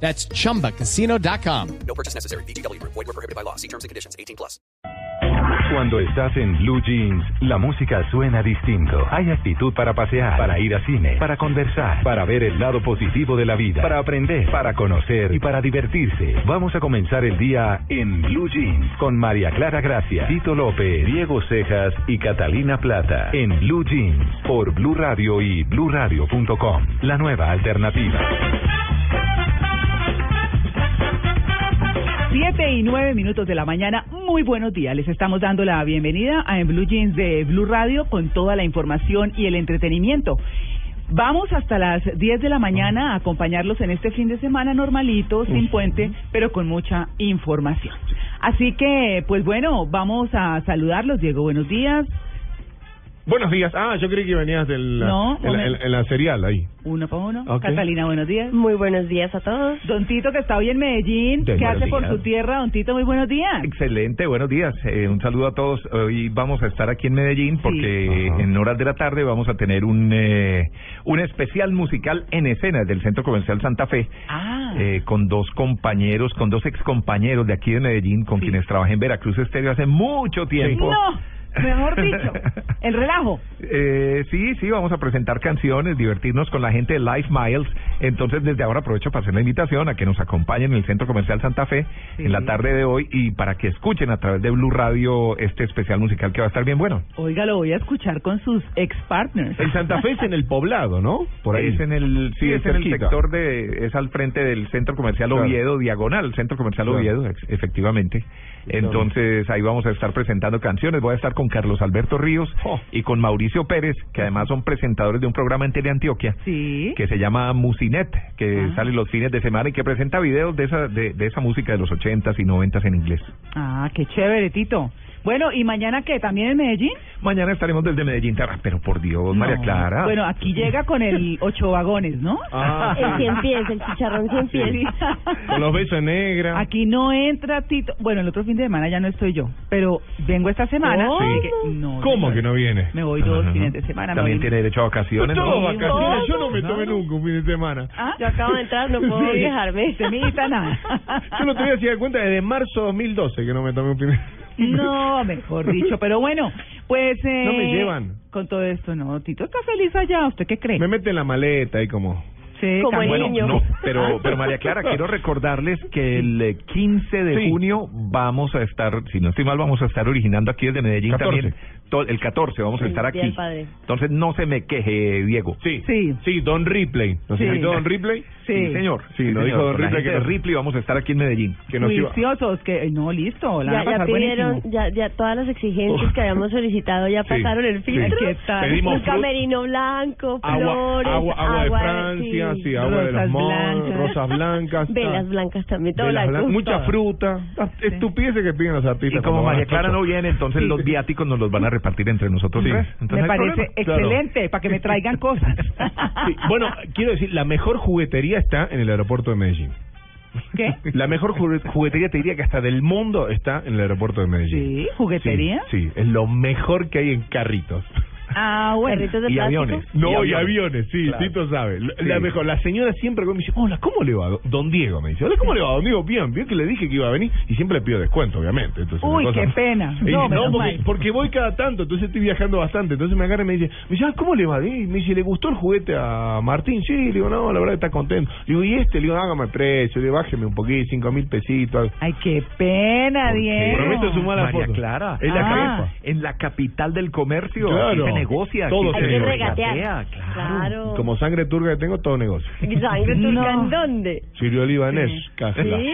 That's chumbacasino.com. No purchase necessary. BGW. Void were prohibited by law. See terms and conditions. 18 plus. Cuando estás en Blue Jeans, la música suena distinto. Hay actitud para pasear, para ir a cine, para conversar, para ver el lado positivo de la vida, para aprender, para conocer y para divertirse. Vamos a comenzar el día en Blue Jeans con María Clara Gracia, Tito López, Diego Cejas y Catalina Plata. En Blue Jeans por Blue Radio y bluradio.com. La nueva alternativa. Siete y nueve minutos de la mañana, muy buenos días. Les estamos dando la bienvenida a En Blue Jeans de Blue Radio con toda la información y el entretenimiento. Vamos hasta las 10 de la mañana a acompañarlos en este fin de semana normalito, sin puente, pero con mucha información. Así que, pues bueno, vamos a saludarlos. Diego, buenos días. Buenos días. Ah, yo creí que venías del, No, en, la- momento. en- en la serial ahí. Uno para uno. Ok. Catalina, buenos días. Muy buenos días a todos. Don Tito, que está hoy en Medellín. De ¿Qué hace por su tierra? Don Tito, muy buenos días. Excelente, buenos días. Eh, un saludo a todos. Hoy vamos a estar aquí en Medellín porque en horas de la tarde vamos a tener un eh, un especial musical en escena del Centro Comercial Santa Fe Ah. eh, con dos compañeros, con dos excompañeros de aquí de Medellín con Sí. quienes trabajé en Veracruz Estéreo hace mucho tiempo. No, mejor dicho, el relajo. Eh, sí, sí, vamos a presentar canciones, divertirnos con la gente de Life Miles. Entonces, desde ahora aprovecho para hacer la invitación a que nos acompañen en el Centro Comercial Santa Fe Sí. en la tarde de hoy y para que escuchen a través de Blue Radio este especial musical que va a estar bien bueno. Oiga, lo voy a escuchar con sus ex partners. En Santa Fe es en el poblado, ¿no? Por ahí. Es en el, sí, Sí, es en el sector de, es al frente del Centro Comercial Claro. Oviedo, diagonal, Centro Comercial Claro. Oviedo, efectivamente. Entonces, ahí vamos a estar presentando canciones. Voy a estar con Carlos Alberto Ríos Oh. y con Mauricio Pérez, que además son presentadores de un programa en Teleantioquia. Sí. que se llama Musinet, que Ah. sale los fines de semana y que presenta videos de esa de, de esa música de los ochentas y noventas en inglés. Ah, qué chévere, Tito. Bueno, ¿y mañana qué? ¿También en Medellín? Mañana estaremos desde Medellín, pero por Dios, María No. Clara. Bueno, aquí llega con el ocho vagones, ¿no? Ah, El cien pies, el chicharrón cien pies. Sí. con los besos en negra. Aquí no entra Tito. Bueno, el otro fin de semana ya no estoy yo, pero vengo esta semana. ¿Cómo? así que no, ¿Cómo no, que no viene? Me voy dos Ajá. fines de semana. También tiene derecho a vacaciones. ¿no? vacaciones. Yo no me tomé nunca un fin de semana. ¿Ah? Yo acabo de entrar, no puedo Sí. quejarme. Semita, nada. Yo no te voy a dar cuenta desde marzo 2012 que no me tomé un fin de No, mejor dicho, pero bueno, pues... Eh, No me llevan. Con todo esto, no, Tito está feliz allá, ¿usted qué cree? Me meten la maleta ahí como... Sí, Como el Camilo. niño. No, pero, pero María Clara, quiero recordarles que el eh, 15 de Sí. junio vamos a estar, si no estoy mal, vamos a estar originando aquí desde Medellín 14. también. To- El 14 vamos a estar aquí. Padre. Entonces no se me queje, Diego. Sí, Sí. sí, Don Ripley. ¿Nos Sí. Don Ripley? Sí. Sí, señor. Sí, nos señor. dijo Don Ripley que de Ripley vamos a estar aquí en Medellín. Que nos iba... Juiciosos, que no, listo, la Ya, van a ya pidieron, ya, ya todas las exigencias Uf. que habíamos solicitado ya Sí, pasaron el sí. filtro. ¿Qué tal? Pedimos Un camerino blanco, Agua, flores, agua, agua de Francia, sí. sí, agua de Rosas los blancas. rosas blancas. Velas blancas también, todo blanco. blancas, mucha fruta, estupideces que piden los artistas. Y como María Clara no viene, entonces Sí. los viáticos nos los van a repartir entre nosotros Sí. Me parece excelente, para que me traigan cosas. Sí, Bueno, quiero decir, la mejor juguetería está en el aeropuerto de Medellín. ¿Qué? La mejor jugue- juguetería, te diría que hasta del mundo, está en el aeropuerto de Medellín. Sí, juguetería. Sí, sí, es lo mejor que hay en carritos. Ah, bueno. Carritos de Y plástico. aviones. No, Y y aviones. sí, Claro. Tito sabe. La, Sí. la mejor, la señora siempre me dice, hola, ¿cómo le va? Don Diego me dice, hola, ¿cómo le va, don Diego? Bien, bien que le dije que iba a venir y siempre le pido descuento, obviamente. Entonces, Uy, cosa- qué pena. Y No, no, porque, porque voy cada tanto, entonces estoy viajando bastante. Entonces me agarra y me dice, me dice, ah, ¿cómo le va? Y me dice, ¿le gustó el juguete a Martín? Sí, le digo, no, la verdad está contento. Le digo, ¿y este? Le digo, hágame el precio, le digo, bájeme un poquito, cinco mil pesitos. Ay, qué pena. Diego. Prometo sumar la María foto. Clara. Es la Ah. En la capital del comercio. Claro. Negocia. Todo se Hay que regatear. claro. Como sangre turca que tengo, todo negocio. ¿Sangre turca No. en dónde? Sirio libanés, Sí. Casla. ¿Sí?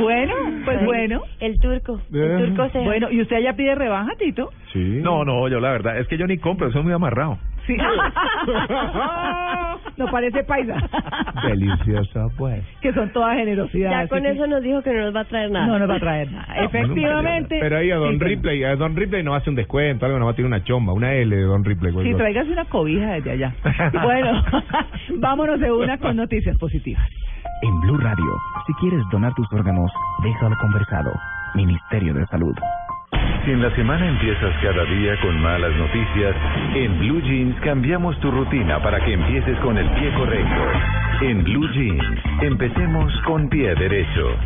Bueno, pues bueno. El turco. El turco se... Bueno, ¿y usted ya pide rebaja, Tito? Sí. No, no, yo la verdad, es que yo ni compro, soy muy amarrado. Sí. no parece paisa. Delicioso, pues. que son todas generosidad. Ya con que eso nos dijo que no nos va a traer nada. No nos va a traer nada. Efectivamente. Pero ahí a Don sí. Ripley, a Don Ripley nos hace un descuento, algo nos va a tirar una chomba, una L de Don Ripley. Sí, tráigase una cobija desde allá. Bueno, vámonos de una con noticias positivas. En Blue Radio, si quieres donar tus órganos, déjalo conversado. Ministerio de Salud. Si en la semana empiezas cada día con malas noticias, en Blue Jeans cambiamos tu rutina para que empieces con el pie correcto. En Blue Jeans, empecemos con pie derecho.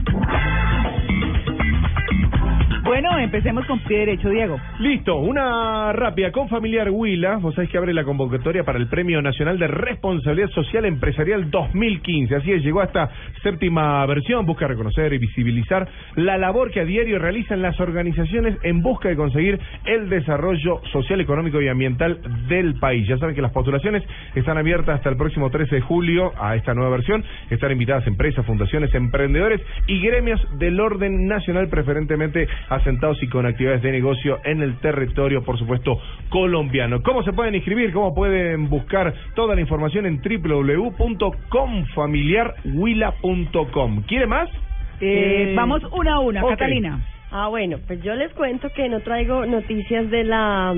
Bueno, empecemos con pie derecho, Diego. Listo, una rápida. Con Familiar Huila, vos sabés que abre la convocatoria para el Premio Nacional de Responsabilidad Social Empresarial 2015. Así es, llegó a esta séptima versión. Busca reconocer y visibilizar la labor que a diario realizan las organizaciones en busca de conseguir el desarrollo social, económico y ambiental del país. Ya saben que las postulaciones están abiertas hasta el próximo 13 de julio a esta nueva versión. Están invitadas empresas, fundaciones, emprendedores y gremios del orden nacional, preferentemente asentados y con actividades de negocio en el territorio, por supuesto, colombiano. ¿Cómo se pueden inscribir? ¿Cómo pueden buscar toda la información en www.confamiliarhuila.com? ¿Quiere más? Eh, Eh, vamos una a una. Catalina. Ah, bueno, pues yo les cuento que no traigo noticias de la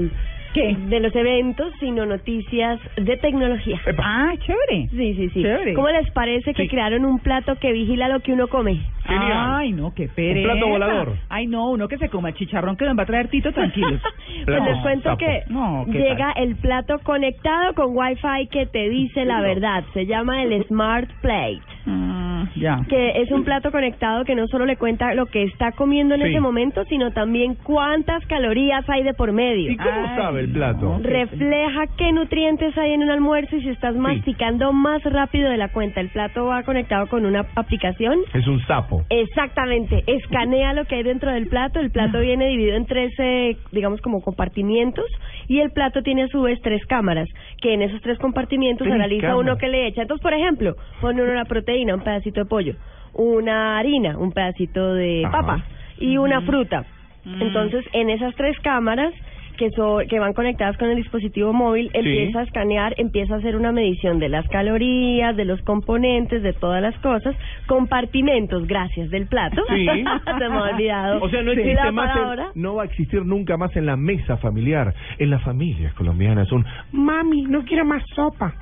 ¿Qué? de los eventos, sino noticias de tecnología. Epa. Ah, chévere. Sí, sí, sí. Chévere. ¿Cómo les parece que Sí. crearon un plato que vigila lo que uno come? Genial. Ay, no, qué pereza. plato volador. Ay, no, uno que se coma chicharrón que nos va a traer Tito, tranquilos. Pues Plato les cuento sapo. que No, ¿qué llega tal? el plato conectado con Wi-Fi que te dice la verdad. Se llama el Smart Plate. Ah, ya. que es un plato conectado que no solo le cuenta lo que está comiendo en Sí. ese momento, sino también cuántas calorías hay de por medio. ¿Y cómo Ay, sabe el plato? Refleja qué nutrientes hay en un almuerzo y si estás masticando más rápido de la cuenta. El plato va conectado con una aplicación. Es un sapo. Exactamente, escanea lo que hay dentro del plato. El plato viene dividido en tres, eh, digamos, como compartimientos. Y el plato tiene a su vez tres cámaras, que en esos tres compartimientos analiza cámaras. uno que le echa. Entonces, por ejemplo, pone uno una proteína, un pedacito de pollo, una harina, un pedacito de Ajá. papa y una fruta. Mm. Entonces, en esas tres cámaras que, so- que van conectadas con el dispositivo móvil, empieza a escanear, empieza a hacer una medición de las calorías, de los componentes, de todas las cosas, compartimentos, gracias, del plato. Sí. Se me ha olvidado. O sea, no existe más, en- no va a existir nunca más en la mesa familiar, en las familias colombianas. Un mami, no quiero más sopa.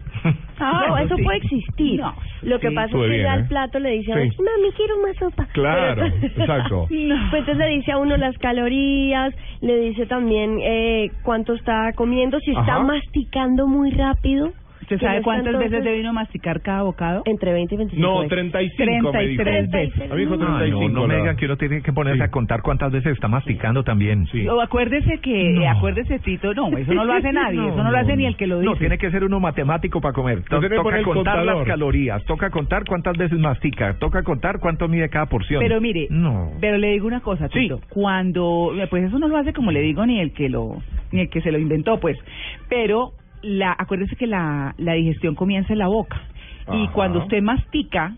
Ah, no, eso sí. puede existir. No, Lo que sí. pasa es que bien, ya ¿eh? el plato le dice a Sí. uno, mami, quiero más sopa. Claro, Pero- exacto. No. Pues entonces le dice a uno las calorías, le dice también eh, cuánto está comiendo, si está Ajá. masticando muy rápido. ¿Usted no sabe cuántas veces entonces- debe uno masticar cada bocado? Entre 20 y 25 No, veces. 35 me dijo. 33 veces. A mí dijo Ah, 35. no, no me la- digan que uno tiene que ponerse Sí. a contar cuántas veces está masticando también. Sí. O acuérdese que, No. acuérdese Tito, no, eso no lo hace nadie, eso no lo hace ni el que lo dice. No, tiene que ser uno matemático para comer. Poner toca contar contador. las calorías, toca contar cuántas veces mastica, toca contar cuánto mide cada porción. Pero mire, No. pero le digo una cosa, Sí. Tito. Cuando, pues eso no lo hace como le digo ni el que lo, ni el que se lo inventó, pues. Pero la, acuérdese que la, la digestión comienza en la boca y cuando usted mastica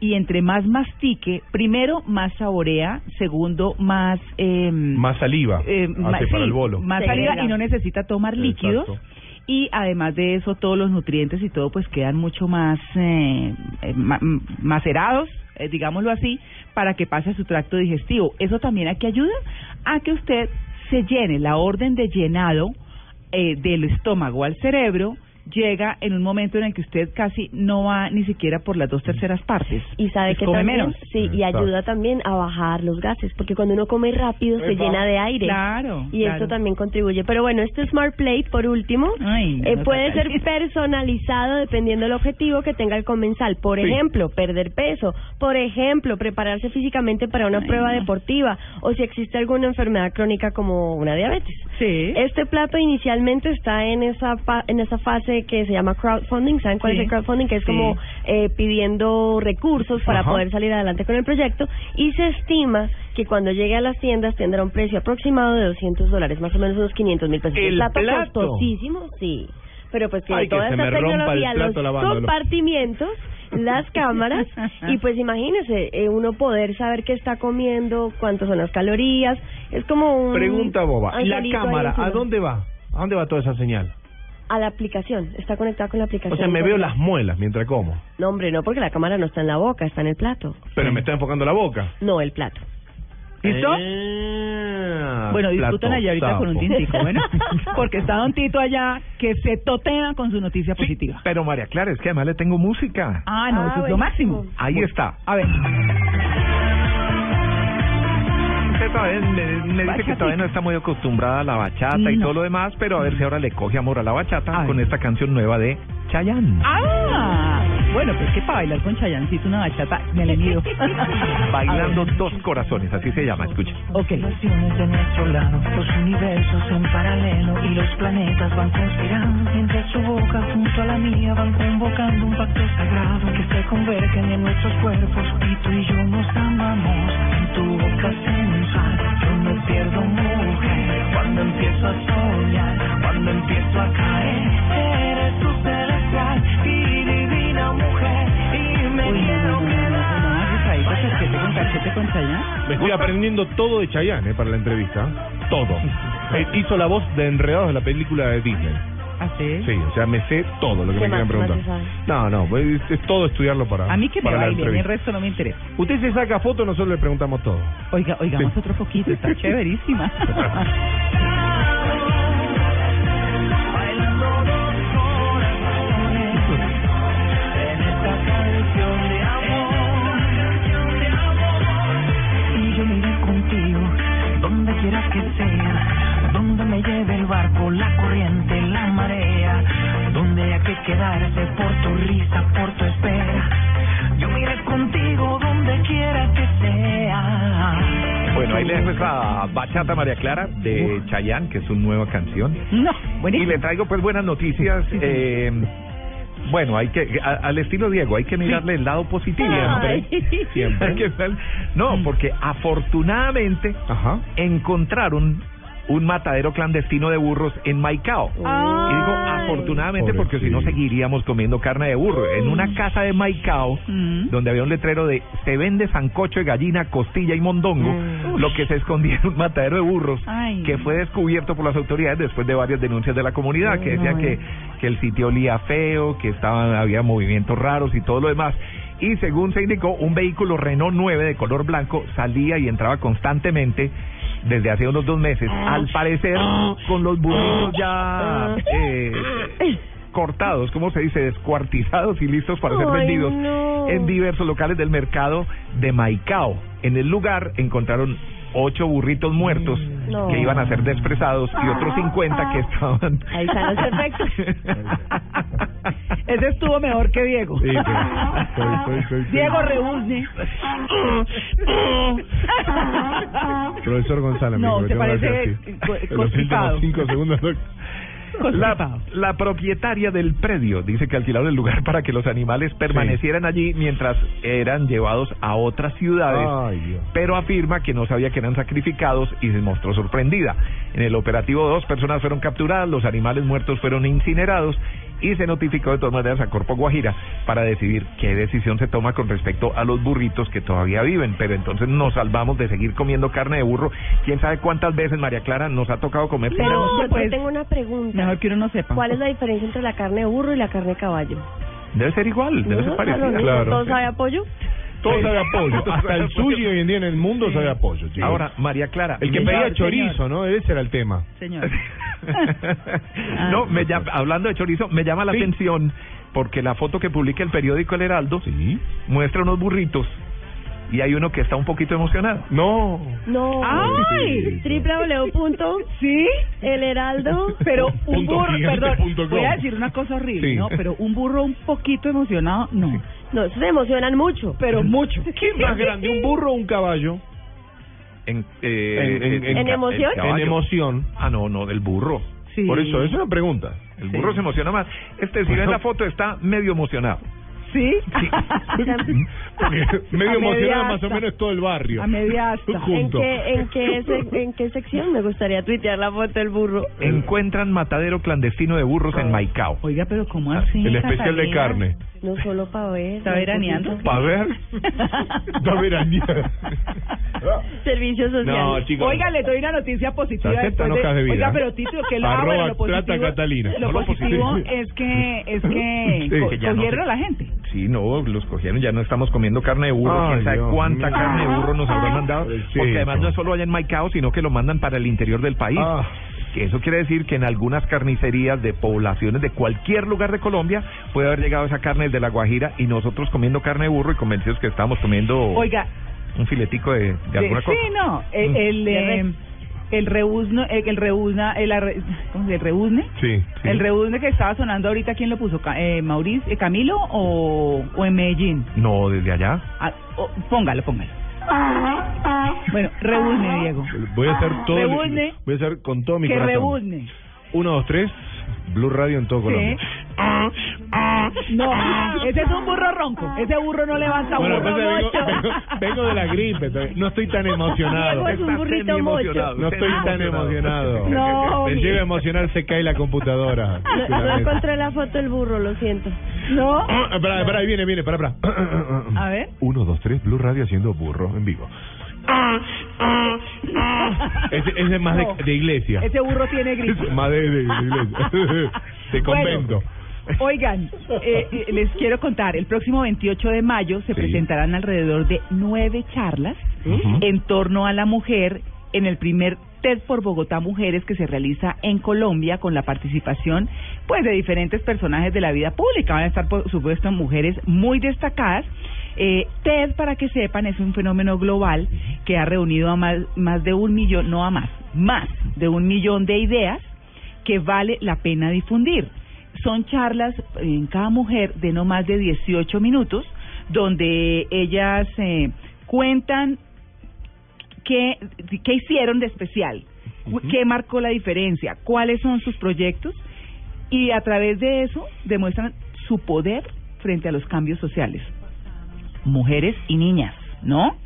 y entre más mastique, primero más saborea, segundo más eh, Más saliva. eh, ma- para sí, el bolo. más Sí, saliva y no necesita tomar líquidos. Exacto. Y además de eso, todos los nutrientes y todo pues quedan mucho más eh, eh, macerados, eh, digámoslo así, para que pase a su tracto digestivo. Eso también aquí ayuda a que usted se llene. La orden de llenado eh, del estómago al cerebro llega en un momento en el que usted casi no va ni siquiera por las dos terceras partes. Y sabe Pues que come también, menos. sí, y Exacto. ayuda también a bajar los gases, porque cuando uno come rápido se llena de aire. Claro, Y claro. esto también contribuye. Pero bueno, este Smart Plate, por último, Ay, eh, no, puede ser personalizado dependiendo del objetivo que tenga el comensal. Por Sí. ejemplo, perder peso. Por ejemplo, prepararse físicamente para una Ay, prueba no. deportiva. O si existe alguna enfermedad crónica como una diabetes. Sí. Este plato inicialmente está en esa en esa fase que se llama crowdfunding. ¿Saben cuál Sí. es el crowdfunding? Que es Sí. como eh, pidiendo recursos para Ajá. poder salir adelante con el proyecto. Y se estima que cuando llegue a las tiendas tendrá un precio aproximado de 200 dólares, más o menos unos 500 mil pesos. ¿El Un plato, plato? costosísimo, sí. Pero pues tiene que toda se esta el tecnología, los compartimientos, las cámaras, y pues imagínese, eh, uno poder saber qué está comiendo, cuántas son las calorías, es como un... Pregunta boba. ¿Y la cámara, a dónde va? ¿A dónde va toda esa señal? A la aplicación, está conectada con la aplicación. O sea, me veo las muelas mientras como. No, hombre, no, porque la cámara no está en la boca, está en el plato. Pero me está enfocando la boca. No, el plato. ¿Listo? Ah, Bueno, disfrutan allá ahorita con un tintico, bueno, porque está Don Tito allá que se totea con su noticia positiva. Pero María Clara, es que además le tengo música. Ah, no, Ah, eso es lo máximo. Ahí está. A ver, Usted todavía me, me dice que todavía no está muy acostumbrada a la bachata y No. todo lo demás, pero a ver si ahora le coge amor a la bachata Ay. con esta canción nueva de Chayanne. ah, bueno, pues que para bailar con Chayancito una bachata me le mido. Bailando dos corazones, así se llama, escucha. Ok. Naciones de nuestro lado, los universos en paralelo y los planetas van conspirando. Mientras su boca junto a la mía van convocando un pacto sagrado que se convergen en nuestros cuerpos y tú y yo nos amamos. En tu boca pierdo mujer cuando empiezo a soñar, cuando empiezo a caer. Eres tu celestial y divina mujer y me Uy, no, quiero no, no, no, no, quedar. no, Rifadito, cachete con cachete con Chayanne. Me estoy aprendiendo todo de Chayanne eh, para la entrevista. Todo. Eh, hizo la voz de Enredados de la película de Disney. Así. Sí, o sea, me sé todo lo que ¿Qué me quieran preguntar. No, no, es, es todo estudiarlo para A mí que me para la baile, a mí el resto no me interesa. Usted se saca foto, nosotros le preguntamos todo. Oiga, oigamos Sí. otro poquito, está chéverísima. Bailando dos corazones en esta canción de amor, canción de amor. Y yo me iré contigo donde quieras que sea, donde me lleve el barco, la corriente, por tu risa, por tu espera. Yo me iré contigo donde quiera que sea. Bueno, ahí le dejo esa bachata María Clara de Chayanne, que es su nueva canción. No, Y le traigo pues buenas noticias. Eh, bueno, hay que a- al estilo Diego, hay que mirarle el lado positivo. Siempre. Ver- no, porque afortunadamente Ajá. encontraron un matadero clandestino de burros en Maicao. Ay. Y digo afortunadamente porque si no seguiríamos comiendo carne de burro. En una casa de Maicao, Mm. donde había un letrero de se vende sancocho de gallina, costilla y mondongo, lo que se escondía en un matadero de burros Ay. que fue descubierto por las autoridades después de varias denuncias de la comunidad que decían que, que el sitio olía feo, que estaban, había movimientos raros y todo lo demás. Y según se indicó, un vehículo Renault 9 de color blanco salía y entraba constantemente desde hace unos dos meses. Al parecer, con los burritos ya eh, cortados, como se dice, descuartizados y listos para ser Ay, vendidos no. en diversos locales del mercado de Maicao. En el lugar encontraron ocho burritos muertos No. que iban a ser despresados y otros 50 que estaban... Ahí están los efectos. Ese estuvo mejor que Diego. Sí. Soy, soy, soy, soy. Diego Reúne. Profesor González, No, me parece así. co- los últimos cinco segundos. La, propietaria del predio dice que alquilaron el lugar para que los animales permanecieran allí mientras eran llevados a otras ciudades, Ay, pero afirma que no sabía que eran sacrificados y se mostró sorprendida. En el operativo dos personas fueron capturadas, los animales muertos fueron incinerados y se notificó de todas maneras a Corpo Guajira para decidir qué decisión se toma con respecto a los burritos que todavía viven. Pero entonces nos salvamos de seguir comiendo carne de burro. ¿Quién sabe cuántas veces, María Clara, nos ha tocado comer? Pero No, yo pues, tengo una pregunta. Mejor que uno no sepa. ¿Cuál es la diferencia entre la carne de burro y la carne de caballo? Debe ser igual, debe ¿No? ser parecida. Claro, Claro. ¿Todo sabe a pollo? Todo sabe a pollo. Todo Hasta el sushi hoy en día en el mundo sabe a pollo, chicos. Ahora, María Clara. el que pedía chorizo, señor. ¿no? Ese era el tema. Señor. no, me llama- hablando de chorizo, me llama la Sí. atención porque la foto que publica el periódico El Heraldo Sí. muestra unos burritos y hay uno que está un poquito emocionado. No. No. ¡Ay! www. ¿Sí? El Heraldo. Pero un burro, perdón, voy a decir una cosa horrible, Sí. ¿no? Pero un burro un poquito emocionado, no. No, se emocionan mucho. Pero mucho. ¿Qué es más grande, un burro o un caballo? En, eh, En- en- en- ¿En ca- emoción? En emoción. Ah, no, no, del burro. Sí. Por eso, es una pregunta. El burro se emociona más. Este, si ven la foto, está medio emocionado. ¿Sí? Sí. Porque medio A media emocionado más o menos todo el barrio. A media. ¿En qué, en, qué sec- ¿En qué sección me gustaría tuitear la foto del burro? Encuentran matadero clandestino de burros en Maicao. Oiga, pero ¿cómo así? El especial de carne. No solo para ver. ¿Está veraneando? ¿Para ver? ¿Está veraneando? Servicios sociales. No, chicos. Oiga, le doy una noticia positiva. Se después hojas de vida. Oiga, pero título que lo ah, Arroba bueno, lo positivo, Catalina. Lo No, lo positivo es que es que Sí, co- que ya no cogieron se- a la gente. Sí, no, los cogieron, ya no estamos comiendo carne de burro. Ay, ¿Quién sabe Dios cuánta mío. carne de burro nos habrán mandado? Pobrecito. Porque además no es solo allá en Maicao, sino que lo mandan para el interior del país. Ah. Eso quiere decir que en algunas carnicerías de poblaciones de cualquier lugar de Colombia puede haber llegado esa carne de la Guajira y nosotros comiendo carne de burro y convencidos que estábamos comiendo Oiga, un filetico de, de alguna de- cosa. sí, no, el el, res. el rebuzno, el, el rebuzna, el, arre- ¿cómo se dice? ¿El rebuzne? Sí, sí. El rebuzne que estaba sonando ahorita, ¿quién lo puso? Ca- Eh, ¿Mauricio, eh, Camilo o, o en Medellín? No, desde allá. Ah, oh, póngalo, póngalo. Bueno, rebuzne, Diego. Voy a hacer todo. Rebuzne. Voy a hacer con todo mi Que corazón. rebuzne. Uno, dos, tres. Blue Radio en todo Colombia. No, ese es un burro ronco. Ese burro no levanta Bueno, burro vengo, mocho. vengo- vengo de la gripe, no estoy tan emocionado. Diego es un burrito mocho. No estoy tan emocionado. No, Me llega a emocionar, se cae la computadora. No, no encontré la foto del burro, lo siento. No. Ah, Espera, espera, ahí viene, viene, espera, espera. A ver. Uno, dos, tres, Blue Radio haciendo burro en vivo. Ese, ese es más No. de, de iglesia. Ese burro tiene gripe. Más de, de- de iglesia. De convento. Oigan, eh, eh, les quiero contar, el próximo 28 de mayo se Sí. presentarán alrededor de nueve charlas en torno a la mujer en el primer TED por Bogotá Mujeres que se realiza en Colombia con la participación pues de diferentes personajes de la vida pública. Van a estar, por supuesto, mujeres muy destacadas. Eh, TED, para que sepan, es un fenómeno global que ha reunido a más, más de un millón, no a más, más de un millón de ideas que vale la pena difundir. Son charlas en cada mujer de no más de 18 minutos, donde ellas eh, cuentan qué, qué hicieron de especial, qué marcó la diferencia, cuáles son sus proyectos y a través de eso demuestran su poder frente a los cambios sociales. Mujeres y niñas, ¿no?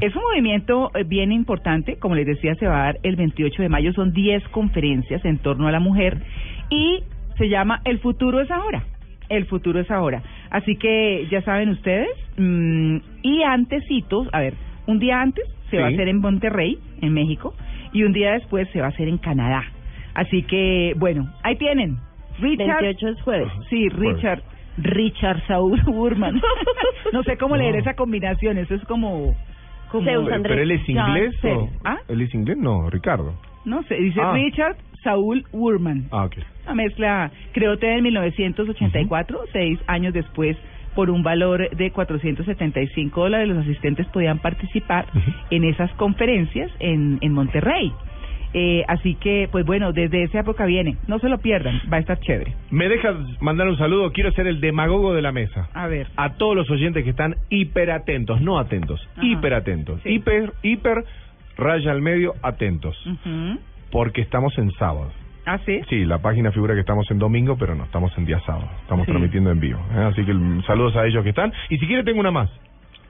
Es un movimiento eh, bien importante, como les decía, se va a dar el 28 de mayo, son 10 conferencias en torno a la mujer y se llama El futuro es ahora. El futuro es ahora. Así que ya saben ustedes, mm, y antecitos, a ver, un día antes se va a hacer en Monterrey, en México, y un día después se va a hacer en Canadá. Así que, bueno, ahí tienen. Richard, 28 es jueves. Sí, Richard. Richard Saúl Burman. no sé cómo leer No. esa combinación, eso es como... como Zeus Pero, Andrés. pero él es inglés o ¿Ah? él es inglés no Ricardo No sé, dice Ah. Richard Saúl Burman. ah ok Una mezcla, creó TED en 1984, seis años después, por un valor de 475 dólares, los asistentes podían participar en esas conferencias en, en Monterrey. Eh, así que, pues bueno, desde esa época viene, no se lo pierdan, va a estar chévere. me dejas mandar un saludo quiero ser el demagogo de la mesa A ver. a todos los oyentes que están hiper atentos no atentos Ajá. hiper atentos Sí. hiper hiper raya al medio atentos. Porque estamos en sábado ¿Ah, sí? Sí, la página figura que estamos en domingo, pero no, estamos en día sábado. Estamos Sí. transmitiendo en vivo. ¿eh? Así que mm, saludos a ellos que están. Y si quiere, tengo una más.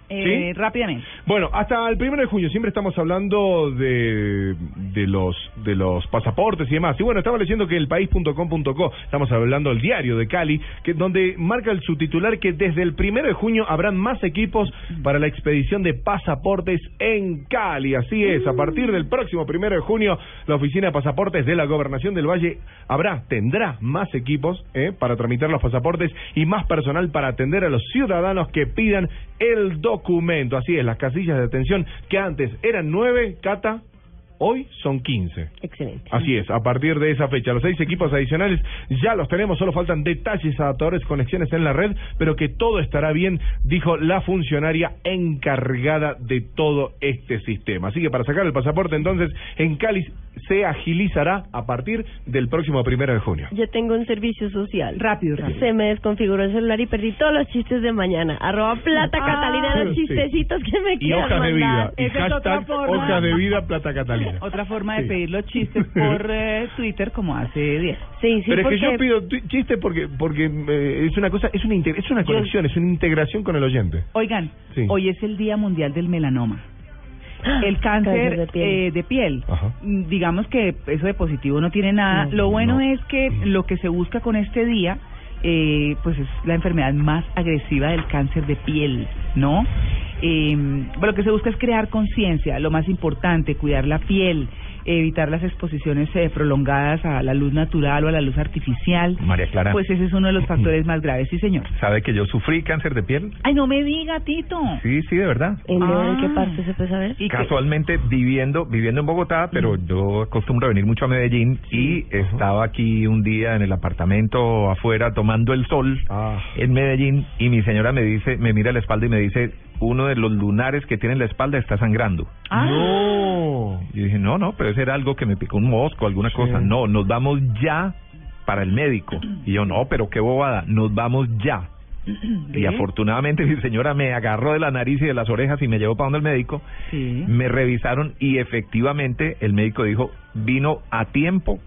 Eh, ¿Sí? Rápidamente. Bueno, hasta el primero de junio siempre estamos hablando de, de los de los pasaportes y demás. Y bueno, estaba leyendo que el país.com.co, estamos hablando del diario de Cali, que donde marca el subtitular que desde el primero de junio habrán más equipos para la expedición de pasaportes en Cali. Así es, a partir del próximo primero de junio, la oficina de pasaportes de la Gobernación del Valle habrá, tendrá más equipos ¿eh? para tramitar los pasaportes y más personal para atender a los ciudadanos que pidan el documento. Así es, las casillas de atención que antes eran nueve, Cata, hoy son quince. Excelente. Así es, a partir de esa fecha, los seis equipos adicionales ya los tenemos, solo faltan detalles, adaptadores, conexiones en la red, pero que todo estará bien, dijo la funcionaria encargada de todo este sistema. Así que para sacar el pasaporte, entonces, en Cali se agilizará a partir del próximo primero de junio. Yo tengo un servicio social. Rápido, rápido. Se me desconfiguró el celular y perdí todos los chistes de mañana. Arroba plata Ah, Catalina, los sí. chistecitos que me Y quieran hojas de vida. mandar. Y Esa es otra hashtag forma. hojas de vida Plata Catalina. Otra forma de Sí. pedir los chistes por eh, Twitter como hace 10. Sí, sí, Pero es que yo pido tu- chiste porque porque eh, es una cosa, es una inte- es una conexión, es una integración con el oyente. Oigan, Sí. hoy es el Día Mundial del Melanoma. El cáncer, Cáncer de piel. eh, de piel. Ajá. Mm, Digamos que eso de positivo no tiene nada. No. Lo bueno No. es que lo que se busca con este día, eh, pues es la enfermedad más agresiva del cáncer de piel, ¿no? Eh, lo que se busca es crear conciencia, lo más importante, cuidar la piel, evitar las exposiciones eh, prolongadas a la luz natural o a la luz artificial. María Clara. Pues ese es uno de los factores más graves, sí, señor. ¿Sabe que yo sufrí cáncer de piel? Ay, no me diga, Tito. Sí, sí, de verdad. ¿En, Ah. ¿En qué parte se puede saber? ¿Y qué? Casualmente viviendo viviendo en Bogotá, pero yo acostumbro a venir mucho a Medellín y estaba aquí un día en el apartamento afuera tomando el sol Ah. en Medellín y mi señora me dice, me mira la espalda y me dice, uno de los lunares que tiene en la espalda está sangrando. Ah. No. Y yo dije, no, no, pero ese era algo que me picó un mosco, alguna Sí. cosa. No, nos vamos ya para el médico. Y yo, no, pero qué bobada, nos vamos ya. Y afortunadamente mi señora me agarró de la nariz y de las orejas y me llevó para donde el médico. Sí. Me revisaron y efectivamente el médico dijo, vino a tiempo,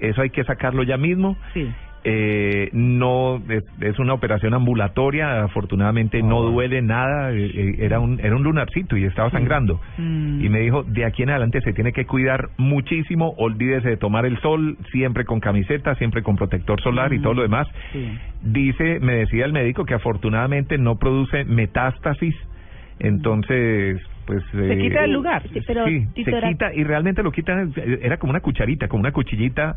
eso hay que sacarlo ya mismo. Sí. Eh, no es, es una operación ambulatoria, afortunadamente no Ah. duele nada, eh, eh, era un era un lunarcito y estaba sangrando. Mm. Y me dijo, de aquí en adelante se tiene que cuidar muchísimo, olvídese de tomar el sol, siempre con camiseta, siempre con protector solar y todo lo demás. Sí. Dice, me decía el médico que afortunadamente no produce metástasis, entonces pues Se quita del lugar. Sí, pero, sí, se quita y realmente lo quitan era como una cucharita, como una cuchillita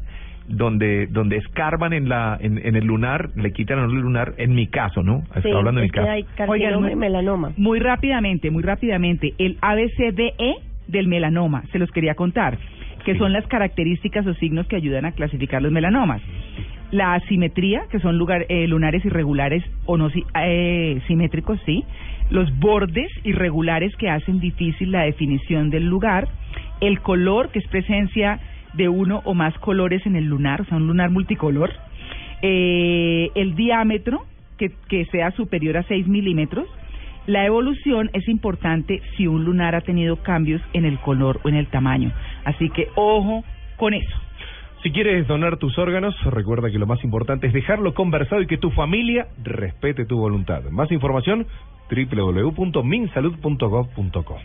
donde donde escarban en la en, en el lunar, le quitan el lunar en mi caso, ¿no? Estoy Sí, hablando de es mi que caso. hay Oigan, muy- y melanoma. Muy rápidamente, muy rápidamente, el ABCDE del melanoma, se los quería contar, que son las características o signos que ayudan a clasificar los melanomas. La asimetría, que son lugar, eh, lunares irregulares o no si- eh, simétricos, sí. Los bordes irregulares que hacen difícil la definición del lugar. El color, que es presencia de uno o más colores en el lunar, o sea, un lunar multicolor. Eh, el diámetro, que, sea superior a 6 milímetros. La evolución es importante si un lunar ha tenido cambios en el color o en el tamaño. Así que ojo con eso. Si quieres donar tus órganos, recuerda que lo más importante es dejarlo conversado y que tu familia respete tu voluntad. Más información www.minsalud.gov.co.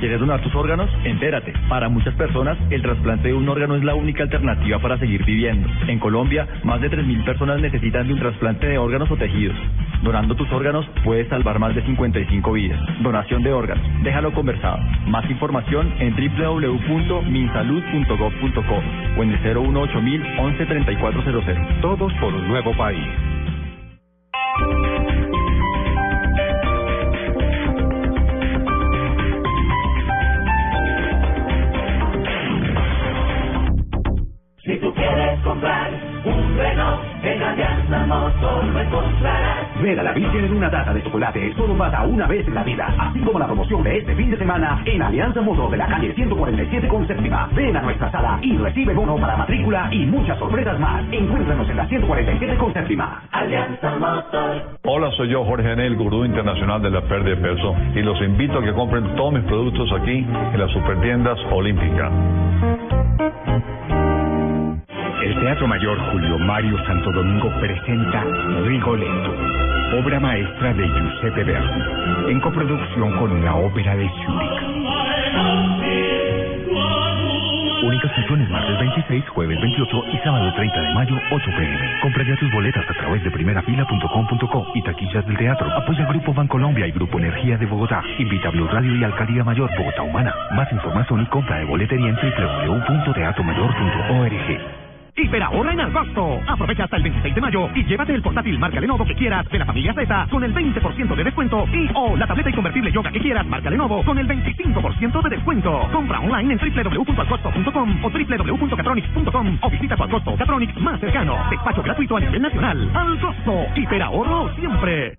¿Quieres donar tus órganos? Entérate. Para muchas personas, el trasplante de un órgano es la única alternativa para seguir viviendo. En Colombia, más de 3.000 personas necesitan de un trasplante de órganos o tejidos. Donando tus órganos puedes salvar más de 55 vidas. Donación de órganos. Déjalo conversado. Más información en www.minsalud.gov.co o en el 018 11 3400. Todos por un nuevo país. Comprar un Renault en Alianza Motor lo encontrarás. Ver a la Virgen en una taza de chocolate solo pasa una vez en la vida, así como la promoción de este fin de semana en Alianza Motor de la calle 147 con séptima. Ven a nuestra sala y recibe bono para matrícula y muchas sorpresas más. Encuéntranos en la 147 con séptima. Alianza Motor. Hola, soy yo Jorge Anel, gurú internacional de la pérdida de peso y los invito a que compren todos mis productos aquí en las supertiendas Olímpica. El Teatro Mayor Julio Mario Santo Domingo presenta Rigoletto, obra maestra de Giuseppe Verdi, en coproducción con la Ópera de Zúrich. Únicas funciones martes 26, jueves 28 y sábado 30 de mayo, 8 pm. Compra ya tus boletas a través de primerafila.com.co y taquillas del teatro. Apoya Grupo Bancolombia y Grupo Energía de Bogotá. Invita a Blue Radio y Alcaldía Mayor Bogotá Humana. Más información y compra de boletería en www.teatromayor.org. Hiperahorra en agosto. Aprovecha hasta el 26 de mayo y llévate el portátil marca Lenovo que quieras de la familia Z con el 20% de descuento y o la tableta y convertible Yoga que quieras marca Lenovo con el 25% de descuento. Compra online en www.alcosto.com o www.catronics.com o visita tu Alcosto Catronics más cercano. Despacho gratuito a nivel nacional. Al costo. Hiperahorro siempre.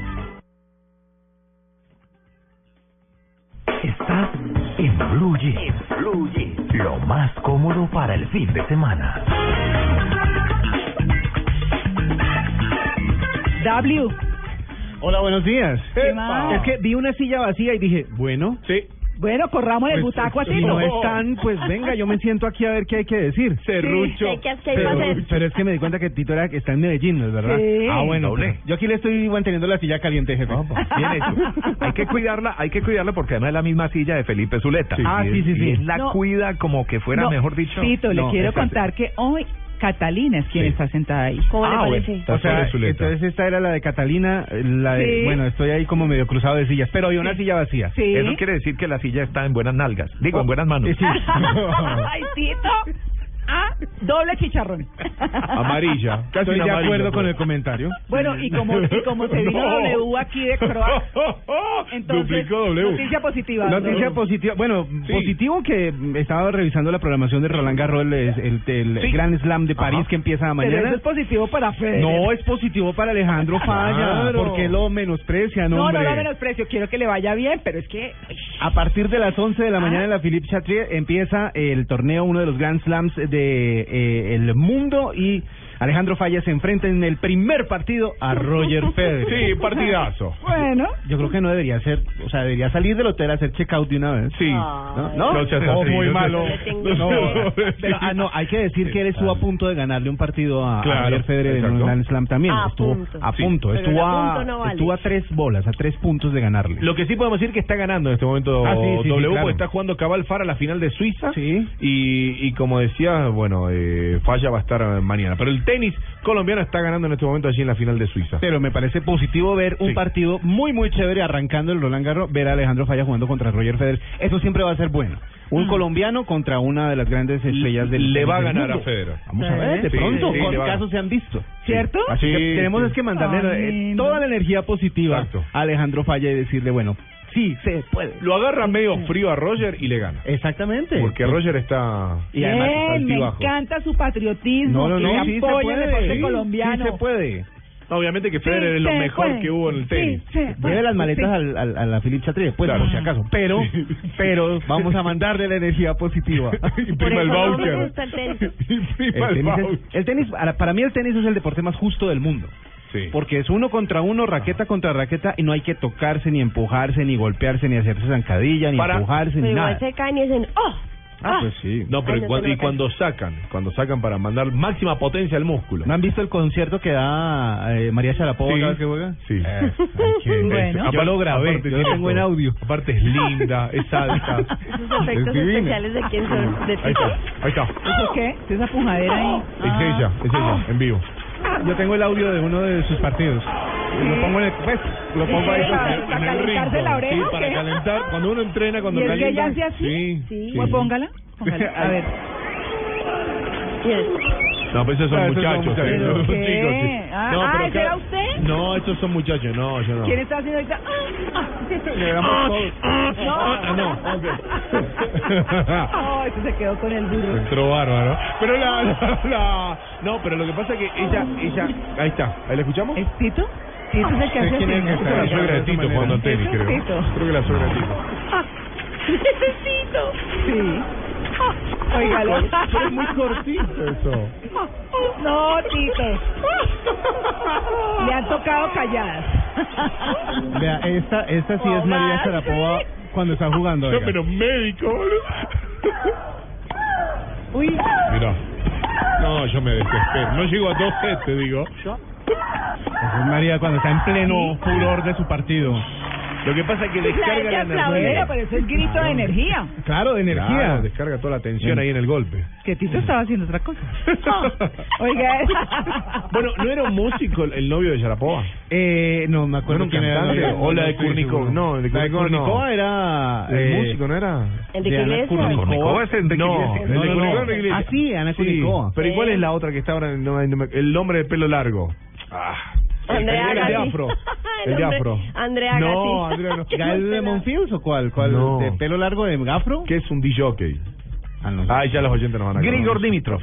Estás en Blue Jeans. Lo más cómodo para el fin de semana. W. Hola, buenos días. ¿Qué más? Es que vi una silla vacía y dije, bueno. Sí. Bueno, corramos el butaco así. Si no están, pues venga, yo me siento aquí a ver qué hay que decir. Sí, ¿qué- qué iba a Pero, hacer? pero es que me di cuenta que Tito era, está en Medellín, ¿no es verdad? Sí. Ah, bueno. Doble. Yo aquí le estoy manteniendo la silla caliente, jefe. Bien hecho. Hay que cuidarla, hay que cuidarla porque además es la misma silla de Felipe Zuleta. Ah, Y sí, es- sí, sí. y él la No. cuida como que fuera, No, mejor dicho. Tito, le No, quiero exacto. contar que hoy Catalina es quien está sentada ahí. ¿Cómo le Ah, bueno. parece? O sea, entonces esta era la de Catalina, la de, Sí. bueno, estoy ahí como medio cruzado de sillas, pero había una Sí. silla vacía. Sí. Eso quiere decir que la silla está en buenas nalgas. Digo, en buenas manos. Eh, sí. Ay, Tito. Ah, doble chicharrón. Amarilla. Estoy de acuerdo con el comentario. Bueno, y como, y como se vino No. W aquí de Croa, entonces, Duplicó W. noticia positiva. Noticia W. positiva. Bueno, positivo que estaba revisando la programación de Roland Garros, el, el, el Sí. Grand Slam de París Ajá. que empieza Pero mañana. eso es positivo para Federer. No es positivo para Alejandro Falla, Claro. porque lo menosprecia, no, no, no hombre. lo menosprecio, quiero que le vaya bien, pero es que... A partir de las 11 de la Ah. mañana en la Philippe Chatrier empieza el torneo, uno de los Grand Slams de eh, el mundo y Alejandro Falla se enfrenta en el primer partido a Roger Federer. Sí, partidazo. Bueno. Yo creo que no debería ser, o sea, debería salir del hotel a hacer checkout de una vez. Sí. ¿No? ¿No? No seas Oh, así, muy no malo. No, pero, ah, no, hay que decir que él estuvo a punto de ganarle un partido a, Roger Federer en un. Grand Slam también. A estuvo punto. a punto, estuvo, a punto no vale. estuvo a tres bolas, a tres puntos de ganarle. Lo que sí podemos decir que está ganando en este momento Ah, sí, sí, sí, W, claro. porque está jugando Cabal Fara la final de Suiza. Sí. Y, y como decía, bueno, eh, Falla va a estar mañana. Pero el tenis colombiano está ganando en este momento allí en la final de Suiza. Pero me parece positivo ver un Sí. partido muy, muy chévere arrancando el Roland Garros, ver a Alejandro Falla jugando contra Roger Federer. Eso siempre va a ser bueno. Un colombiano contra una de las grandes estrellas del Le va a ganar mundo. a Federer. Vamos a ver, de Sí, pronto, sí, con casos se han visto. ¿Cierto? Así Sí, que tenemos sí. es que mandarle Ay, eh, toda la energía positiva Exacto. a Alejandro Falla y decirle, bueno, sí, se puede. Lo agarra medio frío a Roger y le gana. Exactamente. Porque Roger está... Y además, Bien, me encanta su patriotismo, no, no, no, sí se puede. el deporte sí, colombiano. Sí se puede. Obviamente que Federer Sí, es lo mejor puede. que hubo en el tenis. Sí. Lleve las maletas Sí. al, al- a la Philippe Chatrier, pues, Claro. por si acaso. Pero, pero vamos a mandarle la energía positiva. Imprima el no voucher. el tenis. El tenis, voucher. es- el tenis, para, para mí el tenis es el deporte más justo del mundo. Sí. Porque es uno contra uno, raqueta contra raqueta, y no hay que tocarse, ni empujarse, ni golpearse, ni hacerse zancadilla, ni Para- empujarse, Pero ni igual nada. se caen y dicen, ¡oh! Ah, pues sí. No, pero Ay, no cuando- y cuando sacan, cuando sacan para mandar máxima potencia al músculo. ¿No han visto el concierto que da eh, María Sharapova Sí. cada vez que juega? Sí. Eh, ay, qué- Bueno. Yo lo grabé, Aparte yo lo tengo en audio. Aparte es linda, es alta. Esos efectos Es especiales de quién son. ¿De Ahí está, ahí está. ¿Eso qué? ¿Es esa pujadera ahí? Es Ah. ella, es ella, en vivo. Yo tengo el audio de uno de sus partidos. Y Lo pongo en el, pues, lo pongo ahí. ¿Para- pues, para en el calentarse ring. la oreja Sí, para qué? calentar. Cuando uno entrena, cuando ¿Y que calienta. ella hace así? Sí, Sí. Pues póngala, póngala. A ver. No, pues esos son Ah, esos son muchachos. muchachos. esos son ¿Qué? chicos, sí. Ah, No, ah, pero ¿ese acá- era usted? No, esos son muchachos, no, yo no. ¿Quién está haciendo ahorita? Ah, Le damos todo. ah. No, No, ese se quedó con el. Entró bárbaro. Pero la, la, la- No, pero lo que pasa es que ella, ella... Ahí está, ¿ahí la escuchamos? ¿Es Tito? Tito es el que hace ¿Quién es así, que ¿no? está? La suegra de Tito jugando al tenis, creo. Tito. Creo que la suegra de Tito. Necesito. Sí. Pero es muy cortito eso. No, Tito. Le han tocado calladas. Vea, esta, esta sí es María Sharapova cuando está jugando. No, oiga. pero médico, boludo. Uy. Mira. No, yo me desespero. No llego a dos sets, te digo. Esa es María cuando está en pleno furor de su partido. Lo que pasa es que descarga la Bueno, energía. pero eso es grito de energía. Claro, de energía. Claro, descarga toda la tensión ahí en el golpe. Que Tito estaba haciendo otra cosa. Oiga, Bueno, ¿no era un músico el el novio de Sharapova? Eh, no me acuerdo ¿No era ¿O la de seguro. No, el de la. Kurnikov era... ¿El eh, músico no era? Enrique de. Kurnikova. Kurnikova es Enrique No, Iglesias. el de Iglesias. Ah, sí, Ana Kurnikova. Pero ¿y cuál Sí. es la otra que está ahora? en- no, no, el hombre de pelo largo. Ah. Andrea el de afro. El El de afro. Andrea No, Gatti. Andrea no. Que ¿Gael no de Monfils o cuál? ¿Cuál? No. ¿De pelo largo de gafro? Que es un DJ. Ah, no. Ah, ya los oyentes nos van a Grigor Dimitrov.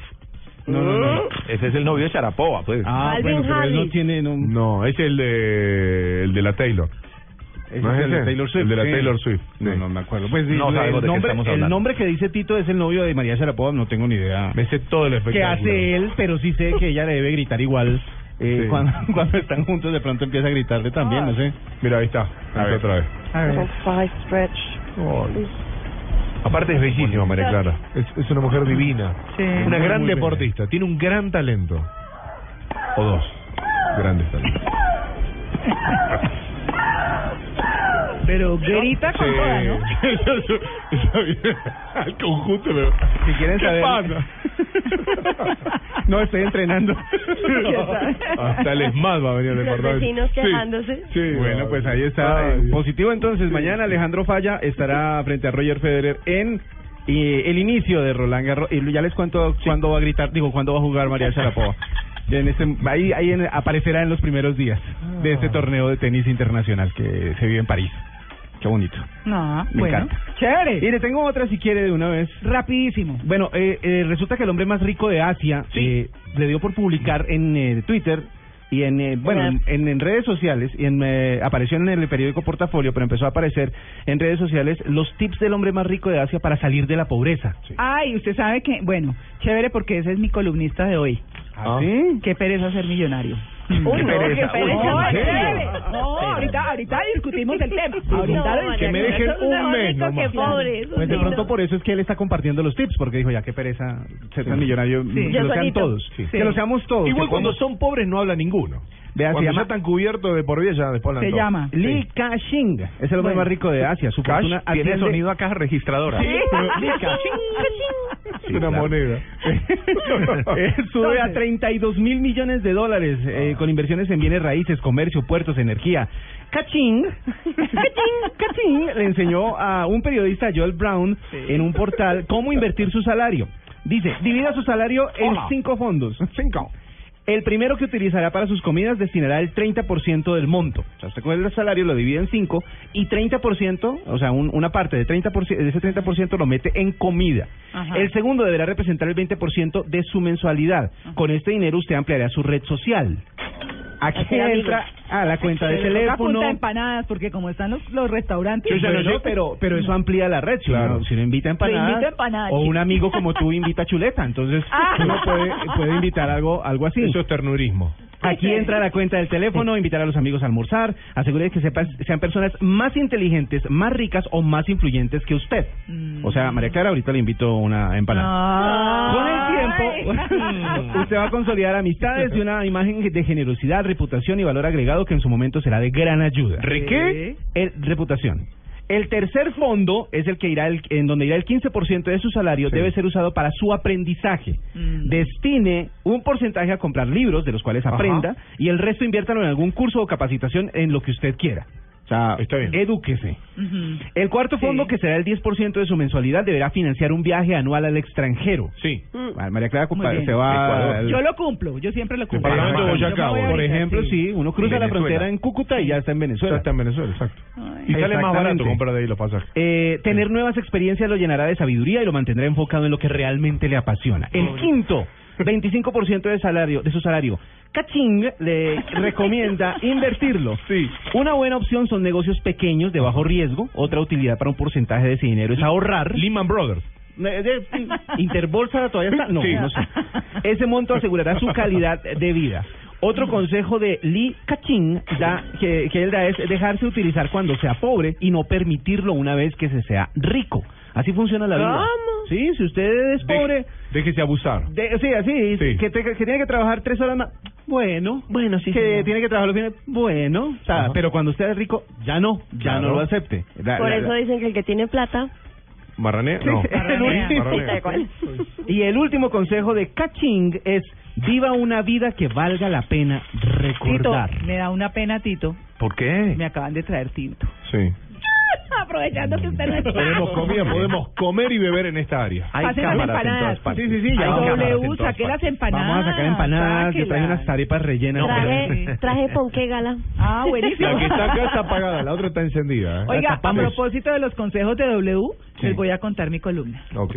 No, no, no. Ese es el novio de Sharapova, pues. Ah, bueno, pero él no tiene... No, No, es el de, el de la Taylor. ese ¿No es es el de? Taylor Swift. El de la sí. Taylor Swift, No, sí. no me acuerdo. Pues No el, sabemos de qué nombre, estamos el hablando. nombre que dice Tito es el novio de María Sharapova, no tengo ni idea. Me sé todo el ¿Qué espectáculo. hace él? Pero sí sé que ella le debe gritar igual. Eh, Sí. cuando, cuando están juntos de pronto empieza a gritarle también, no sé. Mira, ahí está. Ahí está otra vez. A ver. Five stretch. Aparte es bellísima María Clara. Es, es una mujer divina. Sí. Una Muy, gran muy deportista. Tiene un gran talento. O dos. Grandes talentos. Pero grita con toda, ¿no? Al conjunto, pero... Si quieren ¿Qué saber. pasa? no, estoy entrenando. Hasta el ESMAD va a venir al Los vecinos Sí, quejándose. Sí, Bueno, pues ahí está. Ay. Positivo entonces. Mañana Alejandro Falla estará frente a Roger Federer en eh, el inicio de Roland Garros. Y ya les cuento cuándo va a gritar, digo, cuándo va a jugar María Sharapova. En este, ahí ahí en- aparecerá en los primeros días de este torneo de tenis internacional que se vive en París. Qué bonito. No, Me bueno. encanta. Chévere. Y le tengo otra si quiere de una vez. Rapidísimo. Bueno, eh, eh, resulta que el hombre más rico de Asia eh, le dio por publicar en eh, Twitter y en eh, bueno en, en- en redes sociales y en, eh, apareció en el periódico Portafolio, pero empezó a aparecer en redes sociales los tips del hombre más rico de Asia para salir de la pobreza. Ay, usted sabe que, bueno, chévere porque ese es mi columnista de hoy. ¿Ah, sí? Qué pereza ser millonario. Uy, no, qué pereza. pereza. No, ¿en serio? chévere. No, ahorita, ahorita discutimos el tema. Ahorita No, María me dejen es un mes nomás. que pobre. eso Pues de sí, pronto no. por eso es que él está compartiendo los tips, porque dijo, ya qué pereza ser tan millonario, Sí. que Yo lo sean solito. todos, Sí. que lo seamos todos. Igual que cuando son pobres no habla ninguno. Vea, se Cuando llama- ya están cubiertos de por vida ya después Se llama. Li Ka-shing es el hombre Bueno. más rico de Asia. Su Cash fortuna tiene sonido a caja registradora. Sí, Li Una moneda. Sube a 32 mil millones de dólares eh, con inversiones en bienes raíces, comercio, puertos, energía. Kaching, Kaching, Kaching le enseñó a un periodista, Joel Brown, en un portal cómo invertir su salario. Dice, divida su salario en Hola. cinco fondos. Cinco. El primero que utilizará para sus comidas destinará el 30% del monto. O sea, usted con el salario lo divide en 5 y 30%, o sea, un- una parte de, 30%, de ese 30% lo mete en comida. Ajá. El segundo deberá representar el 20% de su mensualidad. Con este dinero usted ampliará su red social. Aquí entra a la cuenta de teléfono. punta de empanadas porque como están los, los restaurantes. Yo ya no sé, pero, pero eso amplía la red. Si, Claro. uno, si uno invita empanadas, invita empanadas, o un amigo como tú invita chuleta, entonces Ah. uno puede, puede invitar algo, algo así. Eso es ternurismo. Aquí entra la cuenta del teléfono, invitar a los amigos a almorzar, asegure que sepan, sean personas más inteligentes, más ricas o más influyentes que usted. Mm. O sea, María Clara, ahorita le invito una empanada. Con el tiempo, usted va a consolidar amistades y una imagen de generosidad, reputación y valor agregado que en su momento será de gran ayuda. ¿Re qué? El, reputación. El tercer fondo es el que irá el- en donde irá el 15% de su salario debe ser usado para su aprendizaje. Mm. Destine un porcentaje a comprar libros de los cuales Ajá. aprenda y el resto inviértalo en algún curso o capacitación en lo que usted quiera. O sea, edúquese. El cuarto fondo, que será el 10% de su mensualidad, deberá financiar un viaje anual al extranjero. Sí. María Clara Muy Copa- bien. se va... al- Yo lo cumplo, yo siempre lo cumplo. Boyacá, Por ejemplo, sí, uno cruza la frontera en Cúcuta y ya está en Venezuela. Ya está en Venezuela, exacto. Y sale más barato comprar de ahí los pasajes. Eh, tener nuevas experiencias lo llenará de sabiduría y lo mantendrá enfocado en lo que realmente le apasiona. El quinto, 25% de salario, de su salario. Kaching le recomienda invertirlo. Sí. Una buena opción son negocios pequeños de bajo riesgo. Otra utilidad para un porcentaje de ese dinero es ahorrar. Lehman Brothers. Eh, de- Interbolsa todavía está. No, Sí. no sé. Ese monto asegurará su calidad de vida. Otro consejo de Lee Kaching da, que, que él da es dejarse utilizar cuando sea pobre y no permitirlo una vez que se sea rico. Así funciona la vida. ¿Cómo? Sí, si usted es pobre, Déjese abusar. de- sí, así, Sí. Que, te- que tiene que trabajar tres horas más. Bueno, Bueno, sí, que señor. tiene que trabajar los fines. Bueno, o sea, Ajá. pero cuando usted es rico, ya no, ya Claro. no lo acepte. La- Por la- eso dicen que el que tiene plata... Marranea. Sí, No. el último. Tal cual. Y el último consejo de Kaching es viva una vida que valga la pena Tito, recordar. me da una pena, Tito. ¿Por qué? Me acaban de traer tinto. Sí. Aprovechando que usted no está. Tenemos comida, podemos comer y beber en esta área. Hay Pasen las cámaras en empanadas. todas partes. Sí, sí, sí, ya Hay en W, saqué las empanadas. Vamos a sacar empanadas, yo traigo sáquelas. unas arepas rellenas. Traje, traje ponqué gala. Ah, buenísimo. La que está acá está apagada, la otra está encendida. ¿eh? Oiga, a propósito de los consejos de W, Sí. les voy a contar mi columna. Ok.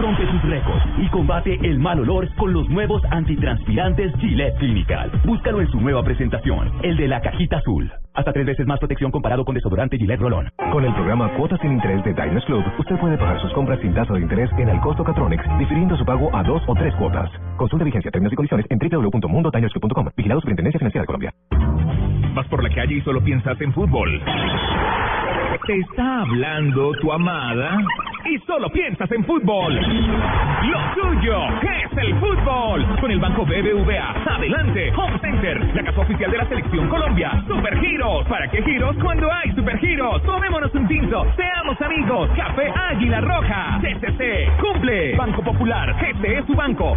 Rompe sus récords y combate el mal olor con los nuevos antitranspirantes Gillette Clinical. Búscalo en su nueva presentación, el de la cajita azul. Hasta tres veces más protección comparado con desodorante Gillette Rolón. Con el programa Cuotas sin Interés de Diners Club, usted puede pagar sus compras sin tasa de interés en el costo Catronics, difiriendo su pago a dos o tres cuotas. Consulta vigencia, términos y condiciones en www.mundotinersclub.com. Vigilado Superintendencia Financiera de Colombia. Vas por la calle y solo piensas en fútbol. Te está hablando tu amada y solo piensas en fútbol. Lo tuyo es el fútbol. Con el Banco BBVA. Adelante, Home Center, la casa oficial de la Selección Colombia. Super Giros. ¿Para qué giros cuando hay Super Giros? Tomémonos un tinto. Seamos amigos. Café Águila Roja. CCC. Cumple. Banco Popular. Este es su banco.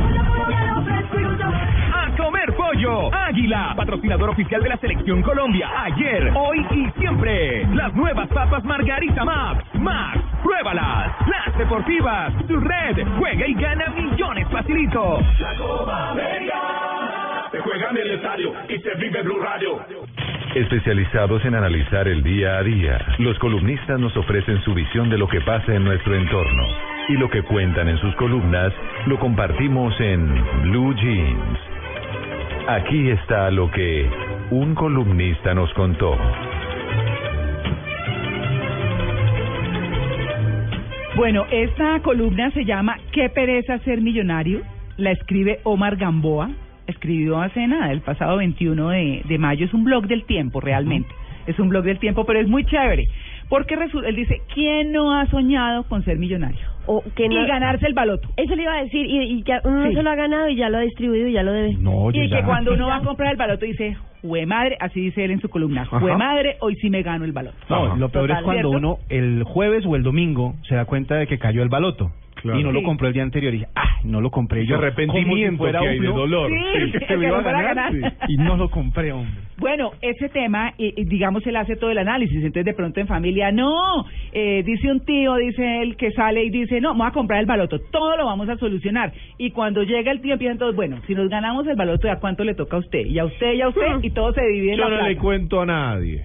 A comer pollo. Águila, patrocinador oficial de la Selección Colombia. Ayer, hoy y siempre. Las nuevas papas Margarita Max. Max, pruébalas. Las deportivas. Tu red. Juega y gana millones facilito. La Copa América se juega en el estadio y se vive Blue Radio. Especializados en analizar el día a día, los columnistas nos ofrecen su visión de lo que pasa en nuestro entorno. Y lo que cuentan en sus columnas lo compartimos en Blue Jeans. Aquí está lo que un columnista nos contó. Bueno, esta columna se llama ¿Qué pereza ser millonario? La escribe Omar Gamboa. Escribió hace nada, el pasado 21 de, de mayo. Es un blog del tiempo, realmente. Es un blog del tiempo, pero es muy chévere. Porque resulta, él dice, ¿quién no ha soñado con ser millonario? O que no- Y ganarse el baloto. Eso le iba a decir, y, y que uno Sí. se lo ha ganado y ya lo ha distribuido y ya lo debe. No, y que cuando uno va a comprar el baloto dice, jue madre, así dice él en su columna, jue madre, hoy sí me gano el baloto. No, lo peor Total, es cuando ¿cierto? uno el jueves o el domingo se da cuenta de que cayó el baloto. Claro. Y no lo compró el día anterior y dije, ah, no lo compré yo. arrepentimiento si fuera que hay de uno. dolor. Sí, que que me iba a no fuera a ganar. ganar. Y no lo compré, hombre. Bueno, ese tema, eh, digamos, él hace todo el análisis. Entonces, de pronto en familia, no, eh, dice un tío, dice él, que sale y dice, no, vamos a comprar el baloto, todo lo vamos a solucionar. Y cuando llega el tío, empiezan todos, bueno, si nos ganamos el baloto, ¿a cuánto le toca a usted? Y a usted, y a usted, y todo se divide en Yo la no plata. le cuento a nadie.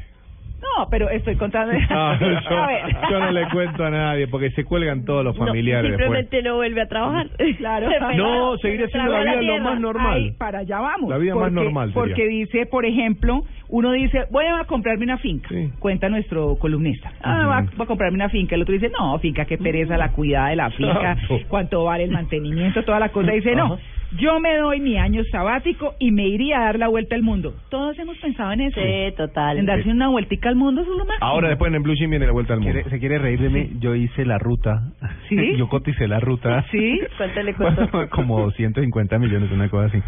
No, pero estoy contando. Yo, a ver. yo no le cuento a nadie porque se cuelgan todos los familiares después. simplemente no vuelve a trabajar. Claro. No, seguiría siendo la vida lo más normal. Ahí, para allá vamos. La vida más Porque- normal sería. Porque dice, por ejemplo, uno dice, voy a comprarme una finca. Cuenta nuestro columnista. Ah, va, va a comprarme una finca. El otro dice, no, finca, qué pereza la cuidada de la finca, cuánto vale el mantenimiento, toda la cosa. Dice, no. Yo me doy mi año sabático y me iría a dar la vuelta al mundo. Todos hemos pensado en eso. Sí, total. En darse una vueltica al mundo, es lo máximo. Ahora después en el Blue Jean viene la vuelta al mundo. ¿Quiere- ¿Se quiere reír de mí? Yo hice la ruta. ¿Sí? Yo coticé la ruta. ¿Sí? ¿Cuánto le costó? como 150 millones, una cosa así.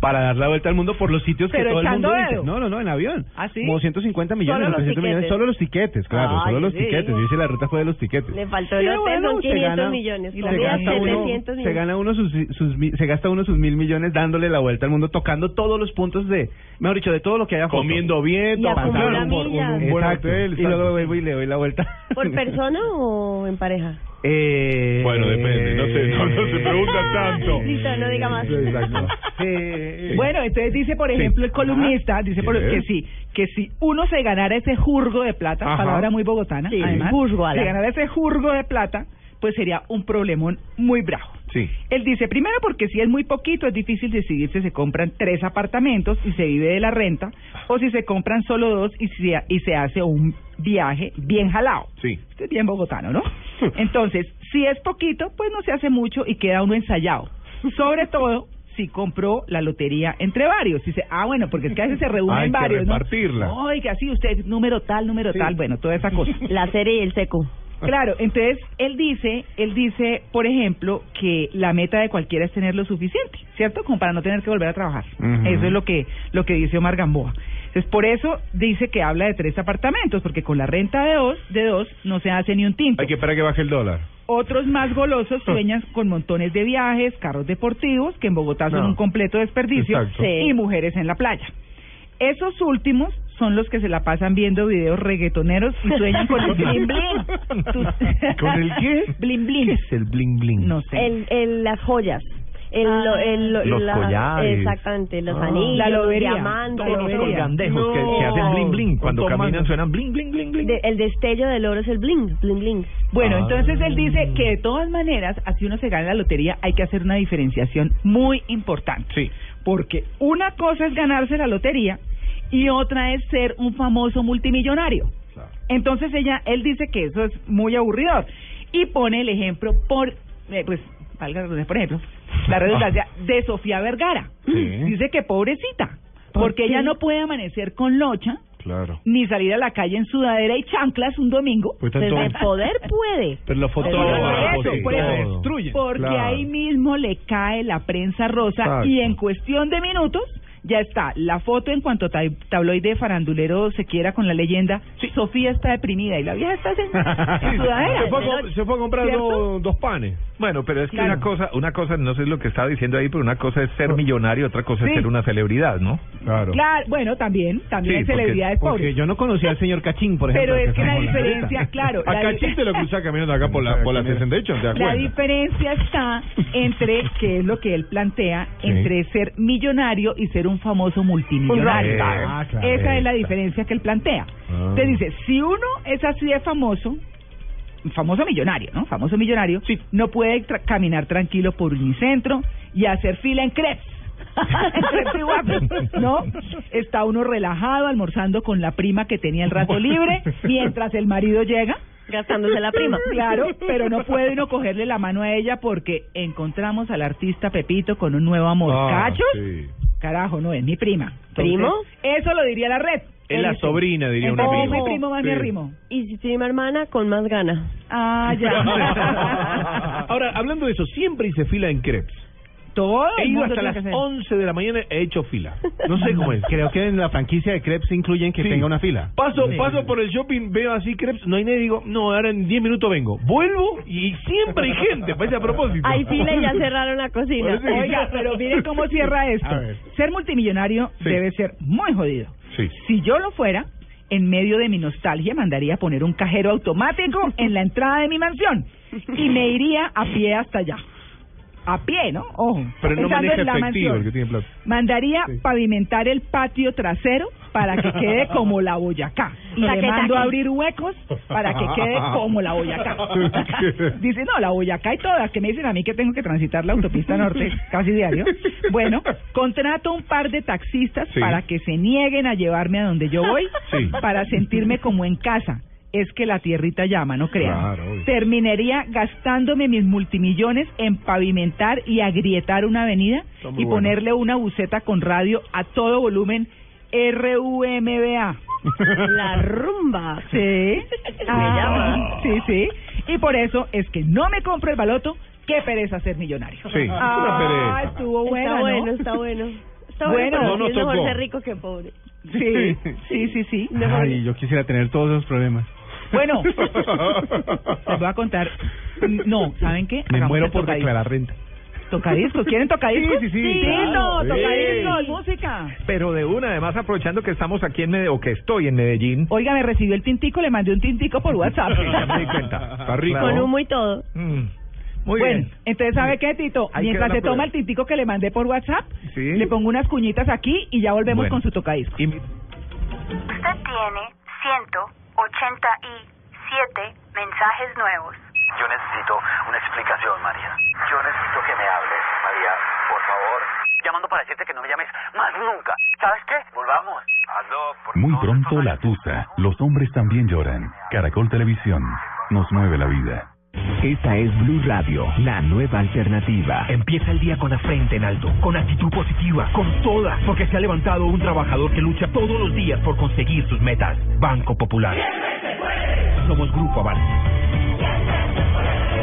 Para dar la vuelta al mundo por los sitios que Pero todo el mundo dice. No, no, no, en avión. ¿Ah, sí? Como 150 millones, Solo los 300 millones, solo los tiquetes, claro, Ay, solo los sí. tiquetes. Yo hice la ruta fue de los tiquetes. Le faltó el hotel, bueno, son se 500 gana- millones. se Comida gasta uno- 700 se millones. gana uno sus, sus se gasta uno sus mil millones dándole la vuelta al mundo, tocando todos los puntos de, mejor dicho, de todo lo que haya foto. Comiendo bien, Y acumula pasando por un, buen hotel. Y luego vuelvo y le doy la vuelta. ¿Por persona o en pareja? Eh, Bueno, depende, no se, no, no se pregunta tanto. Listo, no diga más. Exacto. Sí. Bueno, entonces dice, por ejemplo, el columnista, dice por, que sí, que si uno se ganara ese jurgo de plata, Ajá. palabra muy bogotana, Sí, además, jurgo, ala. ganara ese jurgo de plata, pues sería un problemón muy bravo. Sí. Él dice, primero porque si es muy poquito, es difícil decidir si se compran tres apartamentos y se vive de la renta, o si se compran solo dos y se, y se hace un viaje bien jalado. Sí. Esto es bien bogotano, ¿no? Entonces, si es poquito, pues no se hace mucho y queda uno ensayado. Sobre todo si compró la lotería entre varios. Dice, ah, bueno, porque es que a veces se reúnen Hay que varios, ¿no? repartirla. Oiga, sí, usted, número tal, número tal, bueno, toda esa cosa. La serie y el seco. Claro, entonces él dice, él dice, por ejemplo, que la meta de cualquiera es tener lo suficiente, ¿cierto? Como para no tener que volver a trabajar. Eso es lo que lo que dice Omar Gamboa. Entonces, por eso dice que habla de tres apartamentos, porque con la renta de dos, de dos no se hace ni un tinto. Hay que esperar que baje el dólar. Otros más golosos sueñan con montones de viajes, carros deportivos, que en Bogotá son No. un completo desperdicio, Exacto. Y mujeres en la playa. Esos últimos son los que se la pasan viendo videos reggaetoneros y sueñan con el bling bling. ¿Con el qué? Bling bling. ¿Qué es el bling bling? No sé. El, el, las joyas. El, lo- el, lo- Los la- collares. Exactamente, los Ah. anillos, La los lobería. diamantes. La Todos los colgandejos que, No. que hacen bling bling. Cuando caminan suenan bling bling bling bling. De- el destello del oro es el bling, bling, bling. Bueno, Ah. entonces él dice que de todas maneras, así uno se gana la lotería, hay que hacer una diferenciación muy importante. Sí. Porque una cosa es ganarse la lotería y otra es ser un famoso multimillonario. Entonces ella, él dice que eso es muy aburridor y pone el ejemplo por, eh, pues, valga la por ejemplo, la redundancia de Sofía Vergara. Sí. Dice que pobrecita, ¿Por porque qué? ella no puede amanecer con locha Claro. ni salir a la calle en sudadera y chanclas un domingo. Pues Desde tanto... poder puede. Pero los Por fotógrafos eso, por eso. todo. Destruyen. Porque Claro. ahí mismo le cae la prensa rosa Exacto. y en cuestión de minutos ya está la foto en cuanto ta- tabloide farandulero se quiera con la leyenda Sofía está deprimida y la vieja está en, en sudadera. se, fue a, se fue a comprar dos, dos panes. Bueno, pero es que Claro. una cosa, una cosa, no sé lo que estaba diciendo ahí, pero una cosa es ser millonario, otra cosa Sí. es ser una celebridad, ¿no? Claro. Claro, bueno, también, también Sí, hay porque- celebridades Porque pobres. yo no conocía al señor Cachín, por ejemplo. Pero es que la diferencia, claro, la, Acá di- chiste lo cruzaba caminando acá por la, por la 68, ¿te das la diferencia está entre, que es lo que él plantea, Sí. entre ser millonario y ser un famoso multimillonario. Un. Ah, claro. Esa es la diferencia que él plantea. Ah. Entonces dice, si uno es así de famoso, famoso millonario, ¿no? Famoso millonario, no puede tra- caminar tranquilo por Unicentro y hacer fila en crepes. ¿no? Está uno relajado almorzando con la prima que tenía el rato libre mientras el marido llega. Gastándose la prima. Claro, pero no puede uno cogerle la mano a ella porque encontramos al artista Pepito con un nuevo amor. Ah, ¿Cachos? sí. Carajo, no es mi prima. ¿Primo? Eso lo diría la red. Es la sobrina, diría un "Oh, amigo. mi primo más Sí. mi rimo. Y si prima hermana, con más gana. Ah, ya. Ahora, hablando de eso, siempre hice fila en crepes. Todo He ido mundo hasta las que hacer. 11 de la mañana, he hecho fila. No sé cómo es. Creo que en la franquicia de crepes incluyen que Sí. tenga una fila. Paso, Sí. paso por el shopping, veo así crepes, no hay nadie, digo, no, ahora en 10 minutos vengo. Vuelvo y siempre hay gente, parece a propósito. Hay fila y ya cerraron la cocina. Que- Oiga, pero miren cómo cierra esto. Ser multimillonario Sí. debe ser muy jodido. Sí. Si yo lo fuera, en medio de mi nostalgia mandaría a poner un cajero automático en la entrada de mi mansión y me iría a pie hasta allá. A pie, ¿no? Ojo. Pero no maneja en la efectivo mansión. el que tiene plata. Mandaría pavimentar el patio trasero para que quede como la Boyacá. Y le mando a abrir huecos para que quede como la Boyacá. Dice, no, la Boyacá y todas, que me dicen a mí que tengo que transitar la autopista norte casi diario. Bueno, contrato un par de taxistas Sí. para que se nieguen a llevarme a donde yo voy Sí. para sentirme como en casa. Es que la tierrita llama, no crean. Claro. Terminaría gastándome mis multimillones en pavimentar y agrietar una avenida y bueno. ponerle una buceta con radio a todo volumen RUMBA. La rumba. Sí. Ah, llama. sí, sí. Y por eso es que no me compro el baloto. Qué pereza ser millonario. Sí, Ah, una pereza. estuvo bueno, Está ¿no? bueno, está bueno. Está Bueno, bueno, no es mejor ser rico que pobre. Sí, sí, sí, sí. Ay, yo quisiera tener todos esos problemas. Bueno, les voy a contar. No, ¿saben qué? Me Hagamos muero por tocadiscos. declarar renta. ¿Tocadiscos? ¿Quieren tocadiscos? Sí, sí, sí, Sí, claro. no, Sí. tocadiscos, música. Pero de una, además aprovechando que estamos aquí en Medellín, o que estoy en Medellín. Oiga, me recibió el tintico, le mandé un tintico por WhatsApp. Sí, ya me di cuenta. Está rico. Con humo y todo. Mm, Muy bueno, bien. entonces, ¿sabe qué, Tito? Ahí Mientras se toma el tintico que le mandé por WhatsApp, Sí. le pongo unas cuñitas aquí y ya volvemos Bueno. con su tocadisco. Y Usted tiene 187 mensajes nuevos. Yo necesito una explicación, María. Yo necesito que me hables, María, por favor. Llamando para decirte que no me llames más nunca. ¿Sabes qué? Volvamos. Aló, por Muy pronto la tusa. Los hombres también lloran. Caracol Televisión. Nos mueve la vida. Esta es Blue Radio, la nueva alternativa. Empieza el día con la frente en alto, con actitud positiva, con toda, porque se ha levantado un trabajador que lucha todos los días por conseguir sus metas. Banco Popular. Somos Grupo Aval.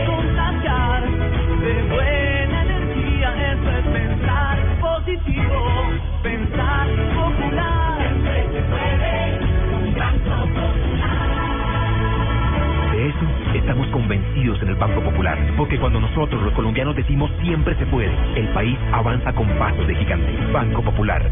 Contagiar de buena energía, eso es pensar positivo, pensar popular. Siempre se puede, un De eso estamos convencidos en el Banco Popular, porque cuando nosotros los colombianos decimos siempre se puede, el país avanza con pasos de gigante. Banco Popular.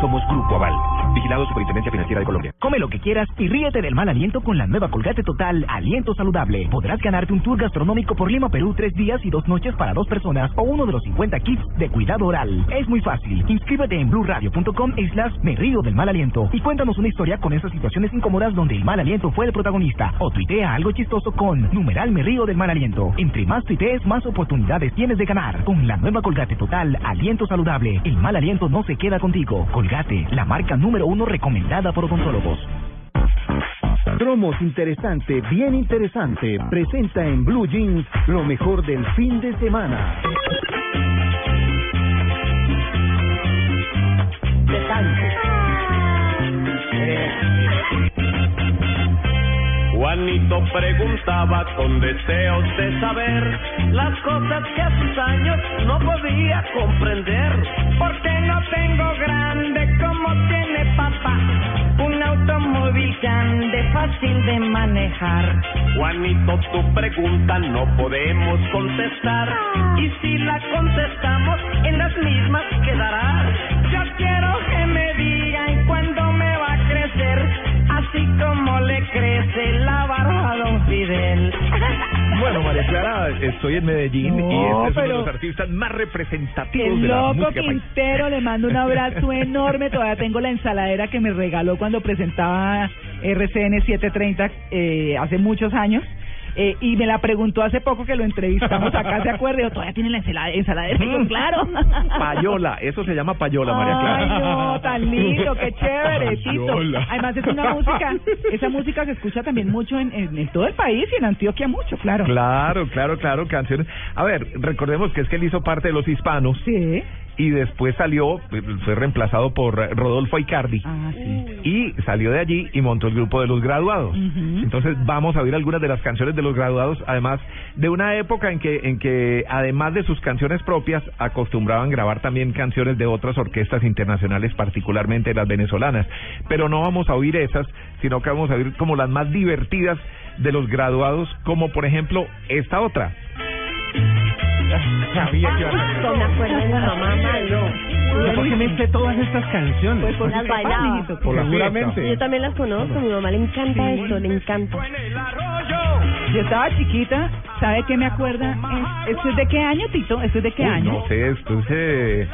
Somos Grupo Aval. Vigilado Superintendencia Financiera de Colombia. Come lo que quieras y ríete del mal aliento con la nueva Colgate Total Aliento Saludable. Podrás ganarte un tour gastronómico por Lima, Perú, tres días y dos noches para dos personas o uno de los 50 kits de cuidado oral. Es muy fácil. Inscríbete en blurradio.com slash me río del mal aliento y cuéntanos una historia con esas situaciones incómodas donde el mal aliento fue el protagonista. O tuitea algo chistoso con numeral me río del mal aliento. Entre más tuitees, más oportunidades tienes de ganar. Con la nueva Colgate Total Aliento Saludable, el mal aliento no se queda contigo. Colgate, la marca número uno recomendada por odontólogos. Cromos Interesante, bien interesante, presenta en Blue Jeans lo mejor del fin de semana. Juanito preguntaba con deseos de saber las cosas que a sus años no podía comprender. Porque no tengo grande como tiene papá, un automóvil grande fácil de manejar. Juanito, tu pregunta no podemos contestar y si la contestamos en las mismas quedará. Yo quiero que me digan cuándo me va a crecer, así como le crece la barba a don Fidel. Bueno, María Clara, estoy en Medellín No, y este es uno de los artistas más Qué representativos de la loco música paisa. Quintero, le mando un abrazo enorme. Todavía tengo la ensaladera que me regaló cuando presentaba RCN 730 eh, hace muchos años. Eh, y me la preguntó hace poco que lo entrevistamos acá, ¿se acuerda? Yo, todavía tiene la ensalada- ensaladera. Y yo, claro. Payola, eso se llama payola, María Clara. Ay, no, tan lindo, qué chévere, Tito. Payola. Además es una música, esa música se escucha también mucho en, en, en todo el país y en Antioquia mucho, claro. Claro, claro, claro, canciones. A ver, recordemos que es que él hizo parte de los hispanos. Sí. Y después salió, fue reemplazado por eh, Rodolfo Icardi. Ah, sí. Y salió de allí y montó el grupo de los graduados. Entonces vamos a oír algunas de las canciones de los graduados, además de una época en que, en que además de sus canciones propias, acostumbraban grabar también canciones de otras orquestas internacionales, particularmente las venezolanas. Pero no vamos a oír esas, sino que vamos a oír como las más divertidas de los graduados, como por ejemplo esta otra. Sabía que iba a salir. Con la cuerda de la mamá, Yo ¿Por qué me sé todas estas canciones? Pues por las bailaba. Por la Y Seguramente. Yo también las conozco, a mi mamá le encanta esto, le encanta. Yo estaba chiquita, ¿sabe qué me acuerda? Es- ¿Esto es de qué año, Tito? ¿Esto es de qué Uy, año? No sé, esto es... eh,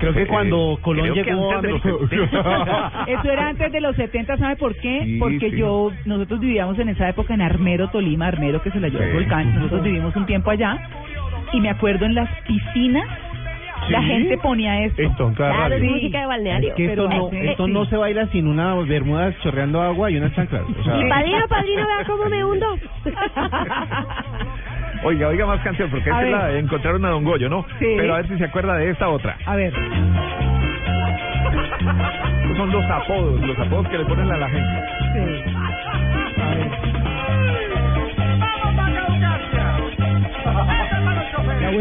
Creo que eh, cuando Colón creo que llegó a antes de los América. 70. Eso era antes de los 70, ¿sabe por qué? Sí, Porque sí. yo, nosotros vivíamos en esa época en Armero, Tolima, Armero que se la llevó el volcán, nosotros vivimos un tiempo allá y me acuerdo en las piscinas la gente ponía esto. Esto en cada Claro, es música de balneario. Es que esto no, eh, esto no se baila sin una bermuda chorreando agua y unas chanclas. O sea, Y padrino, padrino, vea cómo me hundo. Oiga, oiga más canción, porque A esta es la de encontraron a Don Goyo, ¿no? Sí. Pero a ver si se acuerda de esta otra. A ver, Son los apodos, los apodos que le ponen a la gente. sí.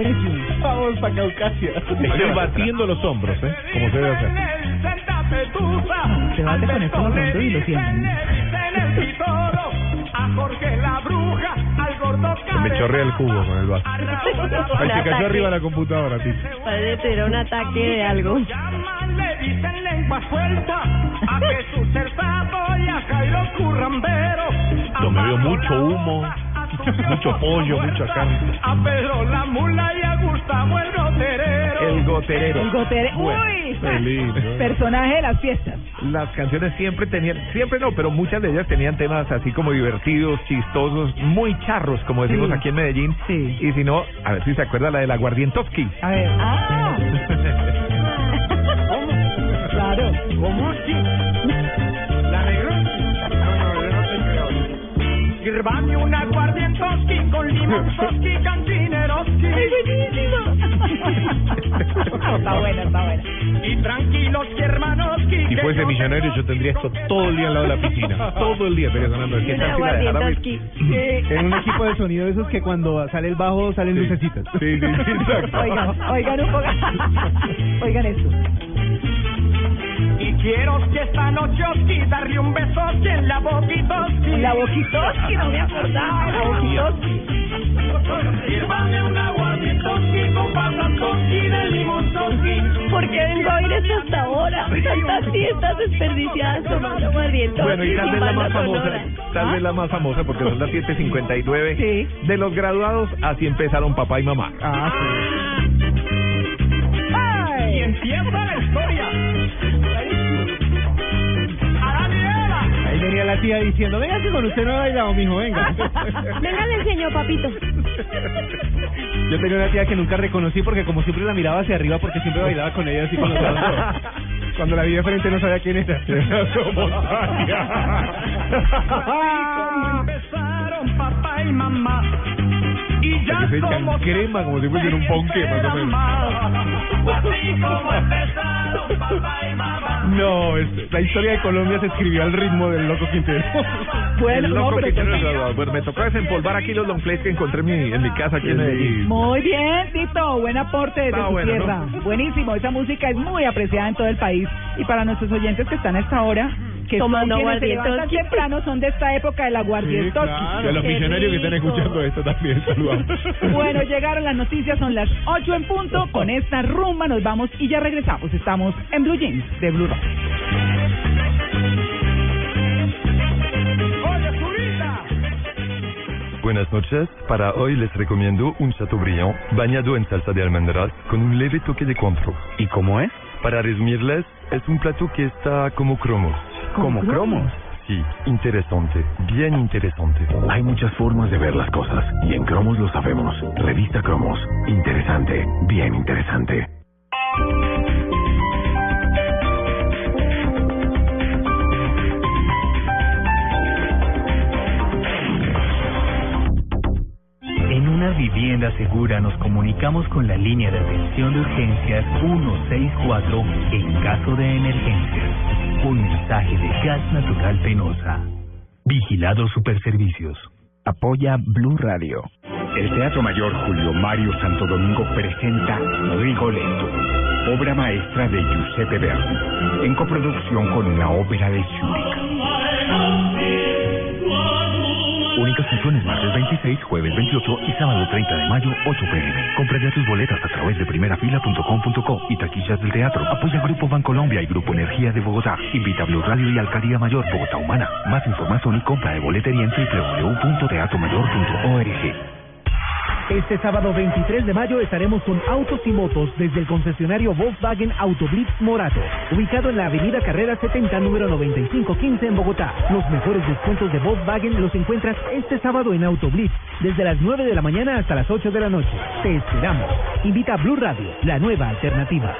Jun. vamos para Caucasia. Estoy batiendo los hombros, ¿eh? Como se debe hacer. Se bate con los hombros y lo. A Jorge la bruja, al gordo Se me chorrea el jugo con el vaso. Ay, se cayó arriba la computadora, tío. Parece tener un ataque de algo. le dicen lengua suelta a Jesús el Sapo y a Jairo Currambero. No, me veo mucho humo, mucho pollo, mucha carne. A Pedro la mula y a Gustavo el goterero. El goterero. El gotere. Bueno, ¡Uy! Lindo. Personaje de las fiestas. Las canciones siempre tenían, siempre no, pero muchas de ellas tenían temas así como divertidos, chistosos, muy charros, como decimos Sí. aquí en Medellín. Sí. Y si no, a ver si se acuerda la del aguardientoski. A ver. Ah. Claro. ¿Cómo así? ¿La negro? No, no, yo no te creo. Sírvame un aguardientoski con limonzoski, cantineroski. Está buena, está buena. Y tranquilos, que hermanoski. Si fuese millonario, yo tendría esto todo el día al lado de la piscina. Todo el día estaría sonando aquí. Aguardientoski. En un equipo de sonido de esos que cuando sale el bajo salen lucecitas. Sí, sí, sí, exacto. Oigan, oigan un poco. Oigan esto. Quiero que esta noche oski darle un beso en la boquitoski. La boquitoski, no me acordaba. La boquitoski. Sírvame un aguardientoski con pasantoski de limonzoski. ¿Por qué vengo a ir esto hasta ahora? Tantas fiestas desperdiciadas tomando aguardientoski Bueno, y tal vez la más famosa, tal vez la más famosa, porque son las 7.59 Sí. de los graduados, así empezaron papá y mamá. Ah, Y empieza la historia. Venía la tía diciendo, venga que con usted no he bailado, mijo, venga. Venga, le enseño, papito. Yo tenía una tía que nunca reconocí porque como siempre la miraba hacia arriba porque siempre bailaba con ella así con los brazos. Cuando la vi de frente no sabía quién era. Empezaron papá y mamá. Y ya Que se somos crema como si fuesen un ponqué, más o menos. Así como empezaron papá y mamá. No, es- la historia de Colombia se escribió al ritmo del loco Quintero. Bueno, el loco graduado. Bueno, me tocó desempolvar aquí los long plays que encontré en mi, en mi casa aquí en. Muy bien, Tito, buen aporte desde tu bueno, tierra. Buenísimo, esa música es muy apreciada en todo el país. Y para nuestros oyentes que están a esta hora, que Tomando son quienes se aguardientoski. levantan temprano, son de esta época del aguardientoski. Y a los Qué millonarios que están escuchando esto también, saludamos. Bueno, llegaron las noticias, son las 8 en punto. Con esta rumba nos vamos y ya regresamos. Estamos en Blue Jeans de Blue Rock. Buenas noches. Para hoy les recomiendo un Chateaubriand bañado en salsa de almendras con un leve toque de cointreau. ¿Y cómo es? Para resumirles, es un plato que está como cromos. ¿Como cromos? Sí, interesante, bien interesante. Hay muchas formas de ver las cosas y en Cromos lo sabemos. Revista Cromos. Interesante, bien interesante. Una vivienda segura nos comunicamos con la línea de atención de urgencias 164 en caso de emergencia. Un mensaje de Gas Natural Penosa. Vigilado Superservicios. Apoya Blue Radio. El Teatro Mayor Julio Mario Santo Domingo presenta Rigoletto, obra maestra de Giuseppe Verdi, en coproducción con una ópera de Zúrich. Únicas funciones martes 26, jueves 28 y sábado 30 de mayo, 8 pm. Compra ya tus boletas a través de primerafila.com.co y taquillas del teatro. Apoya Grupo Bancolombia y Grupo Energía de Bogotá. Invita a Blue Radio y Alcaldía Mayor Bogotá Humana. Más información y compra de boletería en www.teatromayor.org. Este sábado 23 de mayo estaremos con autos y motos desde el concesionario Volkswagen Autoblitz Morato, ubicado en la avenida Carrera 70, número 9515 en Bogotá. Los mejores descuentos de Volkswagen los encuentras este sábado en Autoblitz, desde las 9 de la mañana hasta las 8 de la noche. Te esperamos. Invita a Blue Radio, la nueva alternativa.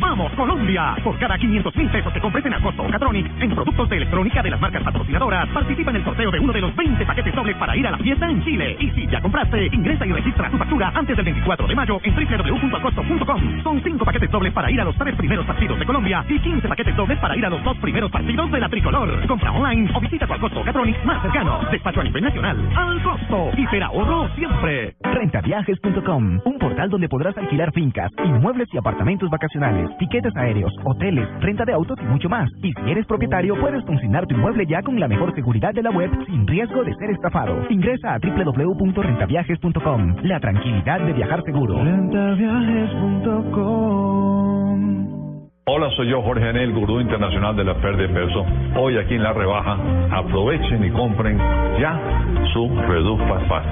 ¡Vamos, Colombia! Por cada 500 mil pesos que compres en Acosto en productos de electrónica de las marcas patrocinadoras, participa en el sorteo de uno de los 20 paquetes dobles para ir a la fiesta en Chile. Y si ya compraste, ingresa y registra tu factura antes del 24 de mayo en www.acosto.com. Son 5 paquetes dobles para ir a los tres primeros partidos de Colombia y 15 paquetes dobles para ir a los dos primeros partidos de la tricolor. Compra online o visita tu Acosto Catronic más cercano. Despacho a nivel nacional. Al costo. Y será ahorro siempre. Rentaviajes.com, un portal donde podrás alquilar fincas, inmuebles y apartamentos vacacionales, tiquetes aéreos, hoteles, renta de autos y mucho más. Y si eres propietario, puedes consignar tu inmueble ya con la mejor seguridad de la web sin riesgo de ser estafado. Ingresa a www.rentaviajes.com. La tranquilidad de viajar seguro. Hola, soy yo Jorge Anel, gurú internacional de la pérdida de peso. Hoy aquí en La Rebaja, aprovechen y compren ya su Reduc Fast Fast.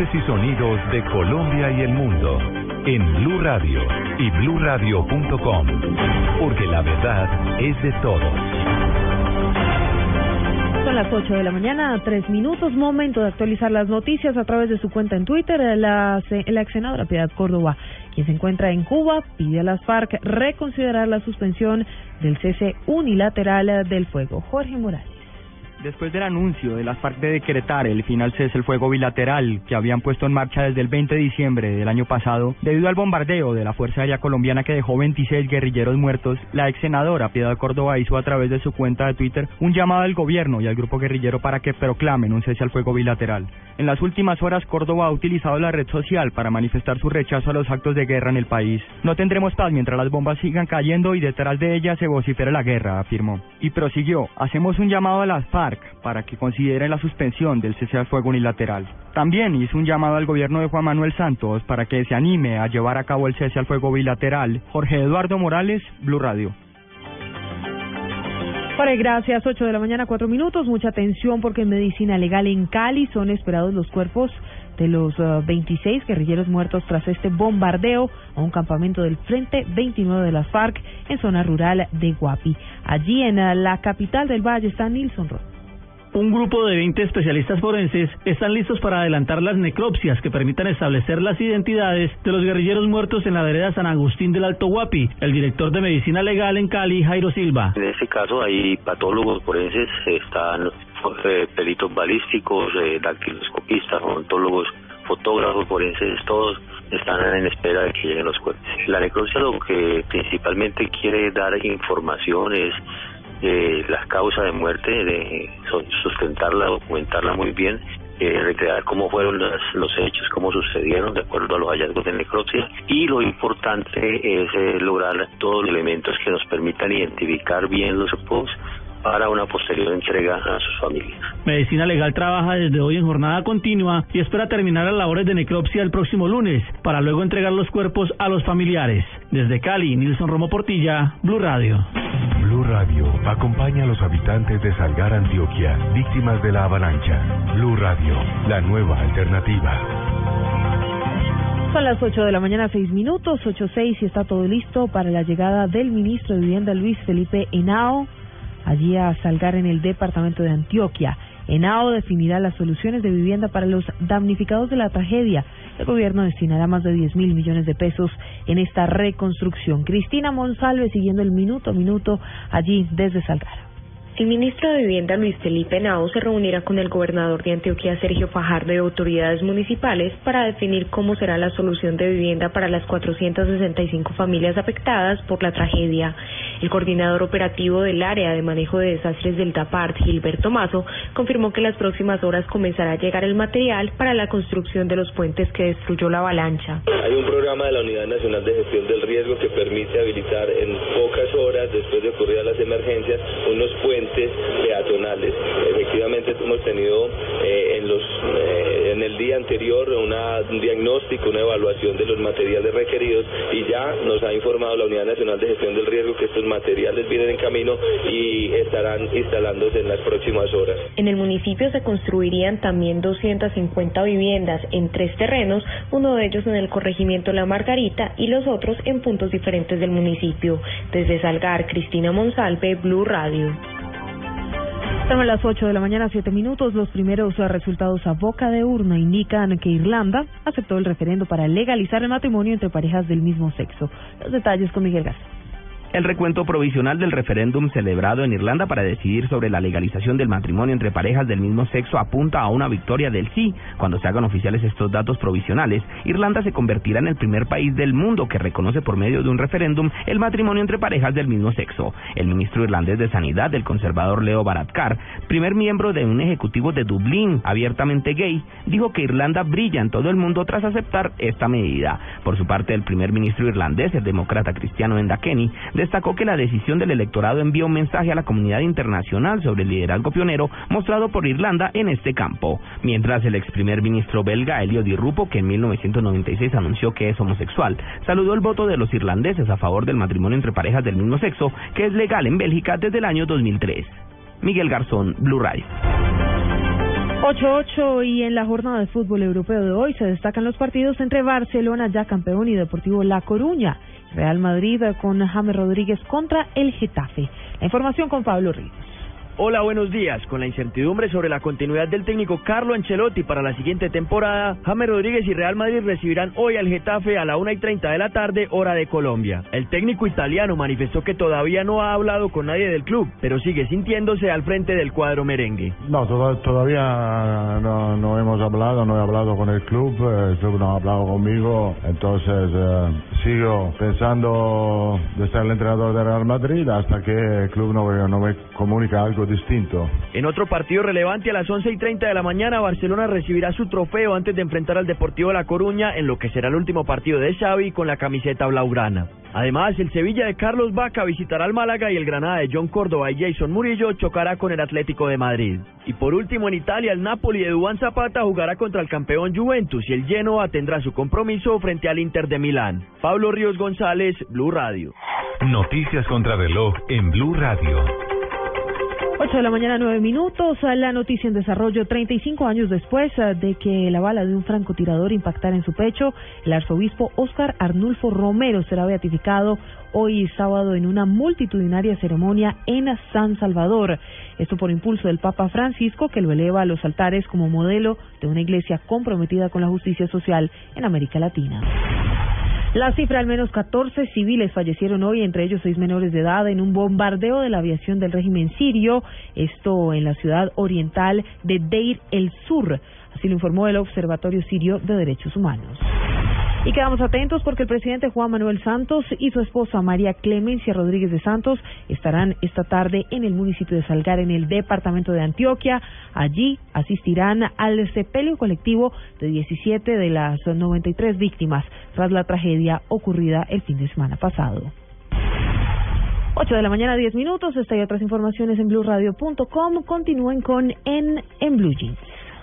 Voces y sonidos de Colombia y el mundo en Blue Radio y bluradio.com, porque la verdad es de todos. Son las 8 de la mañana, tres minutos, momento de actualizar las noticias a través de su cuenta en Twitter. La, la ex senadora Piedad Córdoba, quien se encuentra en Cuba, pide a las FARC reconsiderar la suspensión del cese unilateral del fuego. Jorge Morales. Después del anuncio de las FARC de decretar el final cese el fuego bilateral que habían puesto en marcha desde el 20 de diciembre del año pasado, debido al bombardeo de la Fuerza Aérea Colombiana que dejó 26 guerrilleros muertos, la ex senadora Piedad Córdoba hizo a través de su cuenta de Twitter un llamado al gobierno y al grupo guerrillero para que proclamen un cese al fuego bilateral. En las últimas horas, Córdoba ha utilizado la red social para manifestar su rechazo a los actos de guerra en el país. No tendremos paz mientras las bombas sigan cayendo y detrás de ellas se vocifera la guerra, afirmó. Y prosiguió, hacemos un llamado a las FARC para que consideren la suspensión del cese al fuego unilateral. También hizo un llamado al gobierno de Juan Manuel Santos para que se anime a llevar a cabo el cese al fuego bilateral. Jorge Eduardo Morales, Blue Radio. Jorge, gracias. 8 de la mañana, 4 minutos. Mucha atención porque en medicina legal en Cali son esperados los cuerpos de los uh, 26 guerrilleros muertos tras este bombardeo a un campamento del Frente 29 de las FARC en zona rural de Guapi. Allí en uh, la capital del Valle está Nilson Roth. Un grupo de 20 especialistas forenses están listos para adelantar las necropsias que permitan establecer las identidades de los guerrilleros muertos en la vereda San Agustín del Alto Guapi. El director de Medicina Legal en Cali, Jairo Silva. En este caso hay patólogos forenses, están eh, peritos balísticos, eh, dactiloscopistas, odontólogos, fotógrafos forenses, todos están en espera de que lleguen los cuerpos. La necropsia lo que principalmente quiere dar información es eh, las causas de muerte, de sustentarla, documentarla muy bien, eh, recrear cómo fueron los, los hechos, cómo sucedieron de acuerdo a los hallazgos de necropsia. Y lo importante es eh, lograr todos los elementos que nos permitan identificar bien los cuerpos para una posterior entrega a sus familias. Medicina Legal trabaja desde hoy en jornada continua y espera terminar las labores de necropsia el próximo lunes para luego entregar los cuerpos a los familiares. Desde Cali, Nilson Romo Portilla, Blue Radio. Blue Radio acompaña a los habitantes de Salgar, Antioquia, víctimas de la avalancha. Blue Radio, la nueva alternativa. Son las 8 de la mañana, 6 minutos, 8.6 y está todo listo para la llegada del ministro de Vivienda Luis Felipe Henao allí a Salgar en el departamento de Antioquia. ENAO definirá las soluciones de vivienda para los damnificados de la tragedia. El gobierno destinará más de 10 mil millones de pesos en esta reconstrucción. Cristina Monsalve siguiendo el minuto a minuto allí desde Salgar. El ministro de Vivienda Luis Felipe Nao se reunirá con el gobernador de Antioquia Sergio Fajardo y autoridades municipales para definir cómo será la solución de vivienda para las 465 familias afectadas por la tragedia. El coordinador operativo del área de manejo de desastres del TAPART, Gilberto Mazo, confirmó que en las próximas horas comenzará a llegar el material para la construcción de los puentes que destruyó la avalancha. Hay un programa de la Unidad Nacional de Gestión del Riesgo que permite habilitar en pocas horas después de ocurrir las emergencias unos puentes peatonales. Efectivamente hemos tenido eh, en los eh, en el día anterior un diagnóstico, una evaluación de los materiales requeridos y ya nos ha informado la Unidad Nacional de Gestión del Riesgo que estos materiales vienen en camino y estarán instalándose en las próximas horas. En el municipio se construirían también 250 viviendas en tres terrenos, uno de ellos en el corregimiento La Margarita y los otros en puntos diferentes del municipio. Desde Salgar, Cristina Monsalve, Blue Radio. Son las 8 de la mañana, 7 minutos. Los primeros resultados a boca de urna indican que Irlanda aceptó el referendo para legalizar el matrimonio entre parejas del mismo sexo. Los detalles con Miguel Garza. El recuento provisional del referéndum celebrado en Irlanda para decidir sobre la legalización del matrimonio entre parejas del mismo sexo apunta a una victoria del sí. Cuando se hagan oficiales estos datos provisionales, Irlanda se convertirá en el primer país del mundo que reconoce por medio de un referéndum el matrimonio entre parejas del mismo sexo. El ministro irlandés de Sanidad, el conservador Leo Varadkar, primer miembro de un ejecutivo de Dublín abiertamente gay, dijo que Irlanda brilla en todo el mundo tras aceptar esta medida. Por su parte, el primer ministro irlandés, el demócrata cristiano Enda Kenny, destacó que la decisión del electorado envía un mensaje a la comunidad internacional sobre el liderazgo pionero mostrado por Irlanda en este campo. Mientras el ex primer ministro belga Elio Di Rupo, que en 1996 anunció que es homosexual, saludó el voto de los irlandeses a favor del matrimonio entre parejas del mismo sexo, que es legal en Bélgica desde el año 2003. Miguel Garzón, Blue Radio. 8-8 y en la jornada de fútbol europeo de hoy se destacan los partidos entre Barcelona, ya campeón, y Deportivo La Coruña. Real Madrid con James Rodríguez contra el Getafe. La información con Pablo Ríos. Hola, buenos días. Con la incertidumbre sobre la continuidad del técnico Carlo Ancelotti para la siguiente temporada, James Rodríguez y Real Madrid recibirán hoy al Getafe a la una y 30 de la tarde, hora de Colombia. El técnico italiano manifestó que todavía no ha hablado con nadie del club, pero sigue sintiéndose al frente del cuadro merengue. No, todavía no, hemos hablado, no he hablado con el club, el club no ha hablado conmigo, entonces eh, sigo pensando de ser el entrenador de Real Madrid hasta que el club no me comunica algo distinto. En otro partido relevante a las 11 y 30 de la mañana, Barcelona recibirá su trofeo antes de enfrentar al Deportivo La Coruña en lo que será el último partido de Xavi con la camiseta blaugrana. Además, el Sevilla de Carlos Vaca visitará al Málaga y el Granada de John Córdoba y Jason Murillo chocará con el Atlético de Madrid. Y por último, en Italia, el Napoli de Duván Zapata jugará contra el campeón Juventus y el Genoa tendrá su compromiso frente al Inter de Milán. Pablo Ríos González, Blue Radio. Noticias contra reloj en Blue Radio. 8 de la mañana, 9 minutos. La noticia en desarrollo, 35 años después eh, de que la bala de un francotirador impactara en su pecho, el arzobispo Óscar Arnulfo Romero será beatificado hoy sábado en una multitudinaria ceremonia en San Salvador. Esto por impulso del Papa Francisco, que lo eleva a los altares como modelo de una iglesia comprometida con la justicia social en América Latina. La cifra, al menos 14 civiles fallecieron hoy, entre ellos seis menores de edad, en un bombardeo de la aviación del régimen sirio, esto en la ciudad oriental de Deir el Sur. Así lo informó el Observatorio Sirio de Derechos Humanos. Y quedamos atentos porque el presidente Juan Manuel Santos y su esposa María Clemencia Rodríguez de Santos estarán esta tarde en el municipio de Salgar, en el departamento de Antioquia. Allí asistirán al sepelio colectivo de 17 de las 93 víctimas tras la tragedia ocurrida el fin de semana pasado. 8 de la mañana, 10 minutos. Esta y otras informaciones en blueradio.com. Continúen con En, en Blue Jeans.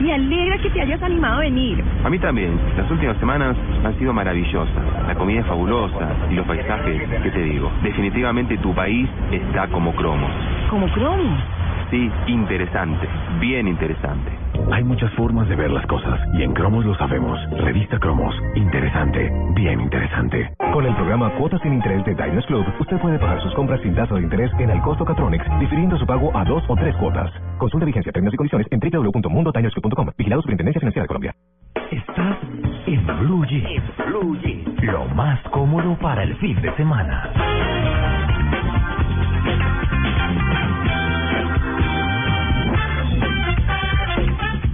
Me alegra que te hayas animado a venir. A mí también. Las últimas semanas han sido maravillosas. La comida es fabulosa y los paisajes, ¿qué te digo? Definitivamente tu país está como cromos. ¿Como cromos? Sí, interesante. Bien interesante. Hay muchas formas de ver las cosas y en Cromos lo sabemos. Revista Cromos. Interesante. Bien interesante. Con el programa Cuotas sin Interés de Diners Club, usted puede pagar sus compras sin tasa de interés en el costo Catronics, difiriendo su pago a dos o tres cuotas. Consulta vigencia, términos y condiciones en www.mundotinersclub.com. Vigilado Superintendencia Financiera de Colombia. Estás en Blue Jeans. Blue Jeans. Lo más cómodo para el fin de semana.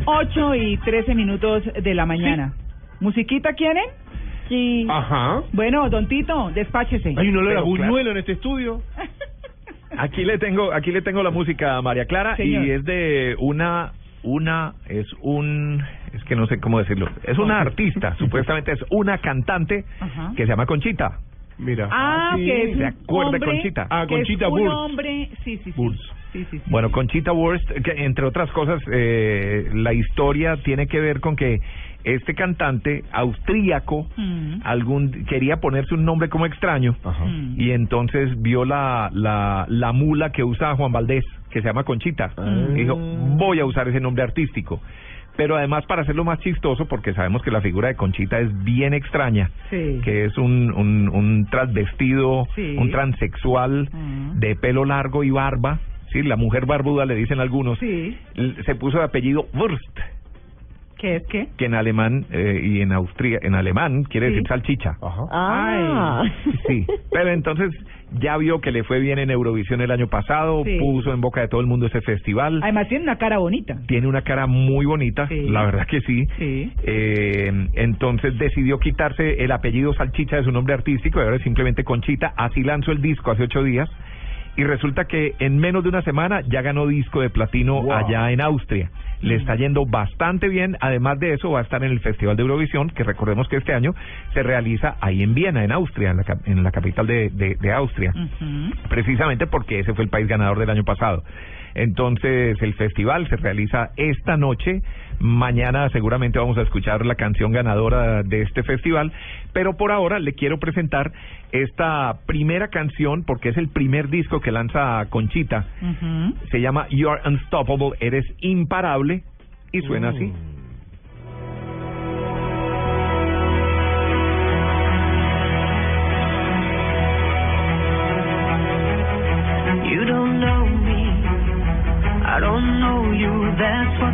8 y 13 minutos de la mañana. ¿Musiquita quieren? Sí. Ajá. Bueno, don Tito, despáchese. Hay un olor a buñuelo en este estudio. Aquí le tengo, aquí le tengo la música a María Clara Señor. y es de una, una, es un, es que no sé cómo decirlo, es una artista, supuestamente es una cantante Ajá. que se llama Conchita. Mira. Ah, que es ¿Se acuerda de hombre, Conchita? Ah, Conchita un Wurst. hombre, sí, sí, sí. Wurst. Sí, sí, sí. Bueno, Conchita Wurst, que entre otras cosas, eh, la historia tiene que ver con que este cantante austríaco Mm. algún quería ponerse un nombre como extraño Mm. y entonces vio la, la, la mula que usa Juan Valdés, que se llama Conchita. Y dijo, voy a usar ese nombre artístico. Pero además para hacerlo más chistoso, porque sabemos que la figura de Conchita es bien extraña, Sí. que es un, un, un transvestido, Sí. un transexual Mm. de pelo largo y barba. Sí, la mujer barbuda le dicen algunos. Sí. Se puso de apellido Wurst, ¿Qué es qué? que en alemán eh, y en Austria, en alemán quiere Sí. decir salchicha. Ah. Sí, pero entonces ya vio que le fue bien en Eurovisión el año pasado, Sí. puso en boca de todo el mundo ese festival. Además tiene una cara bonita. Tiene una cara muy bonita, Sí. la verdad que sí. Sí. Eh, entonces decidió quitarse el apellido Salchicha de su nombre artístico y ahora es simplemente Conchita. Así lanzó el disco hace ocho días y resulta que en menos de una semana ya ganó disco de platino allá en Austria. Le está yendo bastante bien. Además de eso, va a estar en el Festival de Eurovisión, que recordemos que este año se realiza ahí en Viena, en Austria, en la, en la capital de, de, de Austria precisamente porque ese fue el país ganador del año pasado. Entonces, el festival se realiza esta noche. Mañana seguramente vamos a escuchar la canción ganadora de este festival. Pero por ahora le quiero presentar esta primera canción porque es el primer disco que lanza Conchita. Se llama You Are Unstoppable, Eres Imparable. Y suena así. You don't know me, I don't know you. That's what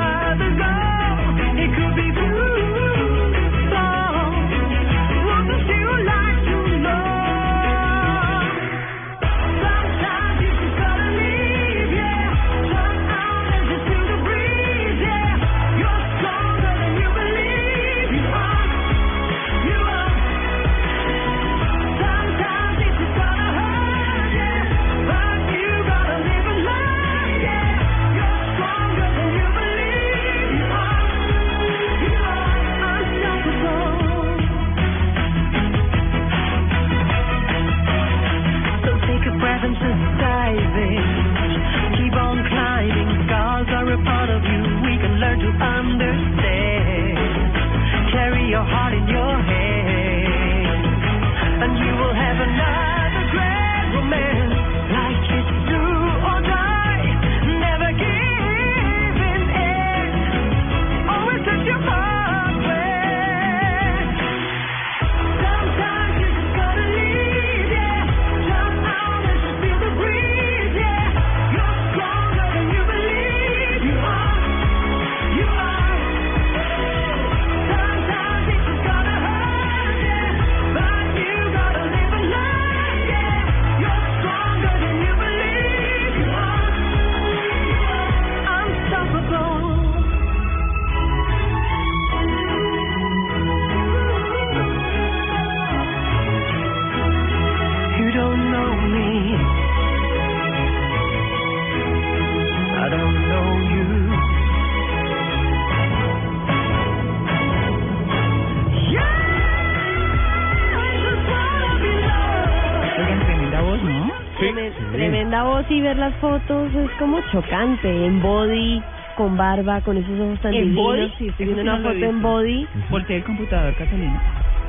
ver las fotos es como chocante. En body, con barba, con esos ojos tan ¿En divinos. body? Sí, estoy viendo sí una no foto en body. Volteé el computador, Catalina.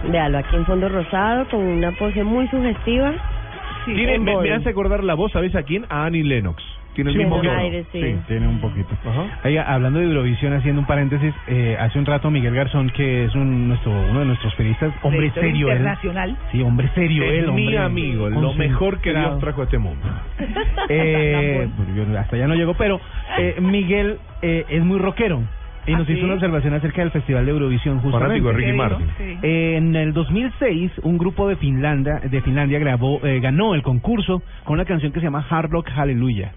Véalo, aquí en fondo rosado, con una pose muy sugestiva. Tiene, en me, body. me hace acordar la voz, ¿sabes a quién? A Annie Lennox. Tiene el Sí, mismo aire, sí. tiene un poquito. Oiga, hablando de Eurovisión, haciendo un paréntesis, eh, hace un rato Miguel Garzón, que es un, nuestro, uno de nuestros periodistas, hombre Director serio él. internacional. Sí, hombre serio Es él. mi hombre amigo, lo mejor que Dios trajo a este mundo. Eh, pues yo hasta allá no llego, pero eh, Miguel eh, es muy rockero. Y ¿Ah, nos sí? hizo una observación acerca del Festival de Eurovisión justamente. Fanático de Ricky. Martin. Sí. Eh, en el 2006, un grupo de Finlandia, de Finlandia grabó, eh, ganó el concurso con una canción que se llama Hard Rock Hallelujah.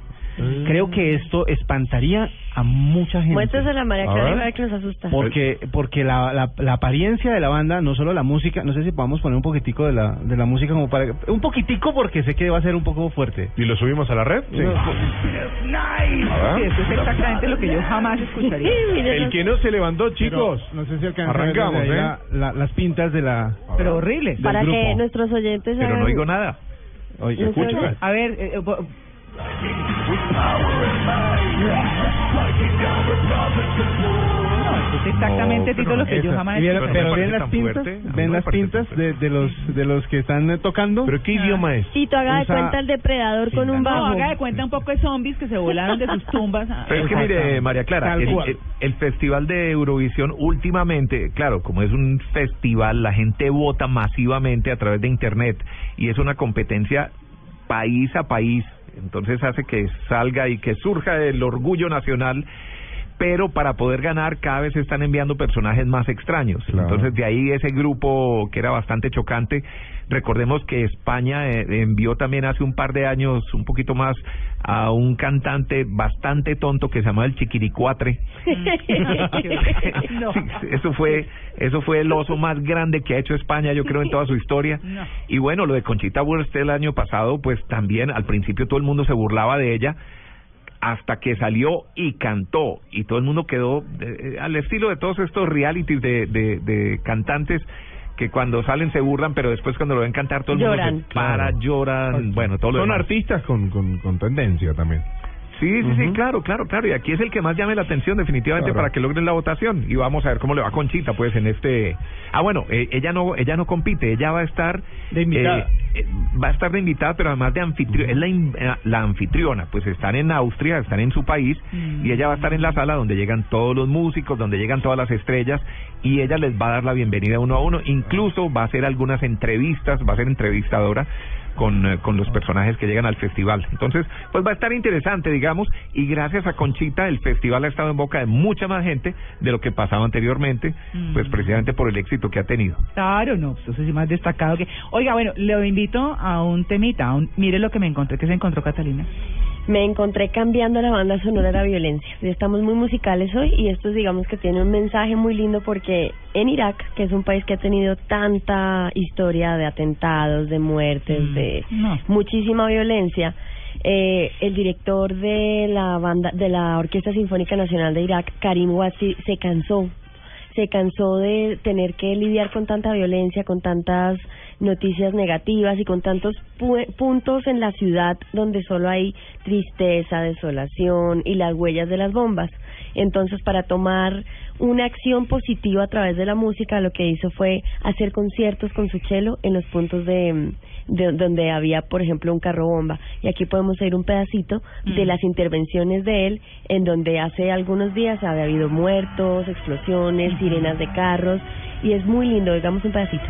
Creo que esto espantaría a mucha gente. Muéstrasela a María Clara a ver que nos asusta. Porque porque la, la, la apariencia de la banda, no solo la música, no sé si podamos poner un poquitico de la de la música como para un poquitico porque sé que va a ser un poco fuerte. ¿Y lo subimos a la red? Sí. Sí, esto es exactamente lo que yo jamás escucharía. El que no se levantó, chicos. no sé si Arrancamos, a ¿eh? la- la- las pintas de la Pero horrible. Para que nuestros oyentes Pero no oigo nada. Oye, No escucha. A ver, eh, eh, no, esto es exactamente Tito, lo que yo Esa. jamás Y bien- escucharía. pero ven las pintas, fuerte. Ven no las pintas de, de los de los que están eh, tocando. ¿Pero qué idioma es? Tito, haga de Usa- cuenta el depredador con un No, bajo. haga de cuenta un poco de zombies que se volaron de sus tumbas. Pero es que mire, María Clara, el, el- el Festival de Eurovisión últimamente, claro, como es un festival, la gente vota masivamente a través de Internet y es una competencia país a país, entonces hace que salga y que surja el orgullo nacional. Pero para poder ganar cada vez se están enviando personajes más extraños. Entonces de ahí ese grupo que era bastante chocante. Recordemos que España eh, envió también hace un par de años, un poquito más, a un cantante bastante tonto que se llamaba el Chiquiricuatre. No. Sí, eso fue eso fue el oso más grande que ha hecho España, yo creo, en toda su historia. No. Y bueno, lo de Conchita Wurst el año pasado, pues también al principio todo el mundo se burlaba de ella hasta que salió y cantó y todo el mundo quedó eh, al estilo de todos estos realities de, de, de cantantes que cuando salen se burlan, pero después cuando lo ven cantar todo el Lloran. mundo se para, lloran, bueno, todo lo Son demás. artistas con, con, con tendencia también. Sí, sí, sí, claro, claro, claro. Y aquí es el que más llame la atención definitivamente Claro. para que logren la votación. Y vamos a ver cómo le va Conchita, pues, en este... Ah, bueno, eh, ella no ella no compite, ella va a estar... De invitada. eh, eh, va a estar de invitada, pero además de anfitriona, es la, eh, la anfitriona, pues están en Austria, están en su país, y ella va a estar en la sala donde llegan todos los músicos, donde llegan todas las estrellas, y ella les va a dar la bienvenida uno a uno, incluso va a hacer algunas entrevistas, va a ser entrevistadora, con, eh, con los personajes que llegan al festival. Entonces, pues va a estar interesante, digamos, y gracias a Conchita el festival ha estado en boca de mucha más gente de lo que pasaba anteriormente, pues precisamente por el éxito que ha tenido. Claro, no, pues eso sí más destacado que... Oiga, bueno, le invito a un temita, a un... mire lo que me encontré, que se encontró Catalina. Me encontré cambiando la banda sonora de la violencia. Estamos muy musicales hoy y esto digamos que tiene un mensaje muy lindo porque en Irak, que es un país que ha tenido tanta historia de atentados, de muertes, de No. muchísima violencia, eh, el director de la banda de la Orquesta Sinfónica Nacional de Irak, Karim Watsi, se cansó se cansó de tener que lidiar con tanta violencia, con tantas noticias negativas y con tantos pu- puntos en la ciudad donde solo hay tristeza, desolación y las huellas de las bombas. Entonces, para tomar una acción positiva a través de la música, lo que hizo fue hacer conciertos con su cello en los puntos de, de donde había, por ejemplo, un carro bomba. Y aquí podemos oír un pedacito de Mm. las intervenciones de él, en donde hace algunos días había habido muertos, explosiones, sirenas de carros, y es muy lindo. Oigamos un pedacito.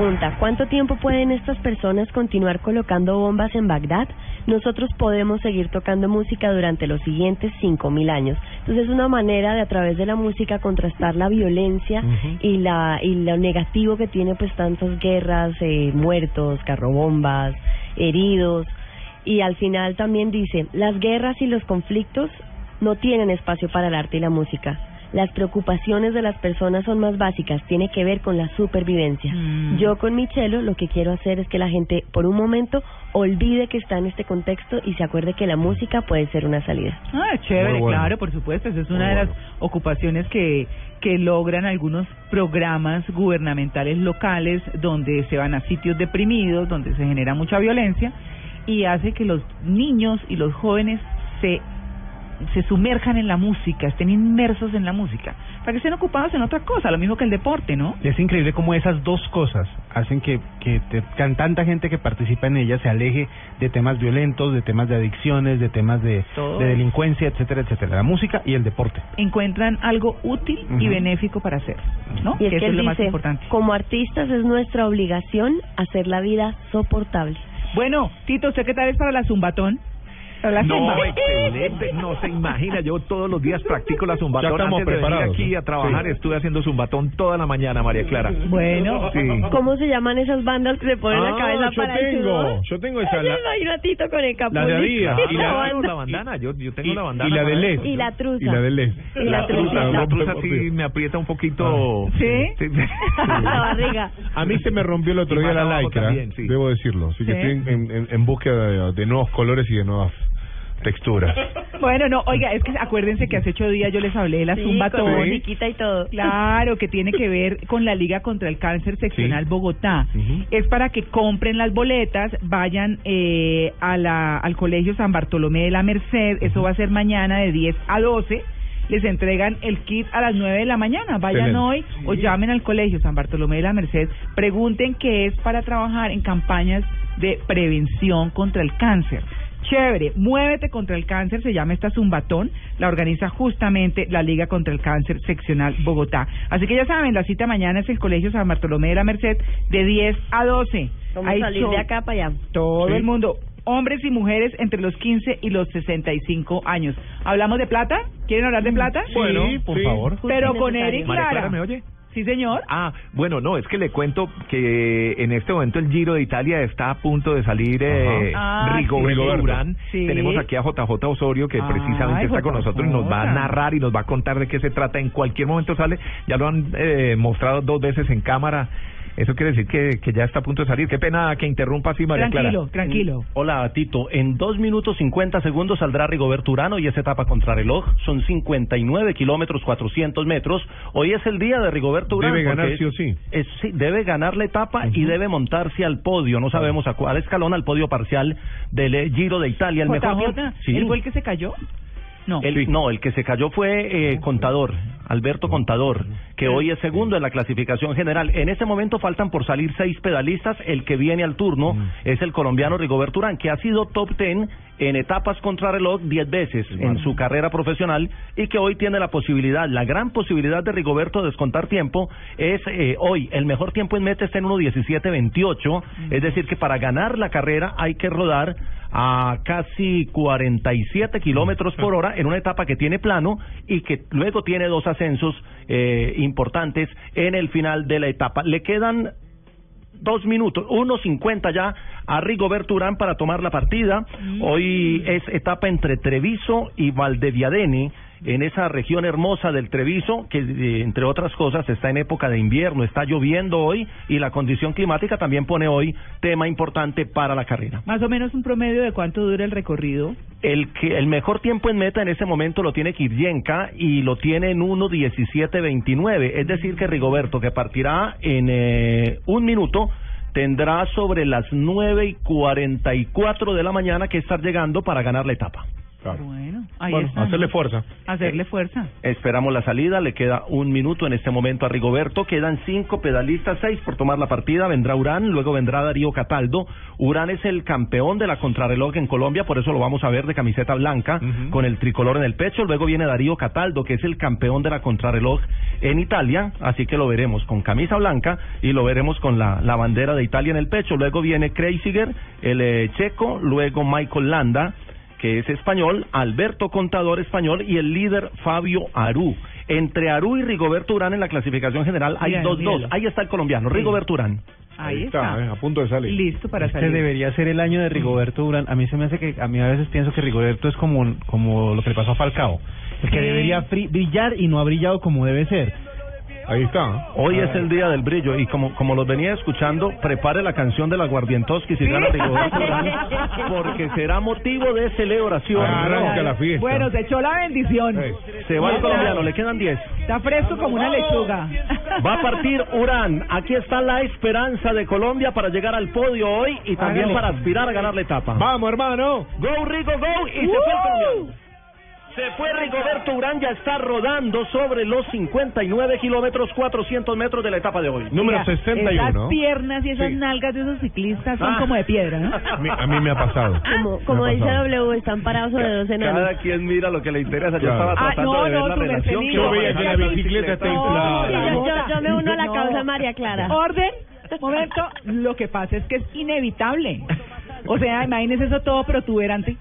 Pregunta, ¿cuánto tiempo pueden estas personas continuar colocando bombas en Bagdad? Nosotros podemos seguir tocando música durante los siguientes 5.000 años. Entonces es una manera de a través de la música contrastar la violencia y la y lo negativo que tiene pues tantas guerras, eh, muertos, carrobombas, heridos Y al final también dice, las guerras y los conflictos no tienen espacio para el arte y la música. Las preocupaciones de las personas son más básicas, tiene que ver con la supervivencia. Mm. Yo con mi chelo lo que quiero hacer es que la gente por un momento olvide que está en este contexto y se acuerde que la música puede ser una salida. Ah, chévere, bueno. claro, por supuesto. Esa es Muy una de las ocupaciones que, que logran algunos programas gubernamentales locales donde se van a sitios deprimidos, donde se genera mucha violencia y hace que los niños y los jóvenes se se sumerjan en la música, estén inmersos en la música, para que estén ocupados en otra cosa, lo mismo que el deporte, ¿no? Es increíble cómo esas dos cosas hacen que, que te- tanta gente que participa en ellas se aleje de temas violentos, de temas de adicciones, de temas de, delincuencia, etcétera, etcétera. La música y el deporte. Encuentran algo útil y benéfico para hacer, ¿no? Y es que, eso es él lo más importante. como artistas es nuestra obligación hacer la vida soportable. Bueno, Tito, ¿usted qué tal es para la zumbatón? La No, excelente, no se imagina, yo todos los días practico la zumbatón. Ya estamos Antes de venir preparados, aquí ¿no? a trabajar Sí. estuve haciendo zumbatón toda la mañana, María Clara. Bueno. Sí. ¿Cómo se llaman esas bandas que se ponen Ah, la cabeza yo para el tengo, sudor? yo tengo esa, Yo la- me imagino a Tito con el capullo. la de Adidas, Ah, y la- claro, la bandana, yo, yo tengo y- la bandana. y la de LED. Y la truza. Y la de LED. Y la truza. La truza sí me aprieta un poquito. ¿Sí? la barriga. A mí se me rompió el otro Y día la lycra, también, sí. debo decirlo. Así que Sí. estoy en, en- en búsqueda de, de nuevos colores y de nuevas texturas. Bueno, no, oiga, es que acuérdense que hace ocho días yo les hablé de la Sí, zumbatón. con y todo. Claro, que tiene que ver con la Liga contra el Cáncer Seccional Sí. Bogotá. Es para que compren las boletas, vayan eh, a la, al Colegio San Bartolomé de la Merced, eso va a ser mañana de 10 a 12. Les entregan el kit a las 9 de la mañana. Vayan Excelente. hoy o llamen al Colegio San Bartolomé de la Merced. Pregunten qué es para trabajar en campañas de prevención contra el cáncer. Chévere, Muévete contra el cáncer, se llama esta Zumbatón, la organiza justamente la Liga contra el Cáncer Seccional Bogotá. Así que ya saben, la cita mañana es el Colegio San Bartolomé de la Merced de 10 a 12. Vamos a salir show. de acá para allá. Todo Sí. el mundo, hombres y mujeres entre los 15 y los 65 años. ¿Hablamos de plata? ¿Quieren hablar de plata? Bueno, Sí, por sí. favor. Pero con. Eric. Clara, ¿me oye? Sí, señor. Ah, bueno, no, es que le cuento que en este momento el Giro de Italia está a punto de salir eh. Ah, Rigoberto sí. Urán. Sí. Tenemos aquí a JJ Osorio que Ay, precisamente está con nosotros y nos va a narrar y nos va a contar de qué se trata. En cualquier momento sale, ya lo han eh, mostrado dos veces en cámara. Eso quiere decir que, que ya está a punto de salir. Qué pena que interrumpa así, María Tranquilo, Clara. tranquilo. Hola, Tito. En 2 minutos 50 segundos saldrá Rigoberto Urano y es etapa contrarreloj. Son 59 kilómetros 400 metros. Hoy es el día de Rigoberto Urano. Debe ganar sí o sí. es- sí, debe ganar la etapa y debe montarse al podio. No sabemos a cuál escalón, al podio parcial del eh, Giro de Italia. El mejor JJ, tiempo- Sí. ¿él fue el que se cayó? No. El- No, el que se cayó fue eh, Contador, Alberto Contador, que hoy es segundo en la clasificación general. En este momento faltan por salir seis pedalistas. El que viene al turno es el colombiano Rigoberto Urán, que ha sido top ten en etapas contrarreloj diez veces en su carrera profesional y que hoy tiene la posibilidad, la gran posibilidad de Rigoberto de descontar tiempo es eh, hoy el mejor tiempo en meta está en 1.17.28, es decir que para ganar la carrera hay que rodar a casi 47 kilómetros por hora en una etapa que tiene plano y que luego tiene dos ascensos eh, importantes en el final de la etapa. Le quedan dos minutos, 1.50 ya a Rigoberto Urán para tomar la partida. Hoy es etapa entre Treviso y Valdeviadene, en esa región hermosa del Treviso, que eh, entre otras cosas está en época de invierno, está lloviendo hoy y la condición climática también pone hoy tema importante para la carrera. Más o menos un promedio de cuánto dura el recorrido. El que el mejor tiempo en meta en ese momento lo tiene Kiryenka y lo tiene en 1.17.29. Es decir, que Rigoberto, que partirá en eh, un minuto, tendrá sobre las 9 y 44 de la mañana que estar llegando para ganar la etapa. Bueno, ahí Bueno, está. hacerle fuerza. Hacerle fuerza. Esperamos la salida, le queda un minuto en este momento a Rigoberto, quedan cinco pedalistas, seis por tomar la partida, vendrá Urán, luego vendrá Darío Cataldo. Urán es el campeón de la contrarreloj en Colombia, por eso lo vamos a ver de camiseta blanca, con el tricolor en el pecho, luego viene Darío Cataldo, que es el campeón de la contrarreloj en Italia, así que lo veremos con camisa blanca y lo veremos con la, la bandera de Italia en el pecho, luego viene Kreisiger, el eh, checo, luego Michael Landa, que es español, Alberto Contador español y el líder Fabio Aru. Entre Aru y Rigoberto Urán en la clasificación general hay 2-2. míralo. Ahí está el colombiano, Rigoberto Urán. Ahí está. eh, a punto de salir. Listo para Este salir. debería ser el año de Rigoberto Urán. A mí se me hace que, a mí a veces pienso que Rigoberto es como, como lo que le pasó a Falcao. El que Sí. debería brillar y no ha brillado como debe ser. Ahí está. Hoy es el día del brillo y como como los venía escuchando, prepare la canción de la Guardientoski si gana Rigoberto Urán, porque será motivo de celebración. Arranca la fiesta. Bueno, se echó la bendición. Se va el colombiano, le quedan 10. Está fresco como una lechuga. Va a partir Urán. Aquí está la esperanza de Colombia para llegar al podio hoy y también para aspirar a ganar la etapa. Vamos, hermano. Go, Rigo, go. Y se fue el colombiano. Se fue Rigoberto Urán, ya está rodando sobre los 59 kilómetros, 400 metros de la etapa de hoy. Mira, Esas piernas y esas nalgas de esos ciclistas son Ah. como de piedra, ¿no? A mí, a mí me ha pasado. Como, como Me ha dice pasado. W, están parados sobre dos enanos. Cada quien mira lo que le interesa. Yo Claro. estaba Ah, tratando no, de ver no, la relación. Que Yo veía que la bicicleta está Sí, inflada. yo, yo, yo me uno a la No. causa María Clara. Orden, momento. Lo que pasa es que es inevitable. O sea, imagínese eso todo protuberante.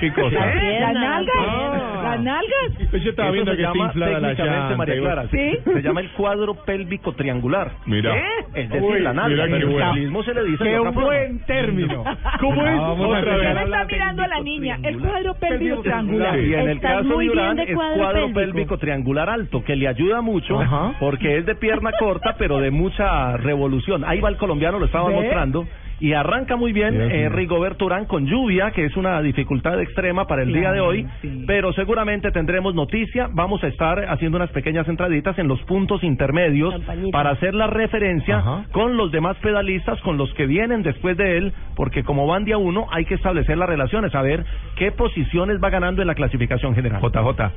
¿Qué cosa? Las nalgas, Ah. las nalgas. Yo estaba Eso viendo se que está llama inflada la técnicamente, llanta. María Clara. ¿Sí? Se llama el cuadro pélvico triangular. Mira. ¿Qué? Es decir, Uy, la nalga. mira Pero en bueno. se le dice ¡Qué forma. buen término! ¿Cómo es? Vamos a Otra vez. Ya me está mirando a la niña. El cuadro pélvico triangular. Y en el caso de Urán es cuadro cuadro pélvico. triangular alto, que le ayuda mucho porque es de pierna corta, pero de mucha revolución. Ahí va el colombiano, lo estaba mostrando. Y arranca muy bien eh, Rigoberto Urán con lluvia, que es una dificultad extrema para el día de hoy, sí. pero seguramente tendremos noticia. Vamos a estar haciendo unas pequeñas entraditas en los puntos intermedios para hacer la referencia Ajá. con los demás pedalistas, con los que vienen después de él, porque como van día uno, hay que establecer las relaciones, a ver qué posiciones va ganando en la clasificación general. JJ.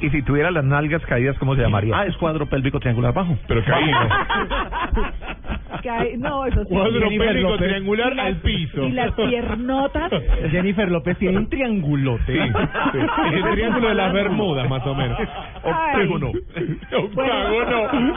Y si tuviera las nalgas caídas, ¿cómo se llamaría? Ah, es cuadro pélvico triangular bajo. Pero caído. Hay- no, eso sí. Cuadro Jennifer pélvico López. triangular Y las- al piso. Y las piernotas. Jennifer López tiene un triangulote. Sí, sí. Es el triángulo de las Bermudas, más o menos. Ay. Octágono. Octágono.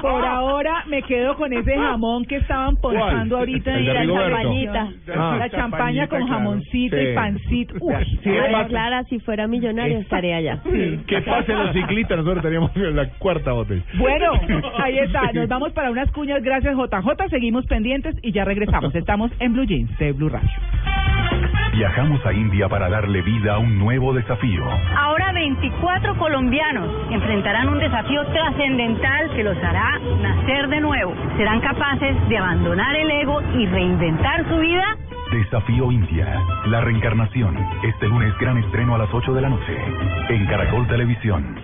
Por ahora me quedo con ese jamón que estaban ponchando ¿Cuál? ahorita El en de la Rigoberto. champañita. Ah. la champaña con jamoncito claro. y pancito. Uy, Sí, pasa- Clara, si fuera millonario, estaría allá. ¿Qué pasa en los ciclistas? Nosotros teníamos la cuarta botella. Bueno, ahí está. Nos vamos para unas cuñas. Gracias, JJ. Seguimos pendientes y ya regresamos. Estamos en Blue Jeans de Blue Radio. Viajamos a India para darle vida a un nuevo desafío. Ahora 24 colombianos enfrentarán un desafío trascendental que los hará nacer de nuevo. ¿Serán capaces de abandonar el ego y reinventar su vida? Desafío India. La reencarnación. Este lunes gran estreno a las 8 de la noche. En Caracol Televisión.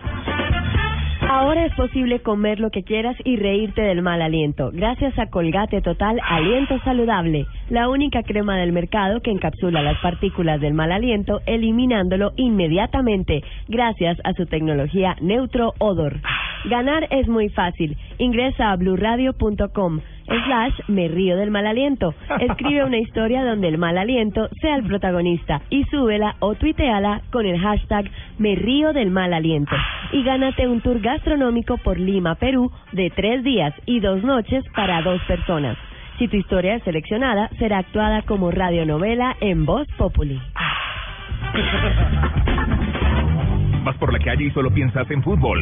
Ahora es posible comer lo que quieras y reírte del mal aliento, gracias a Colgate Total Aliento Saludable, la única crema del mercado que encapsula las partículas del mal aliento, eliminándolo inmediatamente, gracias a su tecnología Neutro Odor. Ganar es muy fácil. Ingresa a bluradio.com slash me río del mal aliento. Escribe una historia donde el mal aliento sea el protagonista y súbela o tuiteala con el hashtag me río del mal aliento. Y gánate un tour gastronómico por Lima, Perú, de tres días y dos noches para dos personas. Si tu historia es seleccionada, será actuada como radionovela en Voz Populi. Vas por la calle y solo piensas en fútbol.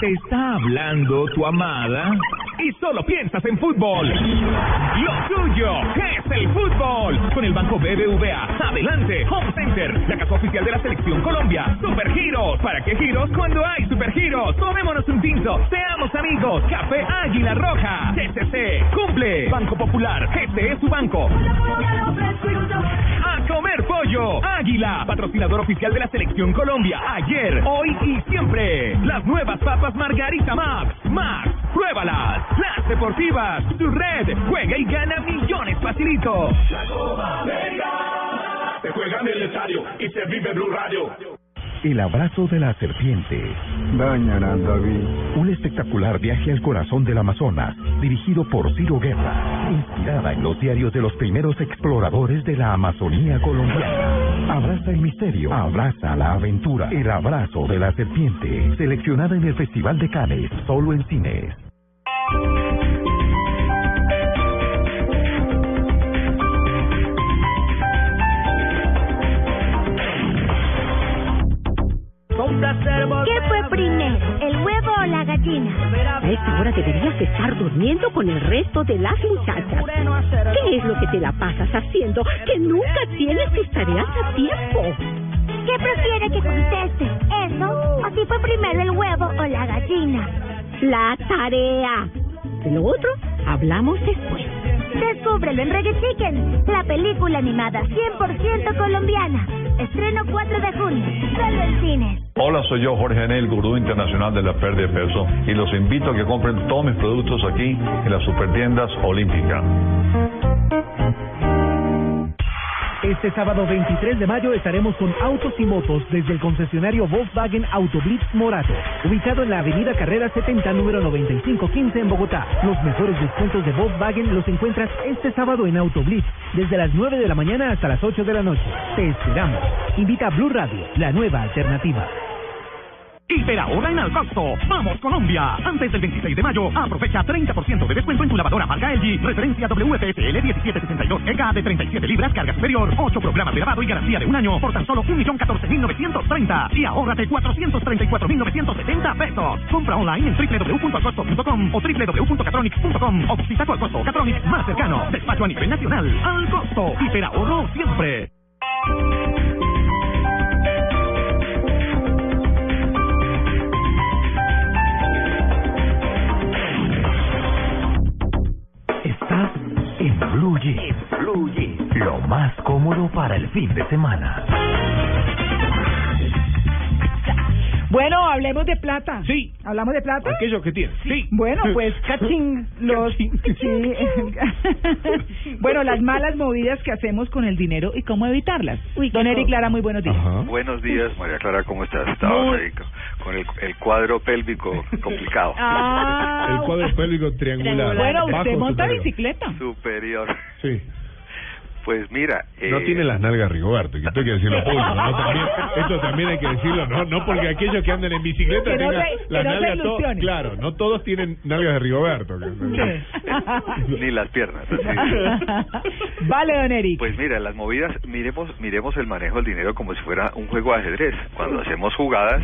Te está hablando tu amada y solo piensas en fútbol. Lo tuyo es el fútbol. Con el Banco BBVA. Adelante, Home Center, la casa oficial de la Selección Colombia. Super Giros. ¿Para qué giros cuando hay Super Giros? Tomémonos un tinto. Seamos amigos. Café Águila Roja. TCC. Cumple. Banco Popular. Este es su banco. A comer pollo. Águila, patrocinador oficial de la Selección Colombia. Ayer, hoy y siempre. Las nuevas papas Margarita Max. Max, pruébalas. Las deportivas. Tu red. Juega y gana millones facilito. Se juega en el estadio y se vive Blue Radio. El abrazo de la serpiente. Dañará, David. Un espectacular viaje al corazón del Amazonas, dirigido por Ciro Guerra, inspirada en los diarios de los primeros exploradores de la Amazonía colombiana. Abraza el misterio, abraza la aventura, el abrazo de la serpiente, seleccionada en el Festival de Cannes, solo en cines. ¿Qué fue primero, el huevo o la gallina? A esta hora deberías estar durmiendo con el resto de las muchachas. ¿Qué es lo que te la pasas haciendo que nunca tienes tus tareas a tiempo? ¿Qué prefiere que conteste? ¿Eso o si fue primero el huevo o la gallina? La tarea. De lo otro, hablamos después. Descúbrelo en Reggae Chicken, la película animada 100% colombiana. Estreno 4 de junio, solo en cines. Hola, soy yo, Jorge Enel, gurú internacional de la pérdida de peso, y los invito a que compren todos mis productos aquí en las supertiendas Olímpica. Este sábado 23 de mayo estaremos con autos y motos desde el concesionario Volkswagen Autoblitz Morato, ubicado en la avenida Carrera 70, número 9515 en Bogotá. Los mejores descuentos de Volkswagen los encuentras este sábado en Autoblitz, desde las 9 de la mañana hasta las 8 de la noche. Te esperamos. Invita a Blue Radio, la nueva alternativa. Hiperahorra en Alcosto. ¡Vamos, Colombia! Antes del 26 de mayo, aprovecha 30% de descuento en tu lavadora marca LG. Referencia WFSL 1762 EK de 37 libras, carga superior. 8 programas de lavado y garantía de un año por tan solo 1.014.930. Y ahórrate 434.970 pesos. Compra online en www.alcosto.com o www.catronics.com o visita tu Alcosto Catronics más cercano. Despacho a nivel nacional. Al costo. Hiperahorro siempre. En Blue Jeans. Blue Jeans. Lo más cómodo para el fin de semana. Bueno, hablemos de plata. Sí. ¿Hablamos de plata? Aquello que tiene. Sí. Bueno, pues cachín, los sí. bueno, las malas movidas que hacemos con el dinero y cómo evitarlas. Don Eric Lara, muy buenos días. Buenos días, María Clara, ¿cómo estás? Estaba ahí con- con el, el cuadro pélvico complicado. Ah, El cuadro pélvico triangular. Bueno, usted Bajo, monta superior. bicicleta. Superior. Sí. Pues mira... No eh, tiene las nalgas Rigoberto, que esto hay que decirlo público. ¿no? También, esto también hay que decirlo, no, no porque aquellos que andan en bicicleta Que no tengan se- las no nalgas. Claro, no todos tienen nalgas de Rigoberto. que- Ni las piernas. así. Vale, don Eric. Pues mira, las movidas, miremos, miremos el manejo del dinero como si fuera un juego de ajedrez. Cuando hacemos jugadas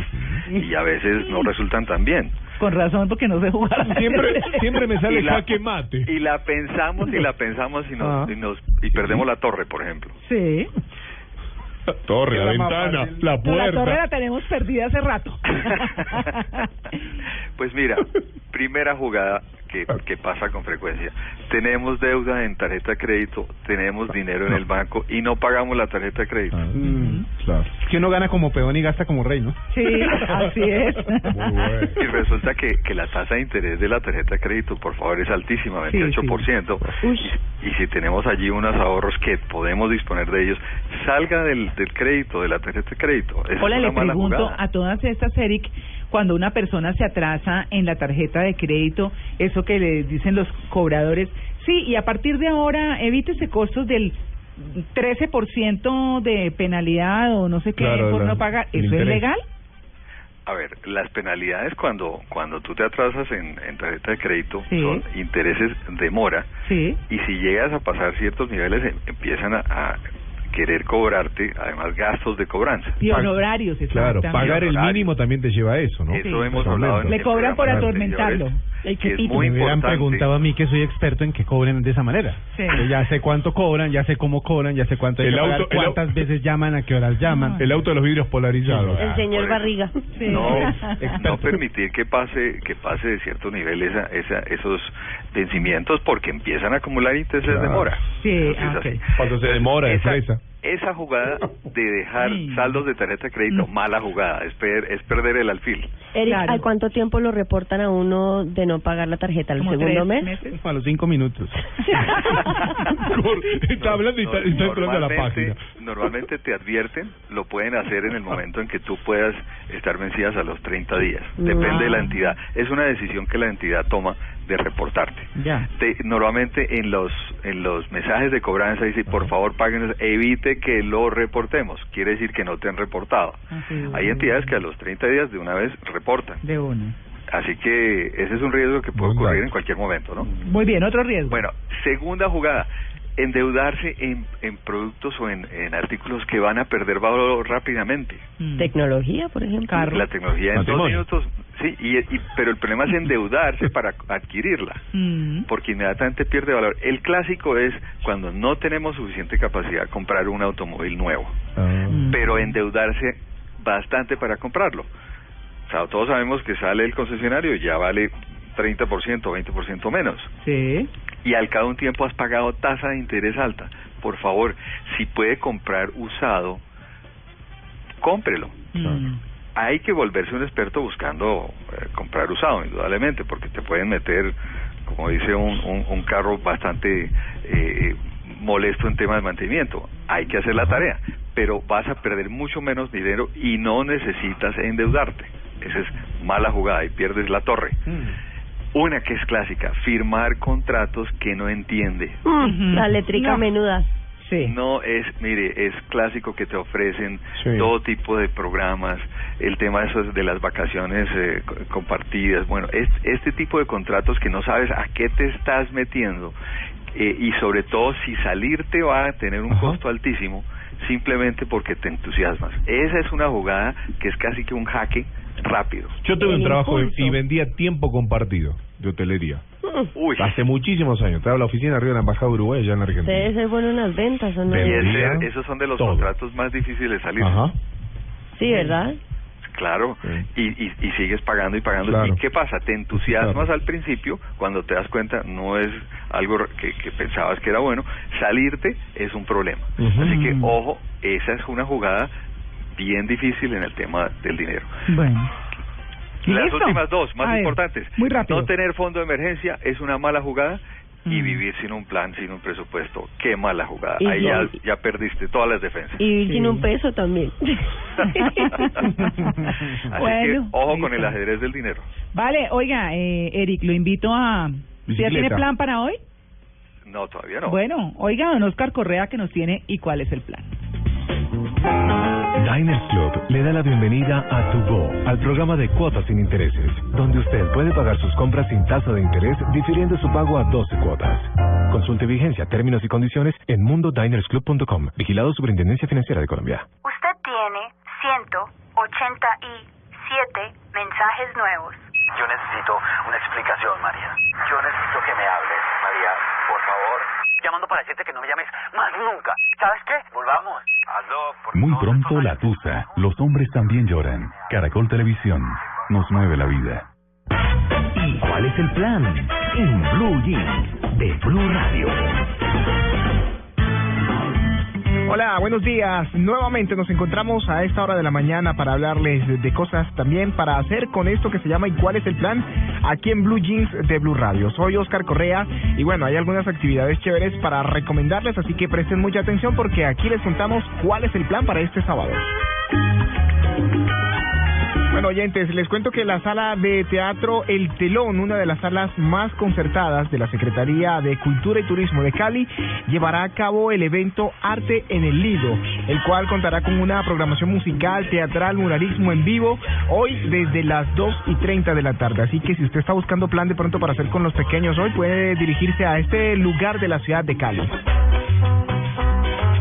y a veces no resultan tan bien. Con razón, porque no sé jugar. Siempre, siempre me sale Y la- jaque mate. Y la pensamos y la pensamos y nos, Ah. y nos y perdemos la torre, por ejemplo. Sí. Torre, la más ventana, la No, la torre la puerta. tenemos perdida hace rato. Pues mira, primera jugada que, que pasa con frecuencia. Tenemos deuda en tarjeta de crédito, tenemos dinero en el banco y no pagamos la tarjeta de crédito. claro. Es que uno gana como peón y gasta como rey, ¿no? Sí, así es. Y resulta que, que la tasa de interés de la tarjeta de crédito, por favor, es altísima, Sí, 28%. Y, y si tenemos allí unos ahorros que podemos disponer de ellos, salga del, del crédito, de la tarjeta de crédito. Esa Hola, es le mala pregunto jugada. a todas estas, Eric, cuando una persona se atrasa en la tarjeta de crédito, eso que le dicen los cobradores, sí, y a partir de ahora evítese costos del 13% de penalidad o no sé qué Claro, por la- no pagar, ¿eso es legal? A ver, las penalidades cuando cuando tú te atrasas en, en tarjeta de crédito Sí. son intereses de mora Sí. y si llegas a pasar ciertos niveles em- empiezan a, a querer cobrarte además gastos de cobranza. Y honorarios, Claro, pagar el mínimo también te lleva a eso, ¿no? Eso hemos hablado en Le el cobran por atormentarlo. Anteriores, que es Y muy me hubieran importante. preguntado a mí que soy experto en que cobren de esa manera. Sí. Ya sé cuánto cobran, ya sé cómo cobran, ya sé cuánto hay El que pagar, auto- el au- cuántas veces llaman, a qué horas llaman. El auto de los vidrios polarizados. El señor Barriga. No, no permitir que pase que pase de cierto nivel esa, esa, esos vencimientos porque empiezan a acumular intereses de mora. Sí, Entonces, ah, ok. así. Cuando se demora de Esa- fresa. Esa jugada de dejar saldos de tarjeta de crédito, mala jugada, es, per- es perder el alfil. Eric, Claro. ¿al cuánto tiempo lo reportan a uno de no pagar la tarjeta? ¿Al Como segundo tres mes? meses. A los cinco minutos. está hablando y está, está entrando a la Normalmente- página. Normalmente te advierten, lo pueden hacer en el momento en que tú puedas estar vencidas a los 30 días. Depende de la entidad. Es una decisión que la entidad toma de reportarte. Ya. Te- normalmente en los en los mensajes de cobranza dice por favor paguen evite que lo reportemos quiere decir que no te han reportado Así hay entidades que a los 30 días de una vez reportan De uno. así que ese es un riesgo que puede ocurrir en cualquier momento no Muy bien, otro riesgo. bueno segunda jugada endeudarse en, en productos o en, en artículos que van a perder valor rápidamente Mm. Tecnología, por ejemplo. la tecnología en dos minutos sí y, y- pero el problema es endeudarse para adquirirla, porque inmediatamente pierde valor. El clásico es cuando no tenemos suficiente capacidad de comprar un automóvil nuevo, pero endeudarse bastante para comprarlo. O sea, todos sabemos que sale el concesionario y ya vale 30% o 20% menos. Sí. Y al cabo de un tiempo has pagado tasa de interés alta. Por favor, si puede comprar usado, cómprelo. Hay que volverse un experto buscando eh, comprar usado, indudablemente, porque te pueden meter, como dice un, un, un carro bastante eh, molesto en temas de mantenimiento. Hay que hacer la tarea, pero vas a perder mucho menos dinero y no necesitas endeudarte. Esa es mala jugada y pierdes la torre. Una que es clásica, firmar contratos que no entiende. Mm, La eléctrica No. menuda. No es, mire, es clásico que te ofrecen todo tipo de programas, el tema de, esos, de las vacaciones eh, co- compartidas, bueno, es, este tipo de contratos que no sabes a qué te estás metiendo eh, y sobre todo si salirte va a tener un costo altísimo simplemente porque te entusiasmas. Esa es una jugada que es casi que un jaque rápido. Yo tuve un trabajo impulso. y vendía tiempo compartido de hotelería. Uy. Hace muchísimos años. Estaba en la oficina arriba de la Embajada de Uruguay, allá en Argentina. Bueno en las ventas, ¿o no? Y ese- esos son de los todo. contratos más difíciles de salir. Ajá. Sí, ¿verdad? Claro, y, y, y sigues pagando y pagando. Claro. ¿Y qué pasa? Te entusiasmas al principio, cuando te das cuenta no es algo que, que pensabas que era bueno, salirte es un problema. Así que, ojo, esa es una jugada bien difícil en el tema del dinero. Bueno. Las ¿Listo? últimas dos, más A ver, importantes. muy rápido. No tener fondo de emergencia es una mala jugada y vivir sin un plan, sin un presupuesto, qué mala jugada. Y Ahí ya, no- ya perdiste todas las defensas. Y vivir sin un peso también. Así Bueno, que ojo con el ajedrez del dinero. Vale, oiga, eh, Eric, lo invito a... ¿Usted ya tiene plan para hoy? No, todavía no. Bueno, oiga, don Oscar Correa que nos tiene y cuál es el plan. Diners Club le da la bienvenida a Tu Go, al programa de cuotas sin intereses, donde usted puede pagar sus compras sin tasa de interés, difiriendo su pago a 12 cuotas. Consulte vigencia, términos y condiciones en mundodinersclub.com. Vigilado Superintendencia Financiera de Colombia. Usted tiene 187 mensajes nuevos. Yo necesito una explicación, María. Yo necesito que me hables, María, por favor. Llamando para decirte que no me llames más nunca. ¿Sabes qué? Volvamos. Muy pronto la tusa. Los hombres también lloran. Caracol Televisión. Nos mueve la vida. ¿Y cuál es el plan? En Blue Jeans de Blue Radio. Hola, buenos días. Nuevamente nos encontramos a esta hora de la mañana para hablarles de- cosas también para hacer con esto que se llama ¿Y cuál es el plan? Aquí en Blue Jeans de Blue Radio. Soy Oscar Correa y bueno, hay algunas actividades chéveres para recomendarles, así que presten mucha atención porque aquí les contamos cuál es el plan para este sábado. Bueno, oyentes, les cuento que la sala de teatro El Telón, una de las salas más concertadas de la Secretaría de Cultura y Turismo de Cali, llevará a cabo el evento Arte en el Lido, el cual contará con una programación musical, teatral, muralismo en vivo, hoy desde las 2 y 30 de la tarde. Así que si usted está buscando plan de pronto para hacer con los pequeños hoy, puede dirigirse a este lugar de la ciudad de Cali.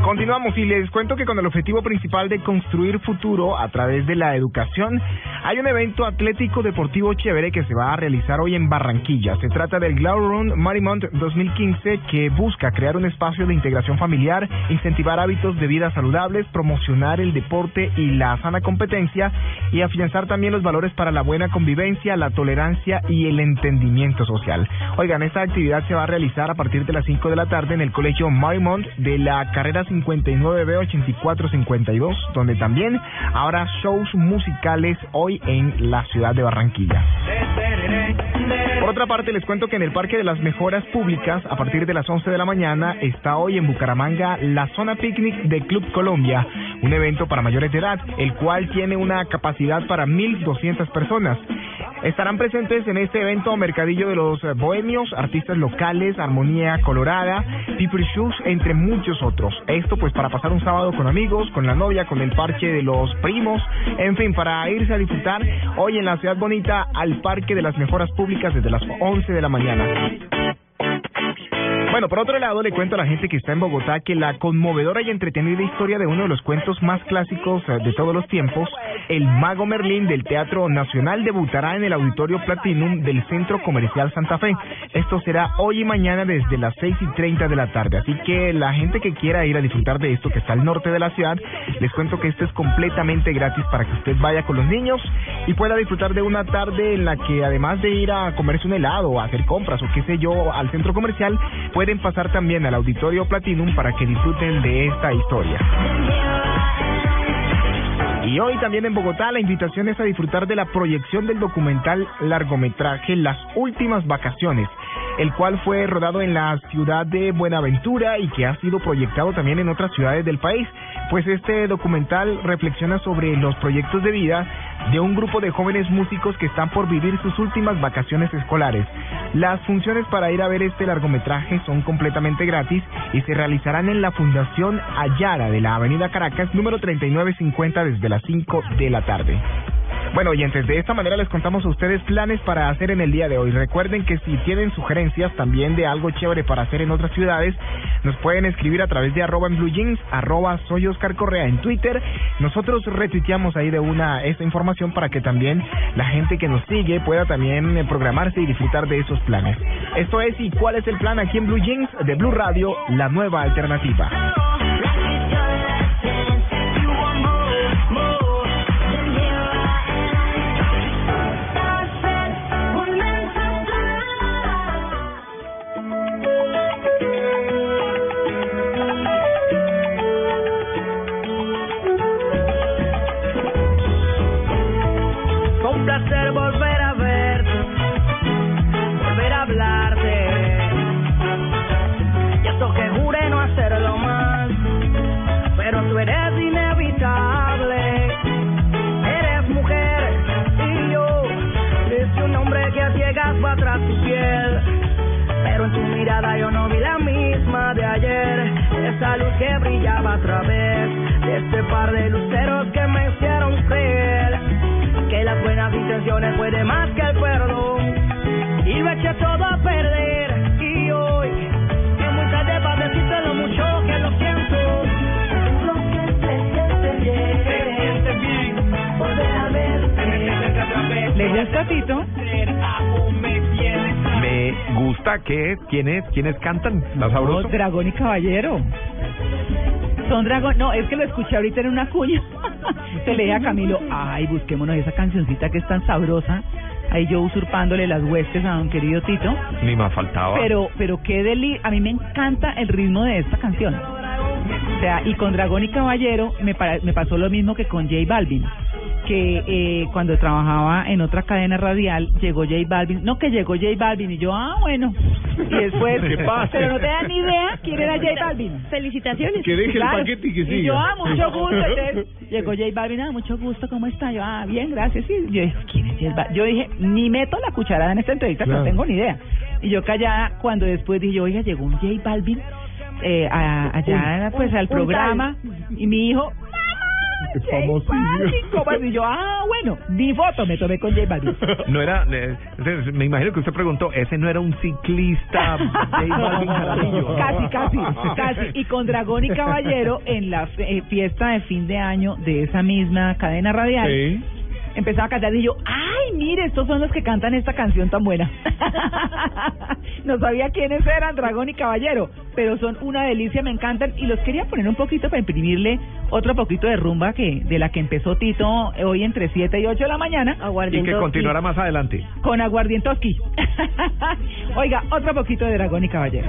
Continuamos y les cuento que con el objetivo principal de construir futuro a través de la educación, hay un evento atlético deportivo chévere que se va a realizar hoy en Barranquilla. Se trata del Glow Run Marimont 2015 que busca crear un espacio de integración familiar, incentivar hábitos de vida saludables, promocionar el deporte y la sana competencia y afianzar también los valores para la buena convivencia, la tolerancia y el entendimiento social. Oigan, esta actividad se va a realizar a partir de las 5 de la tarde en el Colegio Marimont de la carrera 59B8452, donde también habrá shows musicales hoy en la ciudad de Barranquilla. Por otra parte, les cuento que en el Parque de las Mejoras Públicas, a partir de las 11 de la mañana, está hoy en Bucaramanga la zona picnic de Club Colombia, un evento para mayores de edad, el cual tiene una capacidad para 1.200 personas. Estarán presentes en este evento Mercadillo de los Bohemios, artistas locales, Armonía Colorada, People Shoes, entre muchos otros. Esto pues para pasar un sábado con amigos, con la novia, con el parche de los primos, en fin, para irse a disfrutar hoy en la ciudad bonita al Parque de las Mejoras Públicas desde las 11 de la mañana. Bueno, por otro lado, le cuento a la gente que está en Bogotá que la conmovedora y entretenida historia de uno de los cuentos más clásicos eh, de todos los tiempos, El Mago Merlín del Teatro Nacional, debutará en el Auditorio Platinum del Centro Comercial Santa Fe. Esto será hoy y mañana desde las 6 y 30 de la tarde. Así que la gente que quiera ir a disfrutar de esto, que está al norte de la ciudad, les cuento que esto es completamente gratis para que usted vaya con los niños y pueda disfrutar de una tarde en la que además de ir a comerse un helado a hacer compras o qué sé yo al centro comercial, pueden pasar también al Auditorio Platinum para que disfruten de esta historia. Y hoy también en Bogotá la invitación es a disfrutar de la proyección del documental largometraje Las Últimas Vacaciones, el cual fue rodado en la ciudad de Buenaventura y que ha sido proyectado también en otras ciudades del país. Pues este documental reflexiona sobre los proyectos de vida de un grupo de jóvenes músicos que están por vivir sus últimas vacaciones escolares. Las funciones para ir a ver este largometraje son completamente gratis y se realizarán en la Fundación Ayara de la Avenida Caracas, número 3950 desde las 5 de la tarde. Bueno, oyentes, de esta manera les contamos a ustedes planes para hacer en el día de hoy. Recuerden que si tienen sugerencias también de algo chévere para hacer en otras ciudades, nos pueden escribir a través de arroba en blue jeans, arroba soy Oscar Correa en Twitter. Nosotros retuiteamos ahí de una esta información para que también la gente que nos sigue pueda también eh, programarse y disfrutar de esos planes. Esto es ¿Y cuál es el plan aquí en Blue Jeans de Blue Radio, la nueva alternativa? Un placer volver a verte, volver a hablarte. Y eso que juré no hacerlo más, pero tú eres inevitable. Eres mujer y yo, es un hombre que a ciegas va tras tu piel. Pero en tu mirada yo no vi la misma de ayer, esa luz que brillaba a través de este par de luceros que me hicieron creer que las buenas intenciones pueden más que el perdón. Y lo eché todo a perder. Y hoy es muy tarde para decirte lo mucho que lo siento. Lo que siente bien. Se siente bien. Volver a verte ¿Le gusta Tito? Gusta que quiénes quiénes cantan. ¿Está sabroso? No, Dragón y Caballero. Son dragón, no, es que lo escuché ahorita en una cuña. Se le dije a Camilo, ay, busquémonos esa cancioncita que es tan sabrosa. Ahí yo usurpándole las huestes a don querido Tito. Ni más faltaba. Pero, pero qué deli, a mí me encanta el ritmo de esta canción. O sea, y con Dragón y Caballero me, para- me pasó lo mismo que con J Balvin. Que eh, cuando trabajaba en otra cadena radial, llegó J Balvin. No, que llegó J Balvin. Y yo, ah, bueno. Y después, ¿Qué pasa? pero no te dan ni idea quién era J Balvin. Felicitaciones. Que deje el paquete y que Y siga. yo, ah, mucho gusto. Entonces, llegó J Balvin, ah, mucho gusto, ¿cómo está? Yo, ah, bien, gracias. Sí. Yo dije, ¿quién es J Balvin? Yo dije, ni meto la cucharada en esta entrevista, Claro. no tengo ni idea. Y yo callada, cuando después dije, oiga, llegó un J Balvin eh, a- allá, pues, al programa, y mi hijo. Y yo, ah, bueno, mi foto me tomé con J Balvin. No era, eh, me imagino que usted preguntó, ese no era un ciclista J Balvin Jaramillo. Casi, casi, casi. Y con Dragón y Caballero en la eh, fiesta de fin de año de esa misma cadena radial. Sí. Empezaba a cantar y yo, ay, mire, estos son los que cantan esta canción tan buena. no sabía quiénes eran, Dragón y Caballero, pero son una delicia, me encantan y los quería poner un poquito para imprimirle otro poquito de rumba que de la que empezó Tito hoy entre 7 y 8 de la mañana. Y que continuará más adelante. Con aguardientoski. Oiga, otro poquito de Dragón y Caballero.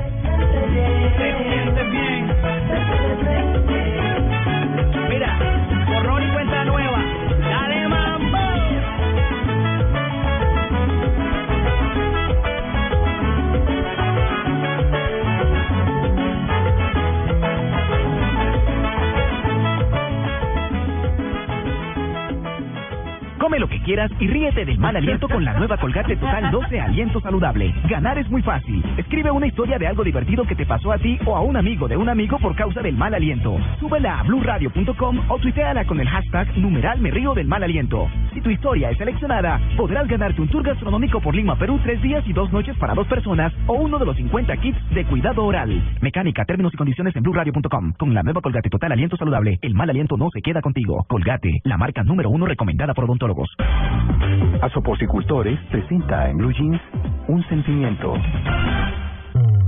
Y ríete del mal aliento con la nueva Colgate Total 12 Aliento Saludable. Ganar es muy fácil. Escribe una historia de algo divertido que te pasó a ti o a un amigo de un amigo por causa del mal aliento. Súbela a blurradio.com o tuiteala con el hashtag numeral me río del mal aliento. Si tu historia es seleccionada, podrás ganarte un tour gastronómico por Lima, Perú, tres días y dos noches para dos personas o uno de los 50 kits de cuidado oral. Mecánica, términos y condiciones en blurradio.com. Con la nueva Colgate Total Aliento Saludable, el mal aliento no se queda contigo. Colgate, la marca número uno recomendada por odontólogos. Asoporcicultores presenta en Blue Jeans un sentimiento.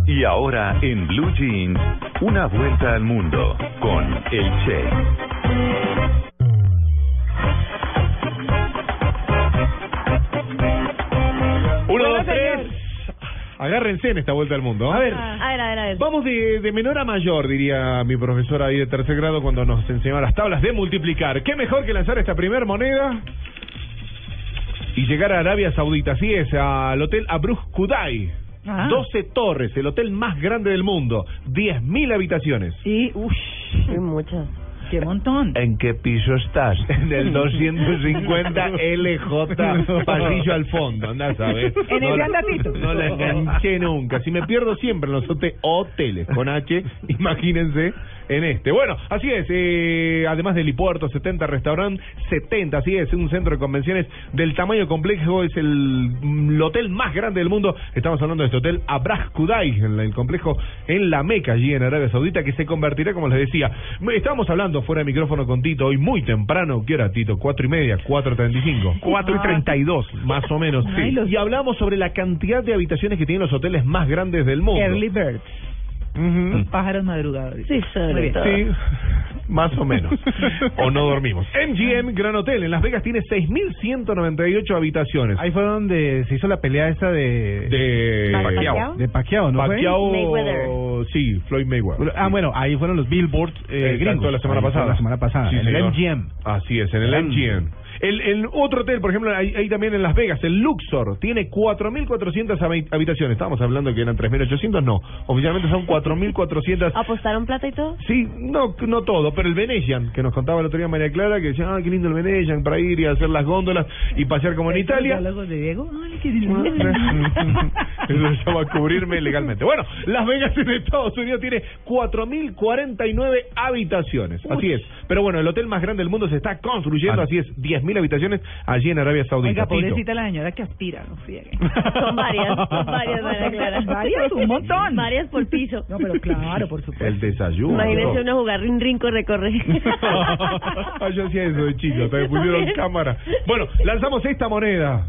Y ahora en Blue Jeans, una vuelta al mundo con el Che. Uno, dos, tres. Agárrense en esta vuelta al mundo. A ver, A ver, a ver, a ver. vamos de, de menor a mayor, diría mi profesora ahí de tercer grado cuando nos enseñaba las tablas de multiplicar. ¿Qué mejor que lanzar esta primer moneda y llegar a Arabia Saudita? Así es, al hotel Abruz Kudai. Ah. 12 torres, el hotel más grande del mundo, 10.000 habitaciones. Sí, uff. muchas. Qué montón. ¿En qué piso estás? En el 250 LJ, pasillo al fondo, anda, ¿sabes? En el no, la- andacito. no la enganché nunca. Si me pierdo siempre en los hote- hoteles con H, imagínense en este. Bueno, así es, eh, además del helipuerto, 70 restaurantes, 70, así es, un centro de convenciones del tamaño complejo, es el, mm, el hotel más grande del mundo. Estamos hablando de este hotel Abraj Kudai, en el complejo en la Meca, allí en Arabia Saudita, que se convertirá, como les decía, estábamos hablando fuera de micrófono con Tito hoy muy temprano, ¿qué hora Tito? Cuatro y media, cuatro treinta y cinco. Cuatro y treinta y dos. Más o menos, sí. Y hablamos sobre la cantidad de habitaciones que tienen los hoteles más grandes del mundo. Early birds. Ujú. Pájaros madrugadores. Sí, sobre Muy bien. todo. Sí, más o menos. o no dormimos. MGM Gran Hotel en Las Vegas tiene 6.198 habitaciones. Ahí fue donde se hizo la pelea esta de... De ¿Pacquiao? De Pacquiao, ¿no? Pacquiao, Mayweather. sí, Floyd Mayweather. Ah, bueno, ahí fueron los billboards eh, Exacto, gringos. la semana pasada. La semana pasada, Sí, en el señor. MGM. Así es, en el El MGM. El, el otro hotel, por ejemplo, ahí, ahí también en Las Vegas, el Luxor, tiene 4.400 habi- habitaciones. Estábamos hablando que eran 3.800, no. Oficialmente son 4.400. ¿Apostaron plata y todo? Sí, no, no todo, pero el Venetian, que nos contaba el otro día María Clara, que decía, ah, qué lindo el Venetian, para ir y hacer las góndolas y pasear como en Italia. ¿Diálogos de Diego? Ay, qué lindo. Eso se llama cubrirme legalmente. Bueno, Las Vegas en Estados Unidos tiene 4.049 habitaciones. Así es. Pero bueno, el hotel más grande del mundo se está construyendo, Ah. así es, 10.000 habitaciones allí en Arabia Saudita. Oiga, pobrecita la señora que aspira, no friegue. Son varias, son varias, Clara. Varias, un montón. Varias por piso. No, pero claro, por supuesto. El desayuno. Imagínense uno jugar rin rin corre corre. Ah, Yo hacía eso de chico, hasta pusieron cámara. Bueno, lanzamos esta moneda.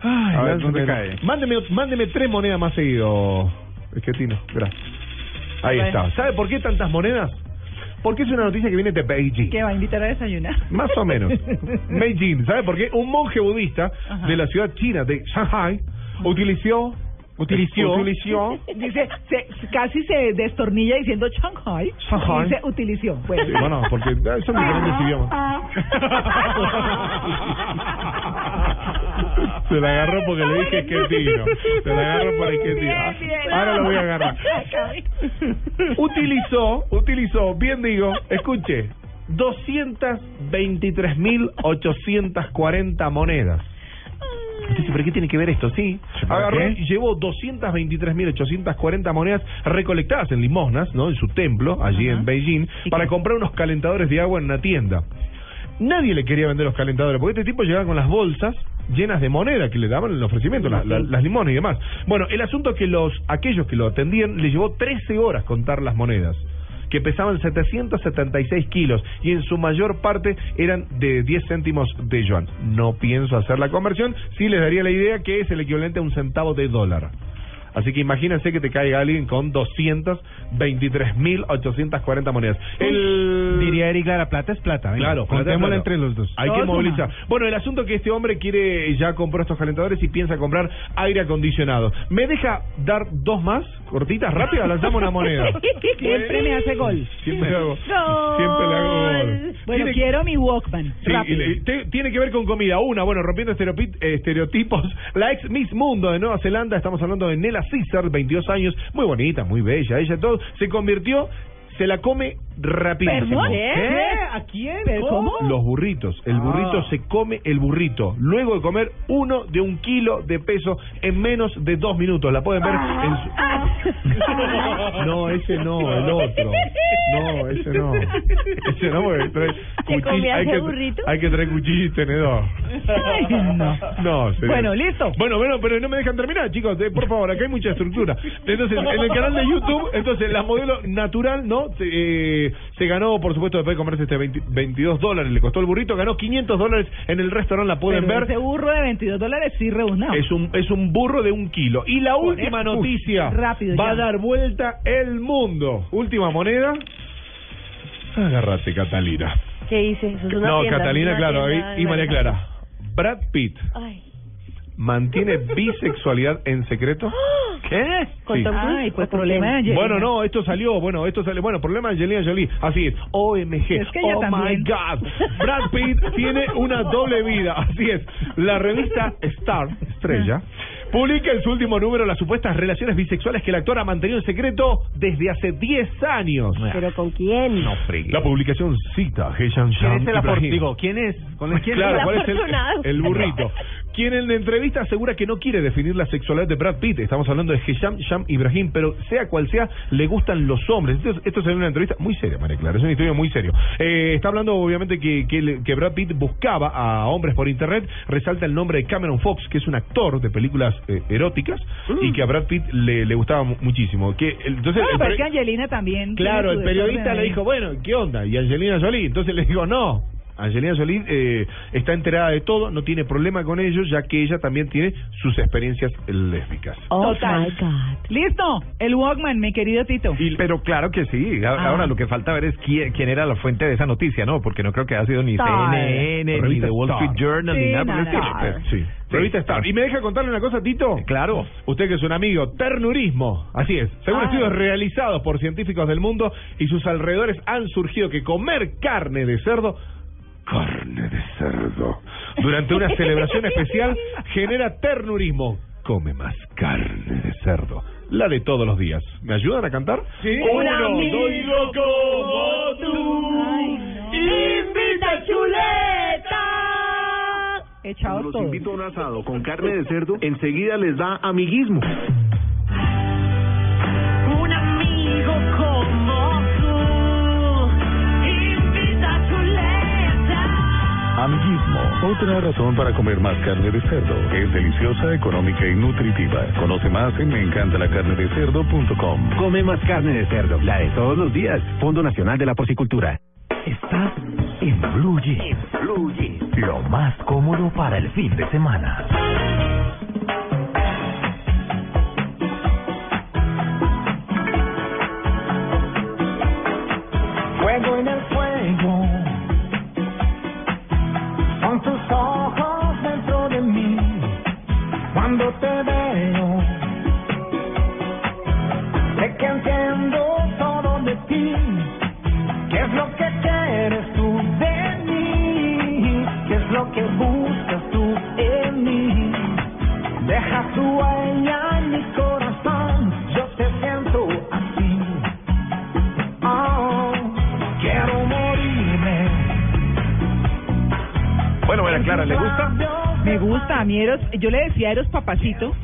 Ay, A ver, ¿dónde cae? Mándeme, mándeme tres monedas más seguido. Es que Tino, gracias. Ahí está. ¿Sabe por qué tantas monedas? Porque es una noticia que viene de Beijing. Que va a invitar a desayunar. Más o menos. Beijing, ¿sabe por qué? Un monje budista Ajá. de la ciudad china de Shanghai utilizó utilizó utilizó Dice, se, casi se destornilla diciendo Shanghai. Shanghai. Dice utilició. Bueno, Sí, bueno, porque son diferentes idiomas. Se la agarró porque le dije que tiro. Se la agarró el que. Bien, bien. Ahora lo voy a agarrar. Utilizó, utilizó, bien digo, escuche, 223.840 monedas. Dice, ¿pero qué tiene que ver esto? Sí, ¿Para agarró y llevó 223.840 monedas recolectadas en limosnas, ¿no? En su templo, allí en Beijing, para comprar unos calentadores de agua en una tienda. Nadie le quería vender los calentadores, porque este tipo llegaba con las bolsas llenas de moneda que le daban el ofrecimiento, la- las limones y demás. Bueno, el asunto es que los aquellos que lo atendían le llevó 13 horas contar las monedas que pesaban 776 kilos y en su mayor parte eran de 10 céntimos de yuan. No pienso hacer la conversión, sí les daría la idea que es el equivalente a un centavo de dólar. Así que imagínense que te caiga alguien con 223.840 monedas. El... Diría Eric, la plata es plata. venga, Claro, contémosla entre los dos. Hay que movilizar. Bueno, el asunto es que este hombre quiere, ya compró estos calentadores y piensa comprar aire acondicionado. ¿Me deja dar dos más? Cortitas, rápidas, lanzamos una moneda. siempre me hace gol. Siempre le hago, siempre le hago gol. Bueno, Tiene- quiero mi Walkman. Sí, le- te- tiene que ver con comida. Una, bueno, rompiendo estereotipos. La ex Miss Mundo de Nueva Zelanda, estamos hablando de Nella Caesar, 22 años, muy bonita, muy bella, ella todo, se convirtió, se la come rapidísimo. ¿Perdón? ¿Qué? ¿A quién? ¿Pero cómo? Los burritos. El burrito Ah. se come el burrito. Luego de comer uno de un kilo de peso en menos de dos minutos. La pueden ver en su... No, ese no, el otro. No, ese no. Ese no, porque trae ¿Te cuchillo- hay que, burrito? hay que traer cuchillo y tenedor. no. No, señor. Bueno, listo. Bueno, bueno, pero no me dejan terminar, chicos. eh, por favor, acá hay mucha estructura. Entonces, en el canal de YouTube, entonces la modelo natural, ¿no? Se, eh, se ganó, por supuesto, después de comerse este 20 22 dólares, le costó el burrito, ganó 500 dólares en el restaurante, la pueden Pero ver. ese burro de 22 dólares sí reunado. Es un, es un burro de un kilo. Y la última eso, noticia uy, rápido va a dar vuelta el mundo. Última moneda. Agárrate, Catalina. ¿Qué hice? Eso es una no, tienda, Catalina, una claro, tienda y, y María. Clara. Brad Pitt Ay. Mantiene bisexualidad en secreto. ¿Qué? ¿Con Tom Cruise Ay, pues problema de? Angelina. Bueno, no, esto salió, bueno, esto salió, bueno, problema de Angelina Jolie, así es, OMG, Es que oh también. my God, Brad Pitt tiene una doble vida, así es, la revista Star, Estrella, publica en su último número las supuestas relaciones bisexuales que el actor ha mantenido en secreto desde hace 10 años. ¿Pero con quién? No, La publicación cita a Hesham ¿Quién es el apor- Ibrahim. Digo, ¿quién es? ¿Con el quién Claro, es? ¿cuál es el, afortunado. el burrito? Quien en la entrevista asegura que no quiere definir la sexualidad de Brad Pitt. Estamos hablando de Hesham Sham Ibrahim, pero sea cual sea, le gustan los hombres. Esto, es- esto es una entrevista muy seria, María Clara. Es una historia muy seria. Eh, está hablando, obviamente, que, que, Brad Pitt buscaba a hombres por internet. Resalta el nombre de Cameron Fox, que es un actor de películas eh, eróticas y que a Brad Pitt le, le gustaba mu- muchísimo. Que, entonces, Bueno, el pero peri- es que Angelina también. Claro, el periodista le dijo, bueno, ¿qué onda? Y Angelina Jolie, entonces le dijo, no. Angelina Jolie eh, está enterada de todo, no tiene problema con ello, ya que ella también tiene sus experiencias lésbicas. Oh Total. my God. Listo, el Walkman, mi querido Tito. Pero claro que sí. A- Ah. Ahora lo que falta ver es quién, quién era la fuente de esa noticia, ¿no? Porque no creo que haya sido ni Star. CNN, ni The Wall Star. Street Journal, ni Sí, nada por el nada. Sí, revista Star. Y me deja contarle una cosa, Tito. Claro. Usted que es un amigo, ternurismo. Así es. Según Ah. estudios realizados por científicos del mundo y sus alrededores han surgido que comer carne de cerdo carne de cerdo durante una celebración especial genera ternurismo. Come más carne de cerdo. La de todos los días. ¿Me ayudan a cantar? Sí. Un amigo como tú. Invita chuleta. Echados los todos. invito a un asado con carne de cerdo, enseguida les da amiguismo. Un amigo como Amiguismo, otra razón para comer más carne de cerdo. Es deliciosa, económica y nutritiva. Conoce más en meencantalacarnedecerdo.com. Come más carne de cerdo, la de todos los días. Fondo Nacional de la Porcicultura. Estás en Blue Jeans. Blue Jeans. Lo más cómodo para el fin de semana. Cuando te veo, sé que entiendo todo de ti. ¿Qué es lo que quieres tú de mí? ¿Qué es lo que buscas tú en mí? Deja tu huella en mi corazón, yo te siento así. Oh, quiero morirme. Bueno, María Clara, ¿le gusta? Me gusta, a mí Eros, yo le decía Eros Papacito.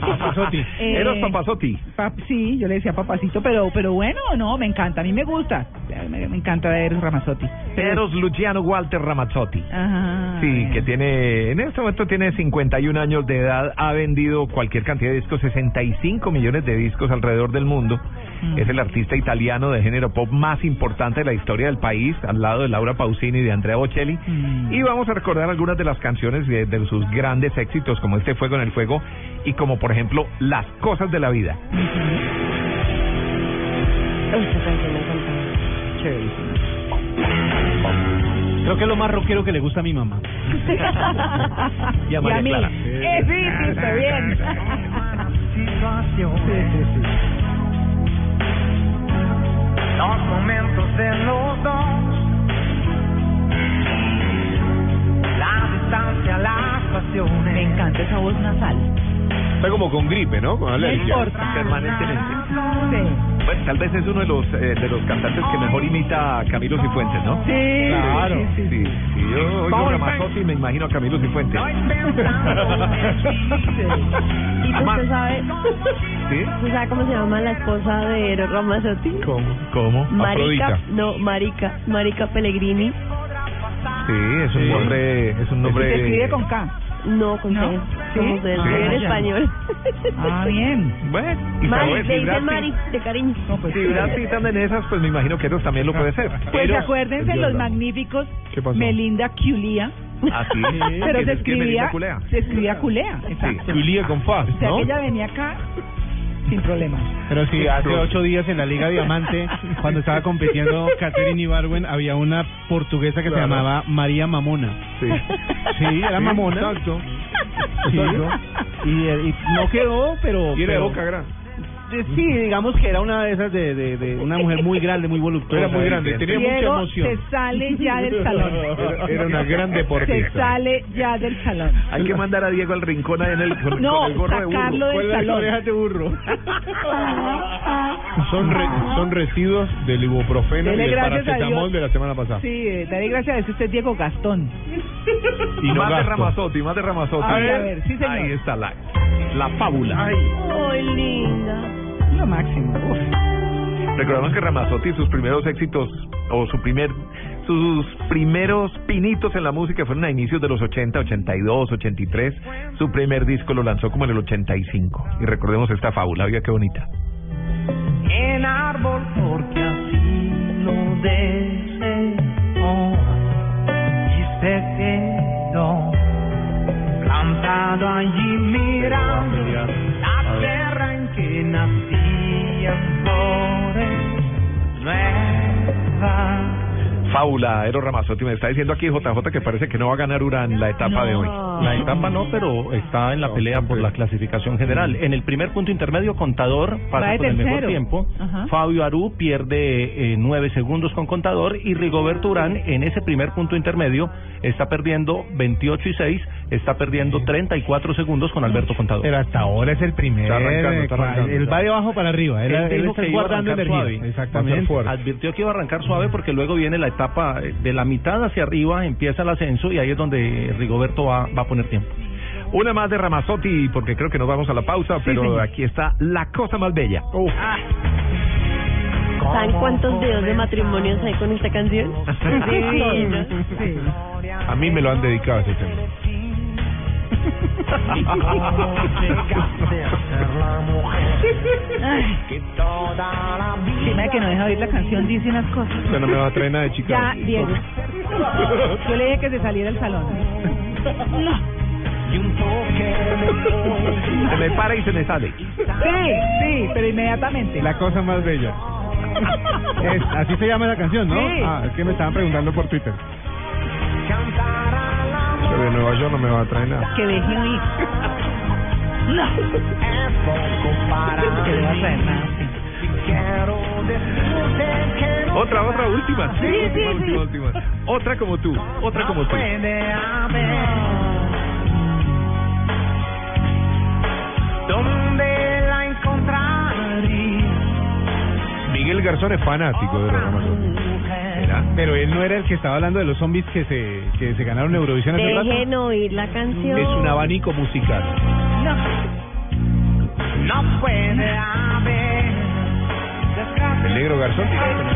Papazotti. Eh, Eros Papazotti. Pap- sí, yo le decía Papacito, pero pero bueno, no, me encanta, a mí me gusta. Me, me encanta Eros Ramazzotti. Eros Luciano Walter Ramazzotti. Ajá. Sí, que tiene, en este momento tiene 51 años de edad, ha vendido cualquier cantidad de discos, 65 millones de discos alrededor del mundo. Mm. Es el artista italiano de género pop más importante de la historia del país, al lado de Laura Pausini y de Andrea Bocelli. Mm. Y vamos a recordar algunas de las canciones de, de sus grandes éxitos, como este Fuego en el Fuego, y como por ejemplo Las Cosas de la Vida. Creo que es lo más rockero que le gusta a mi mamá. Y a María mí. Clara. Eh, sí, sí, está bien. Los momentos de los dos. La distancia, las pasiones. Me encanta esa voz nasal. Está como con gripe, ¿no? Con No alergia. importa. Permanentemente. Sí. Bueno, tal vez es uno de los eh, de los cantantes que mejor imita a Camilo Cifuentes, ¿no? Sí, claro. sí, Sí, sí, sí, yo oigo Ramazotti y me imagino a Camilo Cifuentes. ¿Y usted sabe, ¿Sí? usted sabe cómo se llama la esposa de Eros Ramazzotti? ¿Cómo? ¿Cómo? Marica, Afrodita. no, Marica, Marica Pellegrini. Sí, es un nombre, es un nombre. Se escribe con K. No, con ¿No? ¿Sí? Como se Ah, en español. Ah, bien. Bueno, Mari, le si dicen Brad Mari, de cariño. Si Brad Pitt anda en esas, pues me imagino que Eros también lo puede ser. Pues Eros- acuérdense los verdad. magníficos ¿Qué pasó? Melinda Culia. Ah, sí. Pero se es que Melinda escribía, culea. se escribía culea, exacto. Culia con faz, O sea ¿no? que ella venía acá sin problema. Pero sí, hace ocho días en la Liga Diamante, cuando estaba compitiendo Catherine Ibarwen, había una portuguesa que Claro. se llamaba María Mamona. Sí. Sí, era Sí, mamona. Exacto. Sí. Exacto. Y, y no quedó, pero... Y era de pero- boca grande. Sí, digamos que era una de esas de, de, de una mujer muy grande, muy voluptuosa. Era muy grande, tenía mucha Diego emoción. se sale ya del salón. Era, era una gran Se deportista. sale ya del salón. Hay que mandar a Diego al rincón ahí en el, con, No, con el gorro de burro. sacarlo del salón. orejas de burro. Son, re- son residuos del ibuprofeno y Dele del gracias a paracetamol de la semana pasada. Sí, daré gracias a Dios, usted es Diego Gastón. Y no más de gasto. Ramazotti, más de Ramazotti. A ver, a ver, sí, señor. Ahí está la, la fábula. Ay, linda. Lo máximo. Uf. Recordamos que Ramazotti sus primeros éxitos o su primer sus primeros pinitos en la música fueron a inicios de los 80, 82, 83. Su primer disco lo lanzó como en el 85. Y recordemos esta fábula, oiga qué bonita. en árbol porque así lo deseo y se quedó plantado allí mirando la tierra en que nacían flores nuevas. Fábula, Eros Ramazotti me está diciendo aquí JJ que parece que no va a ganar Urán la etapa de hoy. La etapa no, pero está en la pelea por la clasificación general. En el primer punto intermedio, Contador pasa con el mejor tiempo. Ajá. Fabio Aru pierde eh, nueve segundos con Contador y Rigoberto Urán en ese primer punto intermedio está perdiendo 28 y 6, está perdiendo 34 segundos con Alberto Contador. Pero hasta ahora es el primer. Está arrancando, está arrancando. él va de abajo para arriba. Él, Él él dijo está que iba a guardando arrancar energía. suave. Exactamente. Advirtió que iba a arrancar suave porque luego viene la etapa de la mitad hacia arriba, empieza el ascenso y ahí es donde Rigoberto va, va a poner tiempo. Una más de Ramazotti porque creo que nos vamos a la pausa, pero señor. aquí está la cosa más bella. ¿Saben cuántos dedos de matrimonios hay con esta canción? Divino. A mí me lo han dedicado ese tema. Ay. Encima que no deja oír la canción, dice unas cosas. Usted no me va a traer nada de Ya, Chicago. Diego. Yo le dije que se saliera del salón. Se me para y se me sale. Sí, sí, pero inmediatamente. La cosa más bella. Es- así se llama la canción, ¿no? Sí. Ah, es que me estaban preguntando por Twitter. Pero de Nueva York no me va a traer nada. Que deje oír. No. Que le va a traer nada. Otra, otra, última. Sí, sí, última, sí. última, última. Otra como tú, otra como tú. puede haber ¿Dónde la encontraría? Miguel Garzón es fanático de los Ramazotti. Pero él no era el que estaba hablando de los zombies que se, que se ganaron Eurovisión hace rato. Dejen oír la canción. Es un abanico musical. No puede haber El negro Garzón semejante.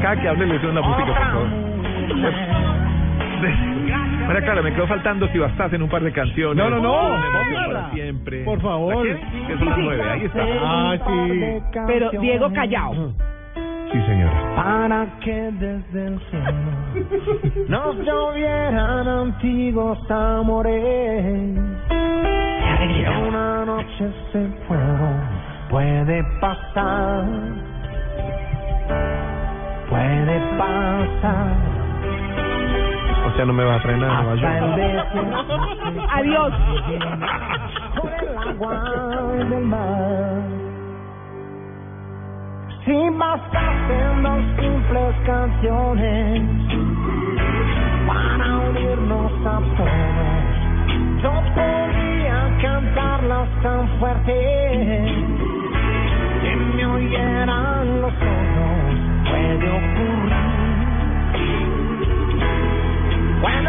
Cada que hable le suena la música, por favor. Mira, claro, me quedó faltando si bastaste en un par de canciones. No, no, no, Una para siempre. Por favor. ¿La qué? Son las nueve, ahí está. Ah, sí. Pero Diego callado. Sí, señora. Para que desde el cielo nos llovieran antiguos amores. Que una noche se fueron, puede pasar, puede pasar. No me va a desierto Adiós. con el agua del mar. Si bastasen dos simples canciones para unirnos a todos, yo podría cantarlas tan fuerte que me oyeran los otros. Puede ocurrir, puede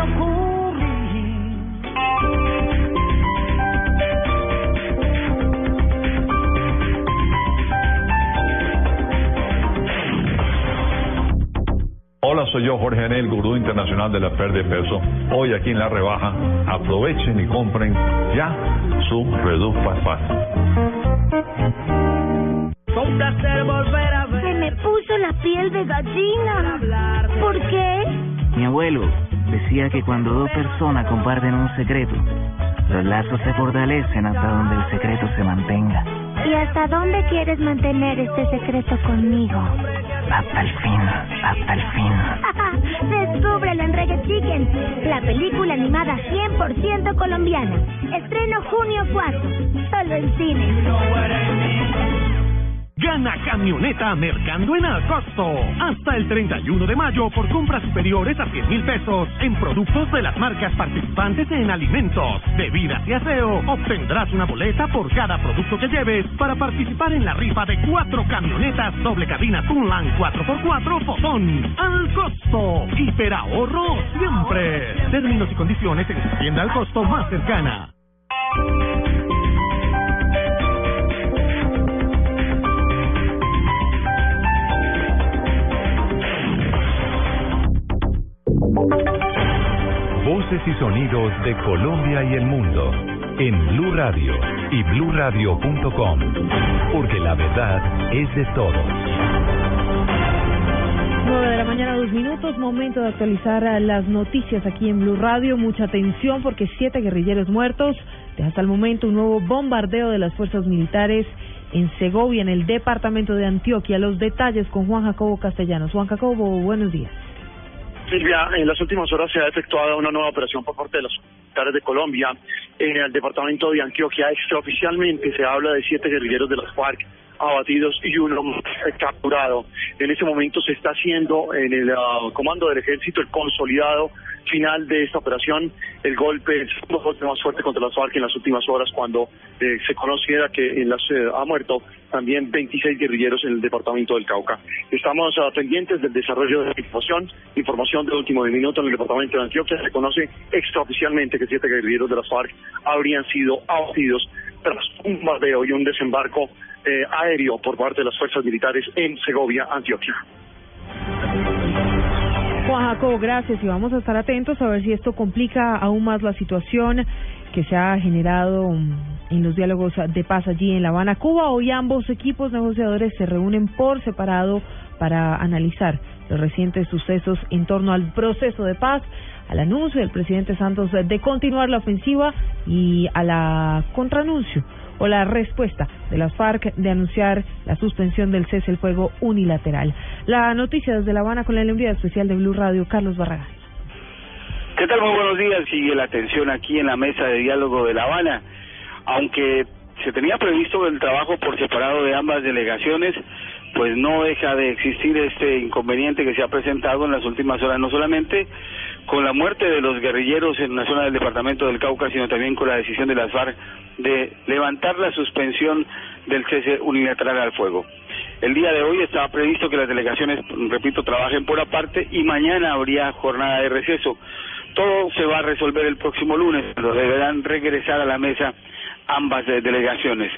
Hola, soy yo, Jorge Anel, gurú internacional de la pérdida de peso. Hoy aquí en La Rebaja, aprovechen y compren ya su Reduc Fast Fast. Un placer volver a ver. Se me puso la piel de gallina. ¿Por qué? Mi abuelo decía que cuando dos personas comparten un secreto, los lazos se fortalecen hasta donde el secreto se mantenga. ¿Y hasta dónde quieres mantener este secreto conmigo? Hasta el fin, hasta el fin. Descúbrelo en Reggae Chicken, la película animada 100% colombiana. Estreno junio 4, solo en cine. Gana camioneta Mercando en Alcosto. Hasta el 31 de mayo por compras superiores a 100 mil pesos en productos de las marcas participantes en alimentos, bebidas y aseo. Obtendrás una boleta por cada producto que lleves para participar en la rifa de cuatro camionetas doble cabina Tunland 4x4 Fotón. Al costo. Hiperahorro siempre. Términos y condiciones en tienda al costo más cercana. Voces y sonidos de Colombia y el mundo en Blue Radio y bluradio.com, porque la verdad es de todos. 9 de la mañana, dos minutos, momento de actualizar las noticias aquí en Blue Radio. Mucha atención porque siete guerrilleros muertos. Hasta el momento un nuevo bombardeo de las fuerzas militares en Segovia, en el departamento de Antioquia. Los detalles con Juan Jacobo Castellanos. Juan Jacobo, buenos días. Silvia, en las últimas horas se ha efectuado una nueva operación por parte de los militares de Colombia en el departamento de Antioquia. Extraoficialmente se habla de siete guerrilleros de las FARC abatidos y uno capturado. En ese momento se está haciendo en el ah, comando del ejército el consolidado final de esta operación, el golpe, el segundo golpe más fuerte contra las FARC en las últimas horas cuando eh, se conociera que en la, eh, ha muerto también 26 guerrilleros en el departamento del Cauca. Estamos ah, pendientes del desarrollo de la información, información de último minuto en el departamento de Antioquia. Se conoce extraoficialmente que siete guerrilleros de las FARC habrían sido abatidos tras un bombardeo y un desembarco eh, aéreo por parte de las fuerzas militares en Segovia, Antioquia. Juan Jacobo, gracias y vamos a estar atentos a ver si esto complica aún más la situación que se ha generado en los diálogos de paz allí en La Habana, Cuba. Hoy ambos equipos negociadores se reúnen por separado para analizar los recientes sucesos en torno al proceso de paz, al anuncio del presidente Santos de continuar la ofensiva y a la contraanuncio o la respuesta de las FARC de anunciar la suspensión del cese el fuego unilateral. La noticia desde La Habana con la enviada especial de Blue Radio, Carlos Barragán. ¿Qué tal? Muy buenos días. Sigue la atención aquí en la mesa de diálogo de La Habana. Aunque se tenía previsto el trabajo por separado de ambas delegaciones, pues no deja de existir este inconveniente que se ha presentado en las últimas horas, no solamente con la muerte de los guerrilleros en la zona del departamento del Cauca, sino también con la decisión de las FARC de levantar la suspensión del cese unilateral al fuego. El día de hoy estaba previsto que las delegaciones, repito, trabajen por aparte y mañana habría jornada de receso. Todo se va a resolver el próximo lunes, pero deberán regresar a la mesa ambas eh, delegaciones.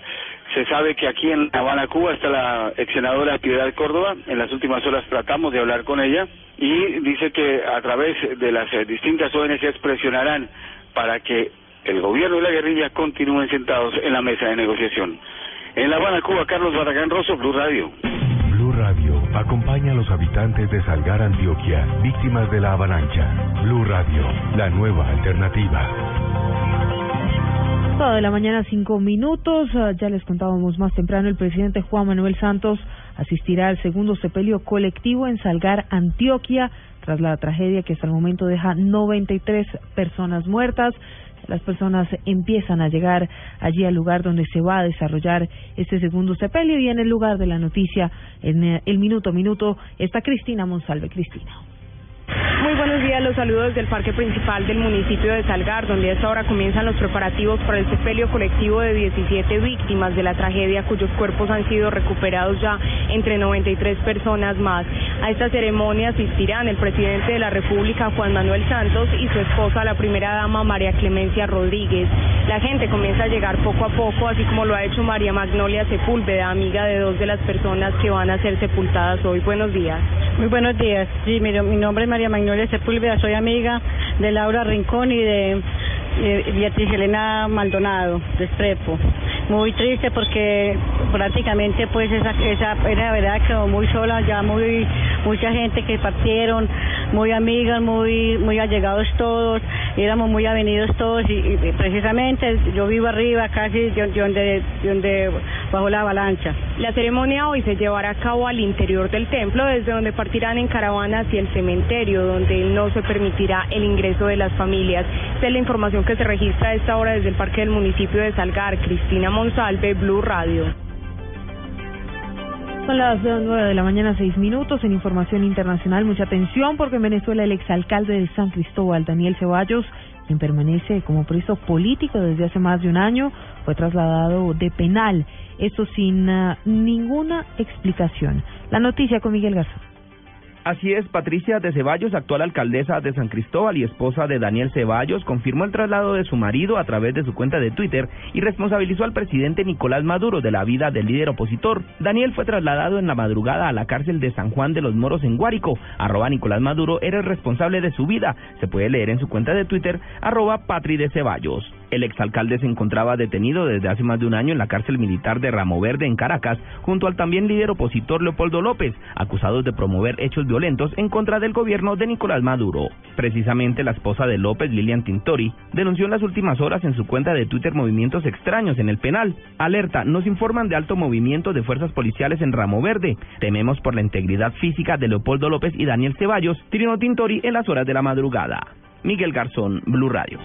Se sabe que aquí en Habana, Cuba, está la ex senadora Piedad Córdoba. En las últimas horas tratamos de hablar con ella y dice que a través de las eh, distintas ONGs presionarán para que el gobierno y la guerrilla continúen sentados en la mesa de negociación. En La Habana, Cuba, Carlos Barragán Rosso, Blue Radio. Blue Radio acompaña a los habitantes de Salgar, Antioquia, víctimas de la avalancha. Blue Radio, la nueva alternativa. De la mañana, cinco minutos. Ah, Ya les contábamos más temprano, el presidente Juan Manuel Santos asistirá al segundo sepelio colectivo en Salgar, Antioquia, tras la tragedia que hasta el momento deja 93 personas muertas. Las personas empiezan a llegar allí al lugar donde se va a desarrollar este segundo sepelio y en el lugar de la noticia, en eh, el minuto a minuto, está Cristina Monsalve. Cristina. Muy buenos días. Los saludos desde el parque principal del municipio de Salgar, donde a esta hora comienzan los preparativos para el sepelio colectivo de 17 víctimas de la tragedia, cuyos cuerpos han sido recuperados ya entre 93 personas más. A esta ceremonia asistirán el presidente de la República, Juan Manuel Santos, y su esposa, la primera dama, María Clemencia Rodríguez. La gente comienza a llegar poco a poco, así como lo ha hecho María Magnolia Sepúlveda, amiga de dos de las personas que van a ser sepultadas hoy. Buenos días. Muy buenos días. Sí, mi, mi nombre es María Magnolia Sepúlveda, soy amiga de Laura Rincón y de Beatriz Elena Maldonado, de Estrepo. Muy triste porque prácticamente pues esa, esa era verdad quedó muy sola, ya muy mucha gente que partieron, muy amigas, muy muy allegados todos, éramos muy avenidos todos y, precisamente yo vivo arriba casi de donde, de donde bajo la avalancha. La ceremonia hoy se llevará a cabo al interior del templo, desde donde partirán en caravana hacia el cementerio, donde no se permitirá el ingreso de las familias. Esta es la información que se registra a esta hora desde el parque del municipio de Salgar. Cristina Monsalve, Blue Radio. Son las eh, nueve de la mañana, seis minutos. En información internacional, mucha atención porque en Venezuela el exalcalde de San Cristóbal, Daniel Ceballos, quien permanece como preso político desde hace más de un año, fue trasladado de penal. Esto sin ah, ninguna explicación. La noticia con Miguel Garzón. Así es, Patricia de Ceballos, actual alcaldesa de San Cristóbal y esposa de Daniel Ceballos, confirmó el traslado de su marido a través de su cuenta de Twitter y responsabilizó al presidente Nicolás Maduro de la vida del líder opositor. Daniel fue trasladado en la madrugada a la cárcel de San Juan de los Moros en Guárico. Arroba Nicolás Maduro era el responsable de su vida. Se puede leer en su cuenta de Twitter, arroba Patri de Ceballos. El exalcalde se encontraba detenido desde hace más de un año en la cárcel militar de Ramo Verde en Caracas, junto al también líder opositor Leopoldo López, acusados de promover hechos violentos en contra del gobierno de Nicolás Maduro. Precisamente la esposa de López, Lilian Tintori, denunció en las últimas horas en su cuenta de Twitter movimientos extraños en el penal. Alerta, nos informan de alto movimiento de fuerzas policiales en Ramo Verde. Tememos por la integridad física de Leopoldo López y Daniel Ceballos, Trino Tintori en las horas de la madrugada. Miguel Garzón, Blue Radio.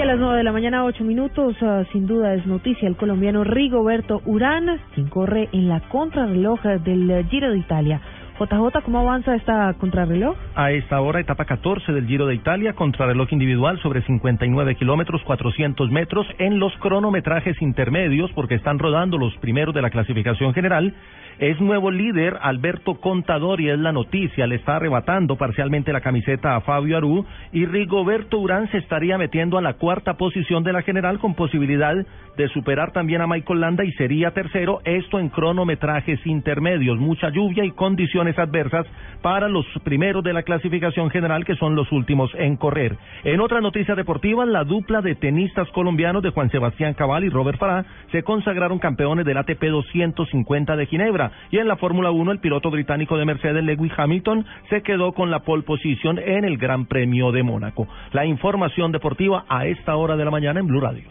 A las nueve de la mañana, ocho minutos, ah, sin duda es noticia el colombiano Rigoberto Urán, quien corre en la contrarreloj del eh, Giro de Italia. JJ, ¿cómo avanza esta contrarreloj? A esta hora, etapa 14 del Giro de Italia, contrarreloj individual sobre 59 kilómetros, 400 metros en los cronometrajes intermedios, porque están rodando los primeros de la clasificación general. Es nuevo líder Alberto Contador y es la noticia, le está arrebatando parcialmente la camiseta a Fabio Aru y Rigoberto Urán se estaría metiendo a la cuarta posición de la general con posibilidad de superar también a Michael Landa y sería tercero, esto en cronometrajes intermedios, mucha lluvia y condiciones adversas para los primeros de la clasificación general que son los últimos en correr. En otra noticia deportiva, la dupla de tenistas colombianos de Juan Sebastián Cabal y Robert Farah se consagraron campeones del ATP 250 de Ginebra y en la Fórmula 1 el piloto británico de Mercedes Lewis Hamilton se quedó con la pole position en el Gran Premio de Mónaco. La información deportiva a esta hora de la mañana en Blue Radio.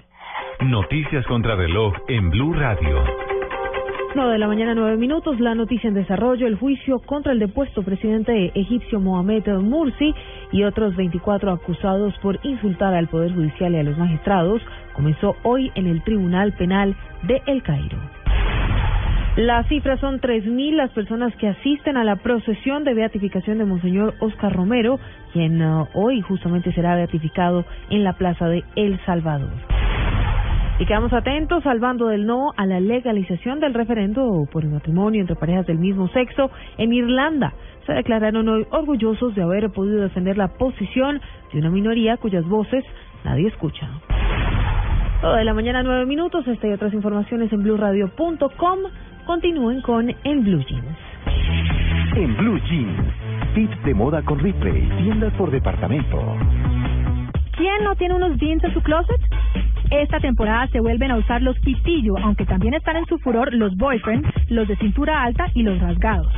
Noticias contra reloj en Blue Radio. 9 de la mañana, 9 minutos. La noticia en desarrollo: el juicio contra el depuesto presidente egipcio Mohamed Mursi y otros 24 acusados por insultar al Poder Judicial y a los magistrados comenzó hoy en el Tribunal Penal de El Cairo. Las cifras son 3.000 las personas que asisten a la procesión de beatificación de Monseñor Oscar Romero, quien uh, hoy justamente será beatificado en la plaza de El Salvador. Y quedamos atentos al bando del no a la legalización del referendo por el matrimonio entre parejas del mismo sexo en Irlanda. Se declararon hoy orgullosos de haber podido defender la posición de una minoría cuyas voces nadie escucha. Todo de la mañana, nueve minutos. Esta y otras informaciones en blueradio.com. Continúen con En Blue Jeans. En Blue Jeans, tips de moda con Ripley, tiendas por departamento. ¿Quién no tiene unos jeans en su closet? Esta temporada se vuelven a usar los pitillo, aunque también están en su furor los boyfriend, los de cintura alta y los rasgados.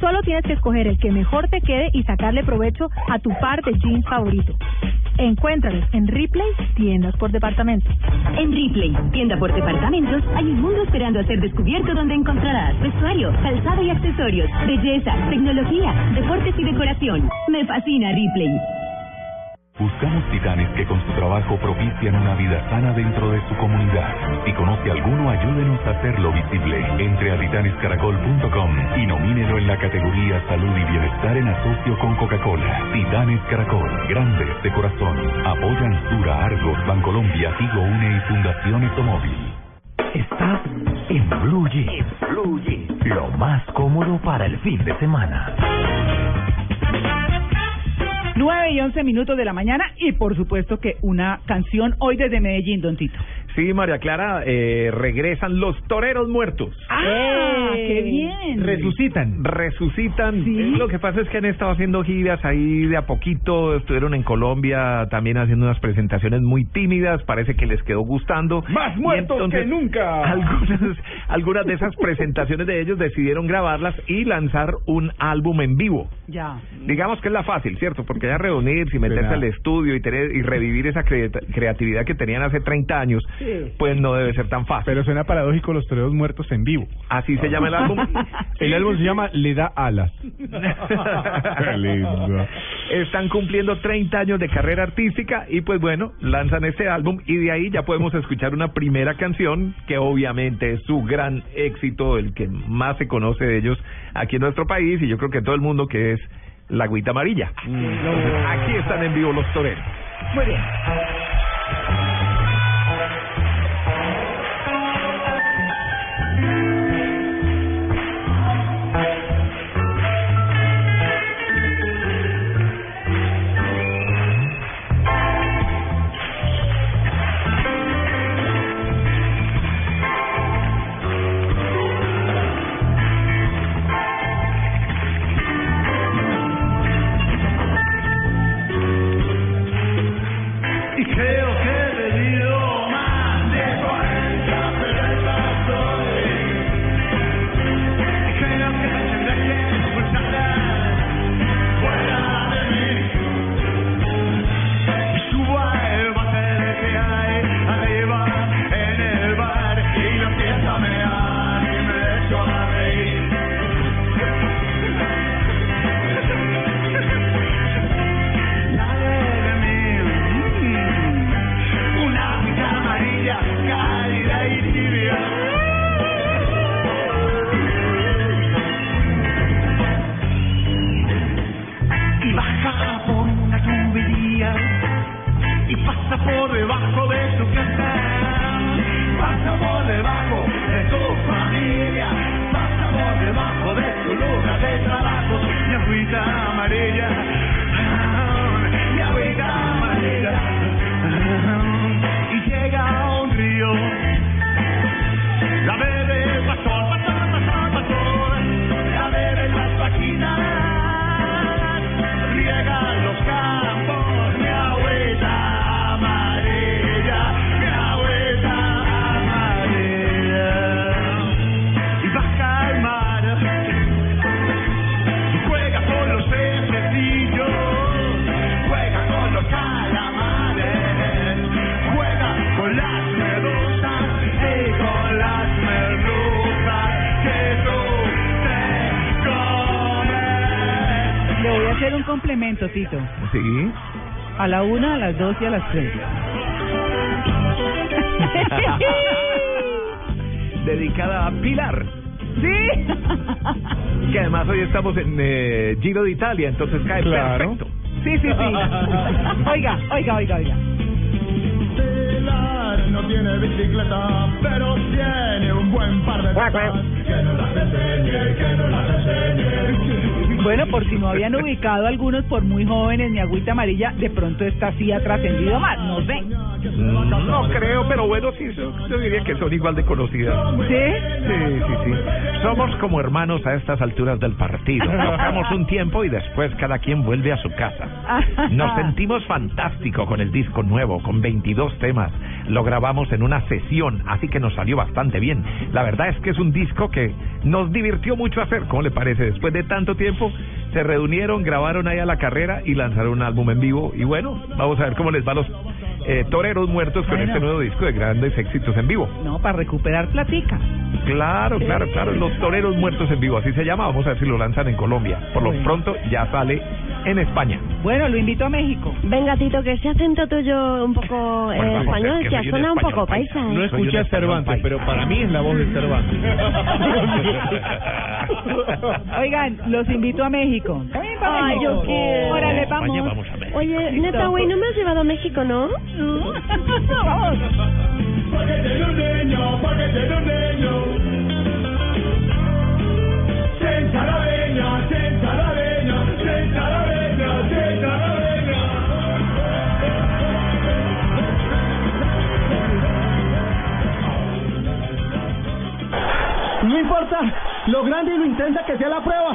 Solo tienes que escoger el que mejor te quede y sacarle provecho a tu par de jeans favorito. Encuéntralos en Ripley, tiendas por departamento. En Ripley, tienda por departamentos, hay un mundo esperando a ser descubierto donde encontrarás vestuario, calzado y accesorios, belleza, tecnología, deportes y decoración. Me fascina Ripley. Buscamos titanes que con su trabajo propician una vida sana dentro de su comunidad. Si conoce alguno, ayúdenos a hacerlo visible. Entre a titanescaracol.com y nomínelo en la categoría Salud y Bienestar en asocio con Coca-Cola. Titanes Caracol, grandes de corazón. Apoyan Sura, Argos, Bancolombia, Tigo Une y Fundación Etomóvil. Estás en Blue Jeans. Blue Jeans. Lo más cómodo para el fin de semana. 9 y 11 minutos de la mañana y por supuesto que una canción hoy desde Medellín, Don Tito. Sí, María Clara, eh, regresan los toreros muertos. ¡Ah, qué bien! Resucitan. Resucitan. Eh, Lo que pasa es que han estado haciendo giras ahí de a poquito. Estuvieron en Colombia también haciendo unas presentaciones muy tímidas. Parece que les quedó gustando. ¡Más muertos entonces, que nunca! Algunas, algunas de esas presentaciones de ellos decidieron grabarlas y lanzar un álbum en vivo. Ya. Digamos que es la fácil, ¿cierto? Porque ya reunirse y meterse al estudio y, tener, y revivir esa cre- creatividad que tenían hace 30 años, pues no debe ser tan fácil. Pero suena paradójico los toreros muertos en vivo. Así se llama el álbum. El álbum se llama Le da alas. Qué lindo. Están cumpliendo 30 años de carrera artística y pues bueno, lanzan este álbum y de ahí ya podemos escuchar una primera canción que obviamente es su gran éxito, el que más se conoce de ellos aquí en nuestro país y yo creo que todo el mundo que es La Agüita Amarilla. Aquí están en vivo los toreros. Muy bien. Complemento, Tito. Sí. A la una, a las dos y a las tres. Dedicada a Pilar. Sí. Que además hoy estamos en eh, Giro de Italia, entonces cae Claro. perfecto. Sí, sí, sí. Oiga, oiga, oiga, oiga. Pilar no tiene bicicleta, pero tiene un buen par de Bueno, por si no habían ubicado algunos por muy jóvenes, mi agüita amarilla, de pronto esta sí ha trascendido más, no sé. No creo, pero bueno, sí, yo, yo diría que son igual de conocidas. ¿Sí? Sí, sí, sí. Somos como hermanos a estas alturas del partido. Tocamos un tiempo y después cada quien vuelve a su casa. Nos sentimos fantástico con el disco nuevo, con 22 temas. Lo grabamos en una sesión, así que nos salió bastante bien. La verdad es que es un disco que nos divirtió mucho hacer. ¿Cómo le parece? Después de tanto tiempo, se reunieron, grabaron ahí a la carrera y lanzaron un álbum en vivo. Y bueno, vamos a ver cómo les va a los eh, toreros muertos con Bueno. este nuevo disco de grandes éxitos en vivo. No, para recuperar platica. Claro, claro, claro. Los toreros muertos en vivo, así se llama. Vamos a ver si lo lanzan en Colombia. Por lo Bueno. pronto ya sale en España. Bueno, lo invito a México. Venga, Tito, que ese acento tuyo un poco eh, Bueno, español, es que soy un suena un español poco paisa. paisa. ¿eh? No escuché a Cervantes, pero para mí es la voz de Cervantes. Oigan, los invito a México. Ay, yo quiero. Órale, España, vamos. vamos a México. Oye, neta, güey, no me has llevado a México, ¿no? Vamos. No importa lo grande y lo intensa que sea la prueba.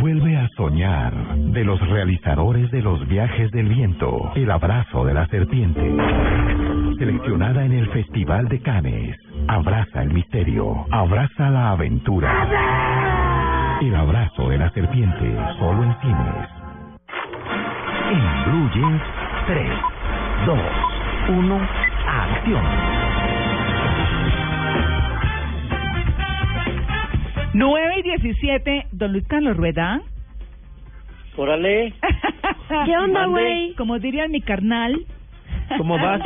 Vuelve a soñar de los realizadores de los viajes del viento, el abrazo de la serpiente. Seleccionada en el Festival de Cannes. Abraza el misterio, abraza la aventura. El abrazo de la serpiente, solo en cines. En Blue Jeans, 3, 2, 1, acción. 9 y 17, don Luis Carlos Rueda. Órale. ¿Qué onda, güey? Como diría mi carnal. ¿Cómo vas.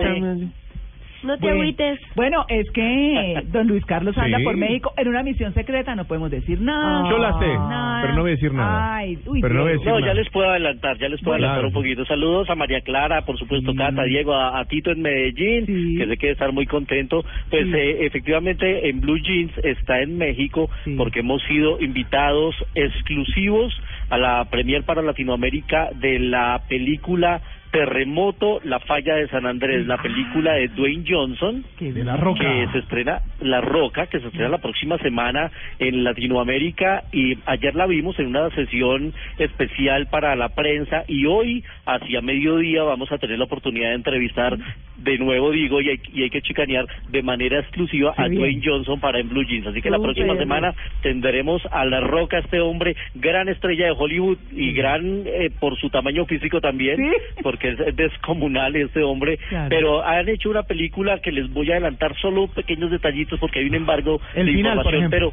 No te Bueno, agüites. Bueno, es que don Luis Carlos anda Sí. por México en una misión secreta, no podemos decir nada. Yo la sé, Nada. pero no voy a decir nada. Ay, uy, pero no voy a decir No, nada. ya les puedo adelantar, ya les puedo Bueno. adelantar un poquito. Saludos a María Clara, por supuesto, Cata, Diego, a, a Tito en Medellín, que sé que debe estar muy contento. Pues Sí. eh, efectivamente en Blue Jeans está en México porque hemos sido invitados exclusivos a la premier para Latinoamérica de la película Terremoto, la falla de San Andrés, la película de Dwayne Johnson, De La Roca. que se estrena La Roca, que se estrena la próxima semana en Latinoamérica y ayer la vimos en una sesión especial para la prensa y hoy hacia mediodía vamos a tener la oportunidad de entrevistar de nuevo digo y hay, y hay que chicanear de manera exclusiva a bien. Dwayne Johnson para en Blue Jeans, así que la próxima semana tendremos a La Roca, este hombre gran estrella de Hollywood y gran eh, por su tamaño físico también, porque es descomunal este hombre, Claro. pero han hecho una película que les voy a adelantar solo pequeños detallitos porque hay un embargo El de final, por información, ejemplo.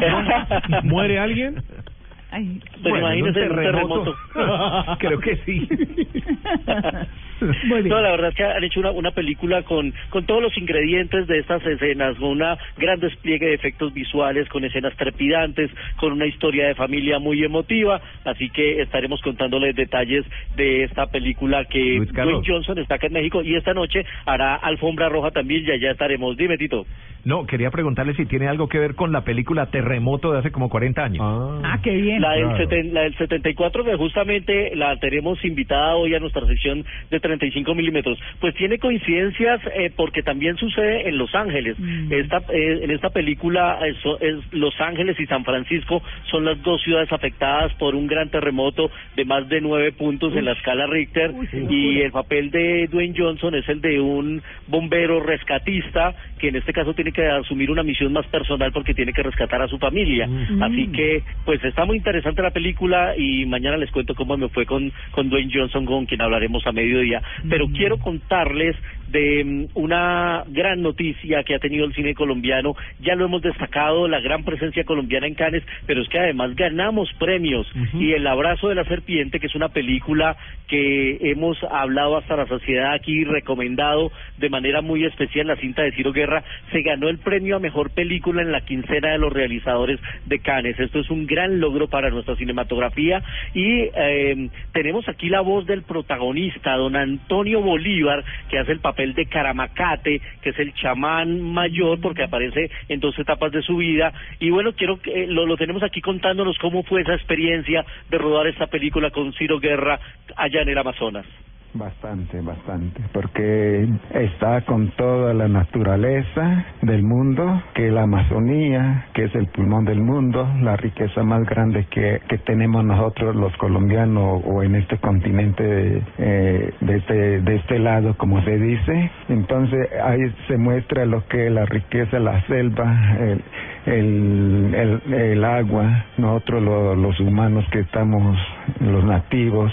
pero ¿Muere alguien? Ay, Pero imagínese un terremoto. Creo que sí. No, la verdad es que han hecho una, una película con, con todos los ingredientes de estas escenas, con una gran despliegue de efectos visuales, con escenas trepidantes, con una historia de familia muy emotiva, así que estaremos contándoles detalles de esta película que. Dwayne Johnson está acá en México y esta noche hará Alfombra Roja también y allá estaremos. Dime, Tito. No, quería preguntarle si tiene algo que ver con la película Terremoto de hace como 40 años. Ah, qué bien. La del, seten- la del 74, que justamente la tenemos invitada hoy a nuestra sección de 35 milímetros. Pues tiene coincidencias eh, porque también sucede en Los Ángeles. Esta, eh, en esta película eh, es Los Ángeles y San Francisco son las dos ciudades afectadas por un gran terremoto de más de nueve puntos en la escala Richter y el papel de Dwayne Johnson es el de un bombero rescatista que en este caso tiene que asumir una misión más personal porque tiene que rescatar a su familia. Así que, pues está muy interesante la película y mañana les cuento cómo me fue con, con Dwayne Johnson, con quien hablaremos a mediodía. Pero quiero contarles de mm, una gran noticia que ha tenido el cine colombiano. Ya lo hemos destacado, la gran presencia colombiana en Cannes, pero es que además ganamos premios. Y El abrazo de la serpiente, que es una película que hemos hablado hasta la saciedad aquí, recomendado de manera muy especial, la cinta de Ciro Guerra, se ganó el premio a mejor película en la quincena de los realizadores de Cannes. Esto es un gran logro para nuestra cinematografía y eh, tenemos aquí la voz del protagonista, don Antonio Bolívar, que hace el papel de Caramacate, que es el chamán mayor, porque aparece en dos etapas de su vida. Y bueno, quiero que eh, lo, lo tenemos aquí contándonos cómo fue esa experiencia de rodar esta película con Ciro Guerra allá en el Amazonas. Bastante, bastante, porque está con toda la naturaleza del mundo, que la Amazonía, que es el pulmón del mundo, la riqueza más grande que, que tenemos nosotros los colombianos o en este continente eh, de, este, de este lado, como se dice. Entonces ahí se muestra lo que es la riqueza, la selva, el, el, el, el agua, nosotros lo- los humanos que estamos, los nativos,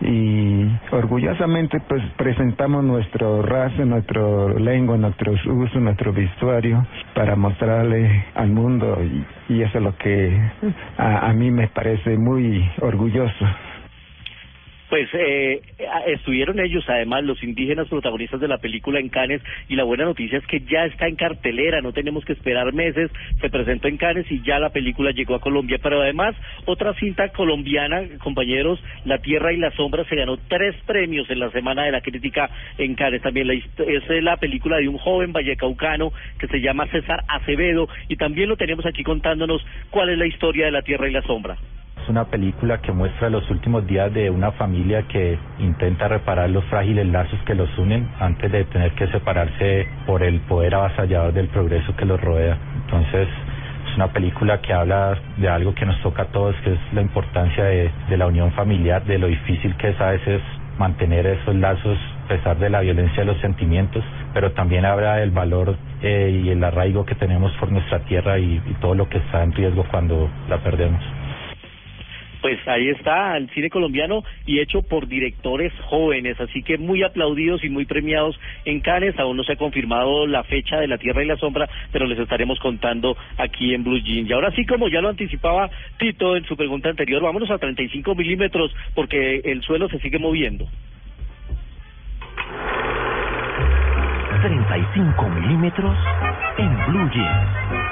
y orgullosamente pues presentamos nuestro raza, nuestro lengua, nuestros usos, nuestro vestuario para mostrarle al mundo y, y eso es lo que a, a mí me parece muy orgulloso. Pues eh, estuvieron ellos, además, los indígenas protagonistas de la película en Cannes y la buena noticia es que ya está en cartelera, no tenemos que esperar meses, se presentó en Cannes y ya la película llegó a Colombia, pero además otra cinta colombiana, compañeros, La Tierra y la Sombra se ganó tres premios en la Semana de la Crítica en Cannes, también la, es eh, la película de un joven vallecaucano que se llama César Acevedo y también lo tenemos aquí contándonos cuál es la historia de La Tierra y la Sombra. Una película que muestra los últimos días de una familia que intenta reparar los frágiles lazos que los unen antes de tener que separarse por el poder avasallador del progreso que los rodea. Entonces, es una película que habla de algo que nos toca a todos, que es la importancia de, de la unión familiar, de lo difícil que es a veces mantener esos lazos a pesar de la violencia de los sentimientos, pero también habla del valor eh, y el arraigo que tenemos por nuestra tierra y todo lo que está en riesgo cuando la perdemos. Pues ahí está el cine colombiano y hecho por directores jóvenes, así que muy aplaudidos y muy premiados en Cannes. Aún no se ha confirmado la fecha de La Tierra y la Sombra, pero les estaremos contando aquí en Blue Jeans. Y ahora sí, como ya lo anticipaba Tito en su pregunta anterior, vámonos a 35 milímetros porque el suelo se sigue moviendo. 35 milímetros en Blue Jeans.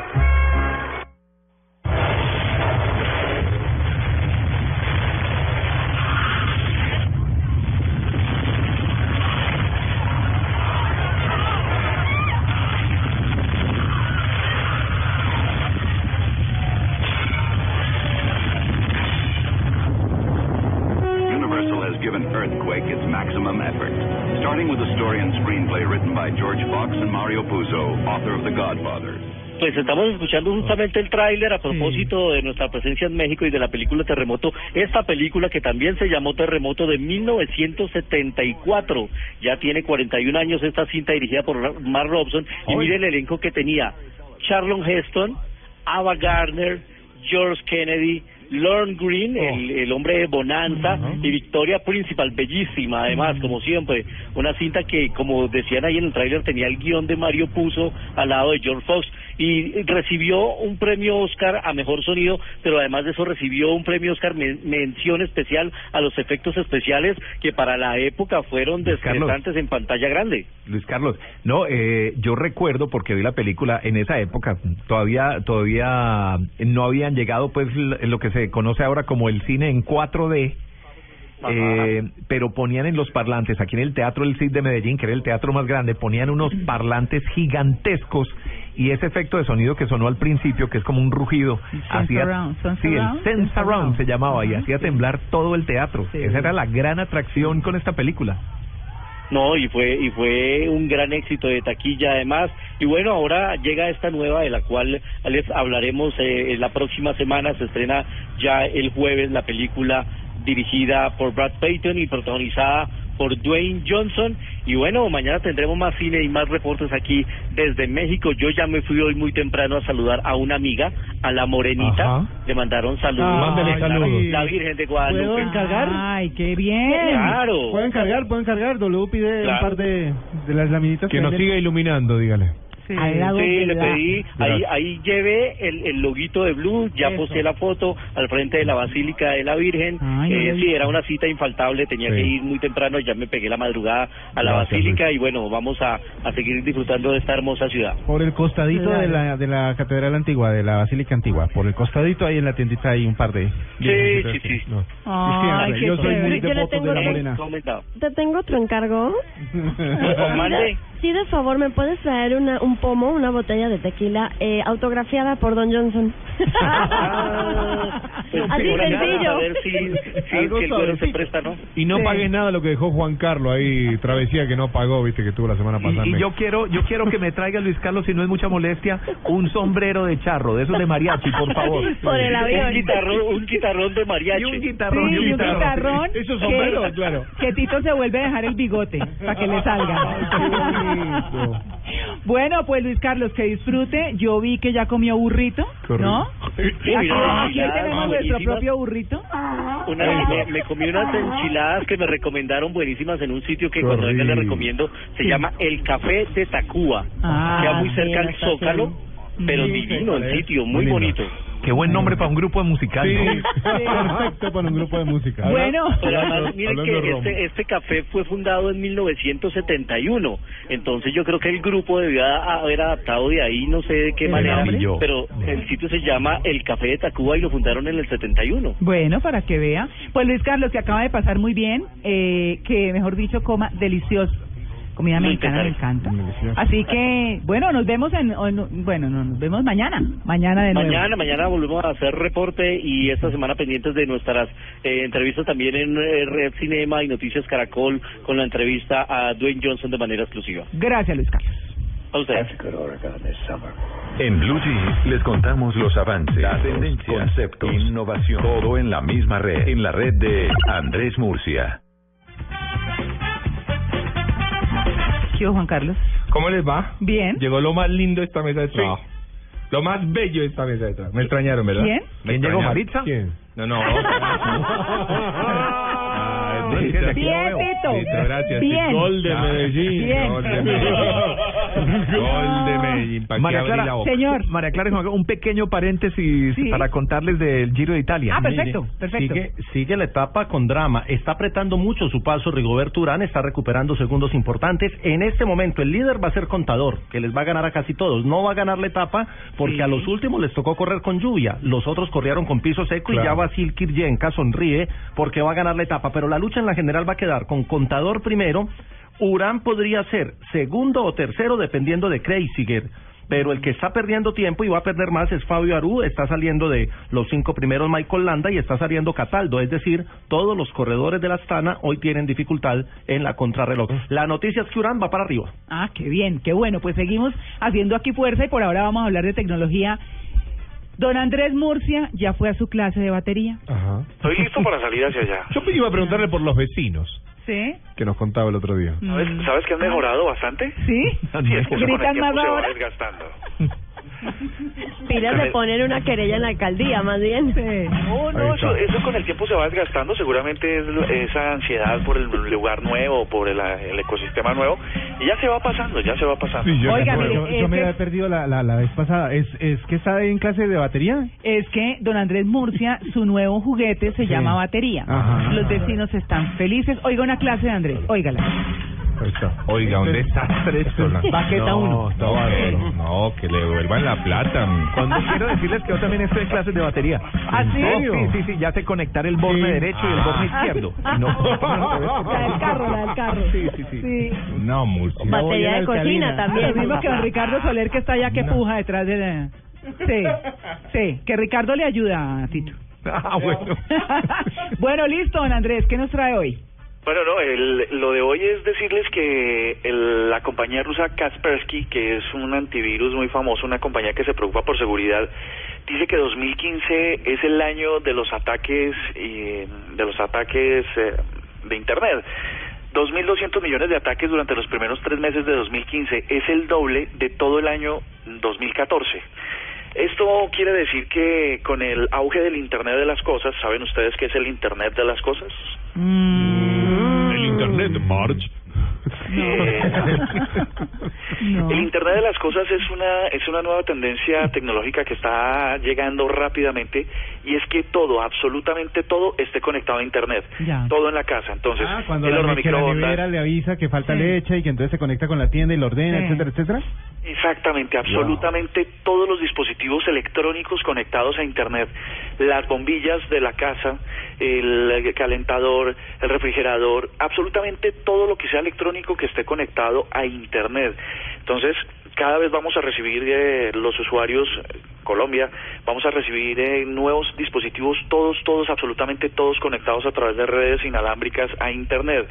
Pues estamos escuchando justamente el tráiler a propósito de nuestra presencia en México y de la película Terremoto. Esta película que también se llamó Terremoto de 1974. Ya tiene 41 años esta cinta dirigida por Mark Robson. Y Ay. mire el elenco que tenía. Charlon Heston, Ava Gardner, George Kennedy, Lorne Green, el, el hombre de Bonanza, y Victoria Principal, bellísima además, como siempre. Una cinta que, como decían ahí en el tráiler, tenía el guion de Mario Puzo al lado de George Fox y recibió un premio Oscar a Mejor Sonido, pero además de eso recibió un premio Oscar men- mención especial a los efectos especiales que para la época fueron descretantes en pantalla grande. Luis Carlos, no, eh, yo recuerdo porque vi la película en esa época, todavía todavía no habían llegado pues lo que se conoce ahora como el cine en 4D. Eh, pero ponían en los parlantes, aquí en el Teatro El Cid de Medellín, que era el teatro más grande, ponían unos parlantes gigantescos y ese efecto de sonido que sonó al principio, que es como un rugido, hacía, sí, el Sense Surround. se llamaba y hacía temblar todo el teatro. Esa era la gran atracción con esta película. No, y fue y fue un gran éxito de taquilla además. Y bueno, ahora llega esta nueva de la cual les hablaremos eh, en la próxima semana. Se estrena ya el jueves la película dirigida por Brad Payton y protagonizada por Dwayne Johnson. Y bueno, mañana tendremos más cine y más reportes aquí desde México. Yo ya me fui hoy muy temprano a saludar a una amiga, a la Morenita. Ajá. Le mandaron saludos. Ah, mándele La- saludos. La Virgen de Guadalupe. ¿Puedo encargar? Ay, qué bien. Claro. Puedo encargar, puedo encargar. W pide Claro. un par de, de las laminitas Que nos venden. siga iluminando, dígale. Al lado Sí, de le la- pedí, ahí, ahí llevé el, el loguito de Blue, ya Eso. posé la foto al frente de la Basílica de la Virgen. Ay, Eh, sí, era una cita infaltable, tenía Sí. que ir muy temprano, ya me pegué la madrugada a la Gracias, Basílica y bueno, vamos a, a seguir disfrutando de esta hermosa ciudad. Por el costadito Claro. de la de la catedral antigua, de la basílica antigua. Por el costadito ahí en la tiendita hay un par de. Sí, sí, sí. Ay, yo soy muy devoto de la morena. Te tengo otro encargo. Mande. Sí, de favor, ¿me puedes traer una, un pomo, una botella de tequila eh, autografiada por Don Johnson? Pues, Así sencillo. A ver si, si, Algo si el cuero se presta, ¿no? Y no Sí. pagues nada lo que dejó Juan Carlos ahí, travesía que no pagó, viste, que tuvo la semana pasada. Y, y yo quiero yo quiero que me traiga Luis Carlos, si no es mucha molestia, un sombrero de charro, de esos de mariachi, por favor. Por el avión. Un guitarrón, un guitarrón de mariachi. Y un guitarrón. Sí, y un y un guitarrón. guitarrón Esos que- sombreros, claro. Que Tito se vuelve a dejar el bigote para que le salga. Bueno, pues Luis Carlos, que disfrute. Yo vi que ya comió burrito, ¿no? Sí, Aquí, mira, aquí tenemos nuestro propio burrito. Una, me, me comí unas enchiladas que me recomendaron buenísimas en un sitio que cuando venga les rico. recomiendo. Se Sí. llama El Café de Tacuba. Ah, Queda muy cerca al. Zócalo, pero divino el sitio, muy Muy lindo. bonito. Qué buen nombre para un grupo de musical. Sí, ¿no? perfecto para un grupo de música. Bueno. Pero además, de que este, este café fue fundado en 1971, entonces yo creo que el grupo debió a- haber adaptado de ahí, no sé de qué ¿El manera, pero el sitio se llama El Café de Tacuba y lo fundaron en el 71. Bueno, para que vea. Pues Luis Carlos, que acaba de pasar muy bien, eh, que mejor dicho, coma delicioso. Comida Lo mexicana me encanta. Delicioso. Así que, bueno, nos vemos en, bueno, no, nos vemos mañana, mañana de nuevo. Mañana, mañana volvemos a hacer reporte y esta semana pendientes de nuestras eh, entrevistas también en eh, Red Cinema y Noticias Caracol con la entrevista a Dwayne Johnson de manera exclusiva. Gracias, Luis Carlos. A ustedes. En Blue Jeans les contamos los avances, las tendencias, conceptos, innovación, todo en la misma red, en la red de Andrés Murcia. ¿Qué hubo, Juan Carlos? ¿Cómo les va? Bien. Llegó lo más lindo de esta mesa de trabajo. Lo más bello de esta mesa de trabajo. Me extrañaron, ¿verdad? ¿Quién? ¿Me ¿Quién llegó? Maritza? ¿Quién? No, no. Bien, Tito. Bien, Tito. Gracias. Bien. Gol de Medellín. Bien. Gol de Medellín. Gol de Medellín. ¿Para qué María Clara, la boca? Señor. María Clara, un pequeño paréntesis Sí. para contarles del Giro de Italia. Ah, perfecto, perfecto. Sigue, sigue la etapa con drama. Está apretando mucho su paso Rigoberto Urán, está recuperando segundos importantes. En este momento el líder va a ser Contador, que les va a ganar a casi todos. No va a ganar la etapa porque Sí. a los últimos les tocó correr con lluvia. Los otros corrieron con piso seco y ya Basil Kiryenka sonríe porque va a ganar la etapa. Pero la lucha en la general va a quedar con Contador primero. Urán podría ser segundo o tercero dependiendo de Kreisiger. Pero el que está perdiendo tiempo y va a perder más es Fabio Aru, está saliendo de los cinco primeros Michael Landa y está saliendo Cataldo, es decir, todos los corredores de la Astana hoy tienen dificultad en la contrarreloj. La noticia es que Urán va para arriba. Ah, qué bien, qué bueno. Pues seguimos haciendo aquí fuerza y por ahora vamos a hablar de tecnología. Don Andrés Murcia ya fue a su clase de batería. Ajá. Estoy listo para salir hacia allá. Yo iba a preguntarle por los vecinos ¿Sí? que nos contaba el otro día. ¿Sabes, ¿Sabes que han mejorado bastante? ¿Sí? Sí, es que ¿Gritan más se va ahora? Pilas de poner una querella en la alcaldía, más bien. No, no, eso, eso con el tiempo se va desgastando. Seguramente es lo- esa ansiedad por el lugar nuevo, por el, el ecosistema nuevo. Y ya se va pasando, ya se va pasando. Oiga, mire, yo, yo es me que- había perdido la, la, la vez pasada. ¿Es, ¿Es que está en clase de batería? Es que don Andrés Murcia, su nuevo juguete se Sí. llama batería. Ajá. Los vecinos están felices. Oiga una clase de Andrés, óigala. Oiga, un desastre esto. ¿no? Baqueta no, uno. está bárbaro. No, que le devuelvan la plata. Cuando quiero decirles que yo también estoy en clases de batería. ¿Ah, sí? No, sí, sí, sí, ya sé conectar el borne Sí. derecho y el borne Ah. izquierdo. No, La del carro, la del carro. Sí, sí, sí. Sí. No. Batería de cocina también. Lo mismo que don Ricardo Soler que está allá que puja detrás de la... Sí, sí, que Ricardo le ayuda a Tito. Ah, bueno. bueno, listo, don Andrés, ¿qué nos trae hoy? Bueno, no, el, lo de hoy es decirles que el- la compañía rusa Kaspersky, que es un antivirus muy famoso, una compañía que se preocupa por seguridad, dice que 2015 es el año de los ataques y de los ataques eh, de Internet. 2.200 millones de ataques durante los primeros tres meses de 2015 es el doble de todo el año 2014. Esto quiere decir que con el auge del Internet de las cosas, ¿saben ustedes qué es el Internet de las cosas? El internet, March. Eh, El Internet de las cosas es una es una nueva tendencia tecnológica que está llegando rápidamente y es que todo, absolutamente todo, esté conectado a Internet. Ya. Todo en la casa. Entonces, Ah, cuando el la, horno microondas. le avisa que falta leche y que entonces se conecta con la tienda y lo ordena, Sí. etcétera, etcétera. Exactamente, absolutamente todos los dispositivos electrónicos conectados a Internet, las bombillas de la casa, el calentador, el refrigerador, absolutamente todo lo que sea electrónico que esté conectado a Internet. Entonces, cada vez vamos a recibir eh, los usuarios, Colombia, vamos a recibir eh, nuevos dispositivos, todos, todos, absolutamente todos conectados a través de redes inalámbricas a Internet.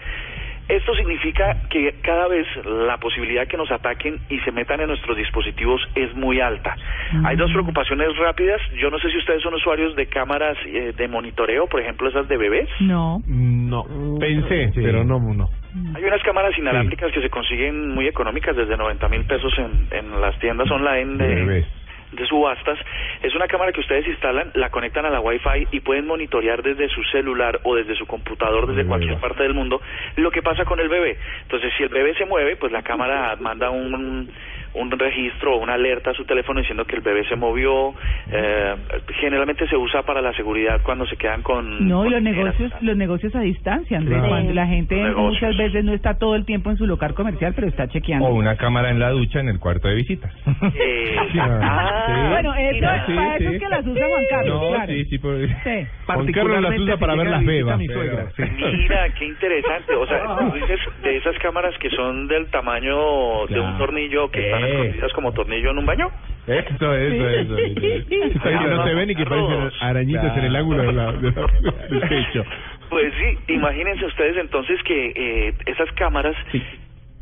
Esto significa que cada vez la posibilidad de que nos ataquen y se metan en nuestros dispositivos es muy alta. Hay dos preocupaciones rápidas. Yo no sé si ustedes son usuarios de cámaras eh, de monitoreo, por ejemplo, esas de bebés. No. No, pensé, pero no, no. Hay unas cámaras inalámbricas que se consiguen muy económicas, desde 90 mil pesos en, en las tiendas online de, de subastas. Es una cámara que ustedes instalan, la conectan a la Wi-Fi y pueden monitorear desde su celular o desde su computador, desde cualquier parte del mundo, lo que pasa con el bebé. Entonces, si el bebé se mueve, pues la cámara manda un un registro o una alerta a su teléfono diciendo que el bebé se movió. Eh, generalmente se usa para la seguridad cuando se quedan con... No, y con los negocios, los negocios a distancia, Andrés, Claro. cuando la gente muchas veces no está todo el tiempo en su local comercial, pero está chequeando. O una cámara en la ducha en el cuarto de visitas. Eh, Ah, bueno, eso, sí, para eso sí. es que las usa Juan Carlos, No, claro. sí, sí, por... Sí. Juan Carlos las usa para ver las bebas. Mira, qué interesante. O sea, tú dices de esas cámaras que son del tamaño de un tornillo que están Escondidas como tornillo en un baño. Eso, eso, eso. eso. Que no se ven y que parecen arañitas en el ángulo de la- de la- del techo. Pues sí, imagínense ustedes entonces que eh, esas cámaras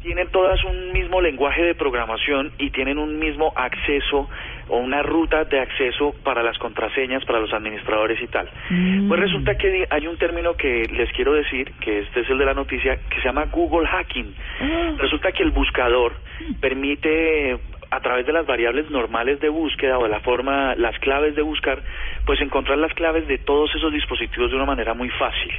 tienen todas un mismo lenguaje de programación y tienen un mismo acceso o una ruta de acceso para las contraseñas, para los administradores y tal. Pues resulta que hay un término que les quiero decir, que este es el de la noticia, que se llama Google Hacking. Resulta que el buscador permite a través de las variables normales de búsqueda o de la forma, las claves de buscar, pues encontrar las claves de todos esos dispositivos de una manera muy fácil.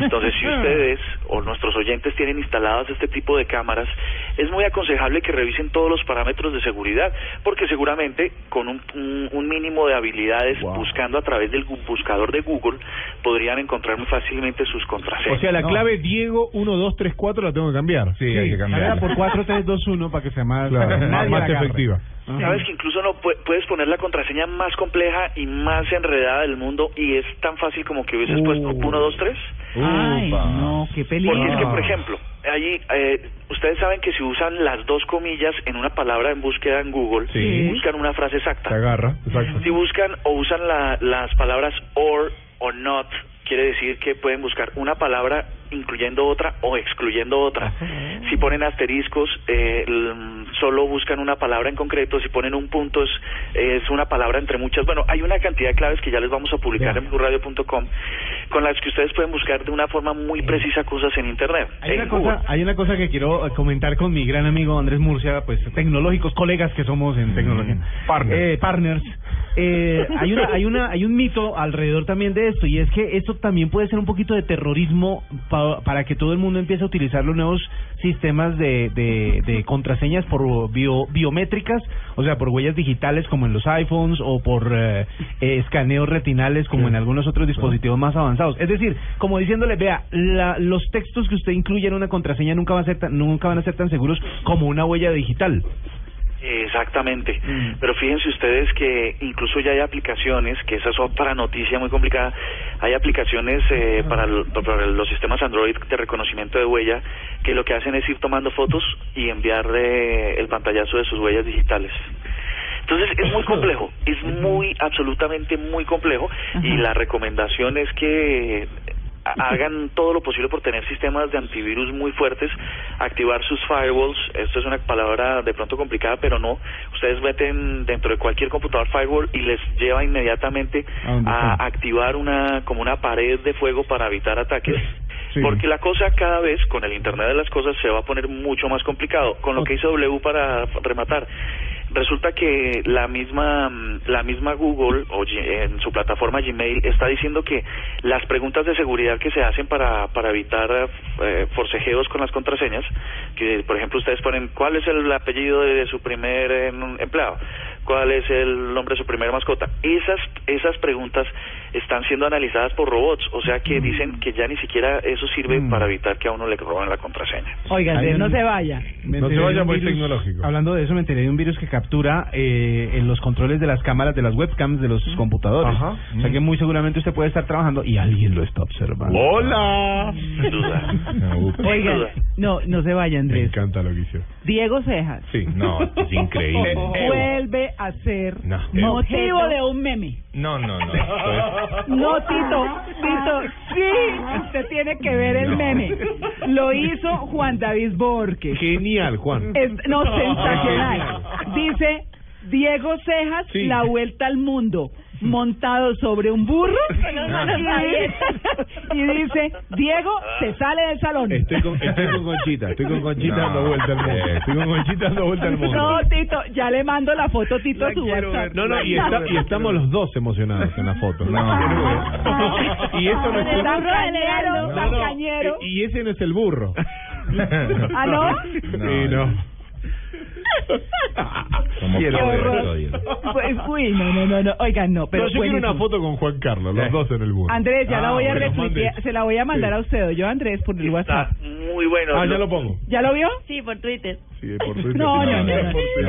Entonces, si ustedes o nuestros oyentes tienen instaladas este tipo de cámaras, es muy aconsejable que revisen todos los parámetros de seguridad, porque seguramente con un, un- un mínimo de habilidades buscando a través del buscador de Google, podrían encontrar muy fácilmente sus contraseñas. O sea, la clave Diego 1234 la tengo que cambiar. Sí, hay que cambiarla. por 4321 para que sea más, Claro, para que más, más la efectiva. Sabes que incluso no pu- puedes poner la contraseña más compleja y más enredada del mundo y es tan fácil como que hubieses puesto 1, 2, 3. Ay, no, qué peligro. Porque es que, por ejemplo, allí eh, ustedes saben que si usan las dos comillas en una palabra en búsqueda en Google, Sí. buscan una frase exacta. Se agarra, exacto. Si buscan o usan la- las palabras or o not, quiere decir que pueden buscar una palabra incluyendo otra o excluyendo otra. Si ponen asteriscos, eh, solo buscan una palabra en concreto. Si ponen un punto, es, es una palabra entre muchas. Bueno, hay una cantidad de claves que ya les vamos a publicar en blurradio.com con las que ustedes pueden buscar de una forma muy precisa cosas en Internet. Hay en una, cosa, hay una cosa que quiero eh, comentar con mi gran amigo Andrés Murcia, pues tecnológicos, colegas que somos en tecnología. Partners. Eh, partners. Eh, hay una, hay una, hay un mito alrededor también de esto y es que esto también puede ser un poquito de terrorismo pa- para que todo el mundo empiece a utilizar los nuevos sistemas de, de, de contraseñas por bio- biométricas, o sea, por huellas digitales como en los iPhones o por eh, eh, escaneos retinales como en algunos otros dispositivos más avanzados. Es decir, como diciéndole, vea, la- los textos que usted incluye en una contraseña nunca, va a ser tan- nunca van a ser tan seguros como una huella digital. Exactamente. Pero fíjense ustedes que incluso ya hay aplicaciones, que esa es otra noticia muy complicada, hay aplicaciones eh, para, el- para los sistemas Android de reconocimiento de huella que lo que hacen es ir tomando fotos y enviarle el pantallazo de sus huellas digitales. Entonces es muy complejo, es muy, absolutamente muy complejo y la recomendación es que hagan todo lo posible por tener sistemas de antivirus muy fuertes, activar sus firewalls, esto es una palabra de pronto complicada, pero no, ustedes meten dentro de cualquier computador firewall y les lleva inmediatamente ¿A activar una como una pared de fuego para evitar ataques. Sí. Porque la cosa cada vez con el Internet de las Cosas se va a poner mucho más complicado. Con lo que hizo W para rematar, resulta que la misma mm, la misma Google o en su plataforma Gmail está diciendo que las preguntas de seguridad que se hacen para para evitar eh, forcejeos con las contraseñas, que por ejemplo ustedes ponen cuál es el apellido de su primer em, empleado, cuál es el nombre de su primer mascota, esas esas preguntas están siendo analizadas por robots, o sea que dicen que ya ni siquiera eso sirve para evitar que a uno le roben la contraseña. Oiga, Hay Andrés, no se vaya. Me No se vaya muy virus- tecnológico. Hablando de eso, me enteré de un virus que captura eh, en los controles de las cámaras de las webcams de los computadores. Ajá. O sea que muy seguramente usted puede estar trabajando y alguien lo está observando. ¡Hola! Sin duda. Oiga, no, no se vaya, Me Andrés. encanta lo que hicieron. Diego Cejas Sí, no, es increíble. vuelve hacer No. motivo de un meme. No, no, no. No, Tito, Tito, sí, usted tiene que ver el No. meme. Lo hizo Juan David Borges. Genial, Juan. Es, no, sensacional. Dice Diego Cejas, Sí. la vuelta al mundo, montado sobre un burro. Con las manos Y, dice, Diego, se sale del salón. Estoy con, estoy con Conchita, estoy con Conchita No. dando vuelta al mundo. Estoy con Conchita dando vuelta al mundo. No, Tito, ya le mando la foto, Tito, a su WhatsApp. No, no, y, está- y estamos los dos emocionados en la foto. No. Y eso no es el cañero, No, no. Y ese no es el burro. ¿Ah, no? Sí, no. Como. Pues, uy, no, no, no, no. Oigan, no, pero no, yo quiero una foto con Juan Carlos, los dos en el burro. Andrés, ya la Ah, voy a retuitear, se la voy a mandar Sí. a usted, yo Andrés, por el WhatsApp. Muy bueno. Ah, ya lo pongo. ¿Ya lo vio? Sí, por Twitter. Sí, por Twitter. No, no, no.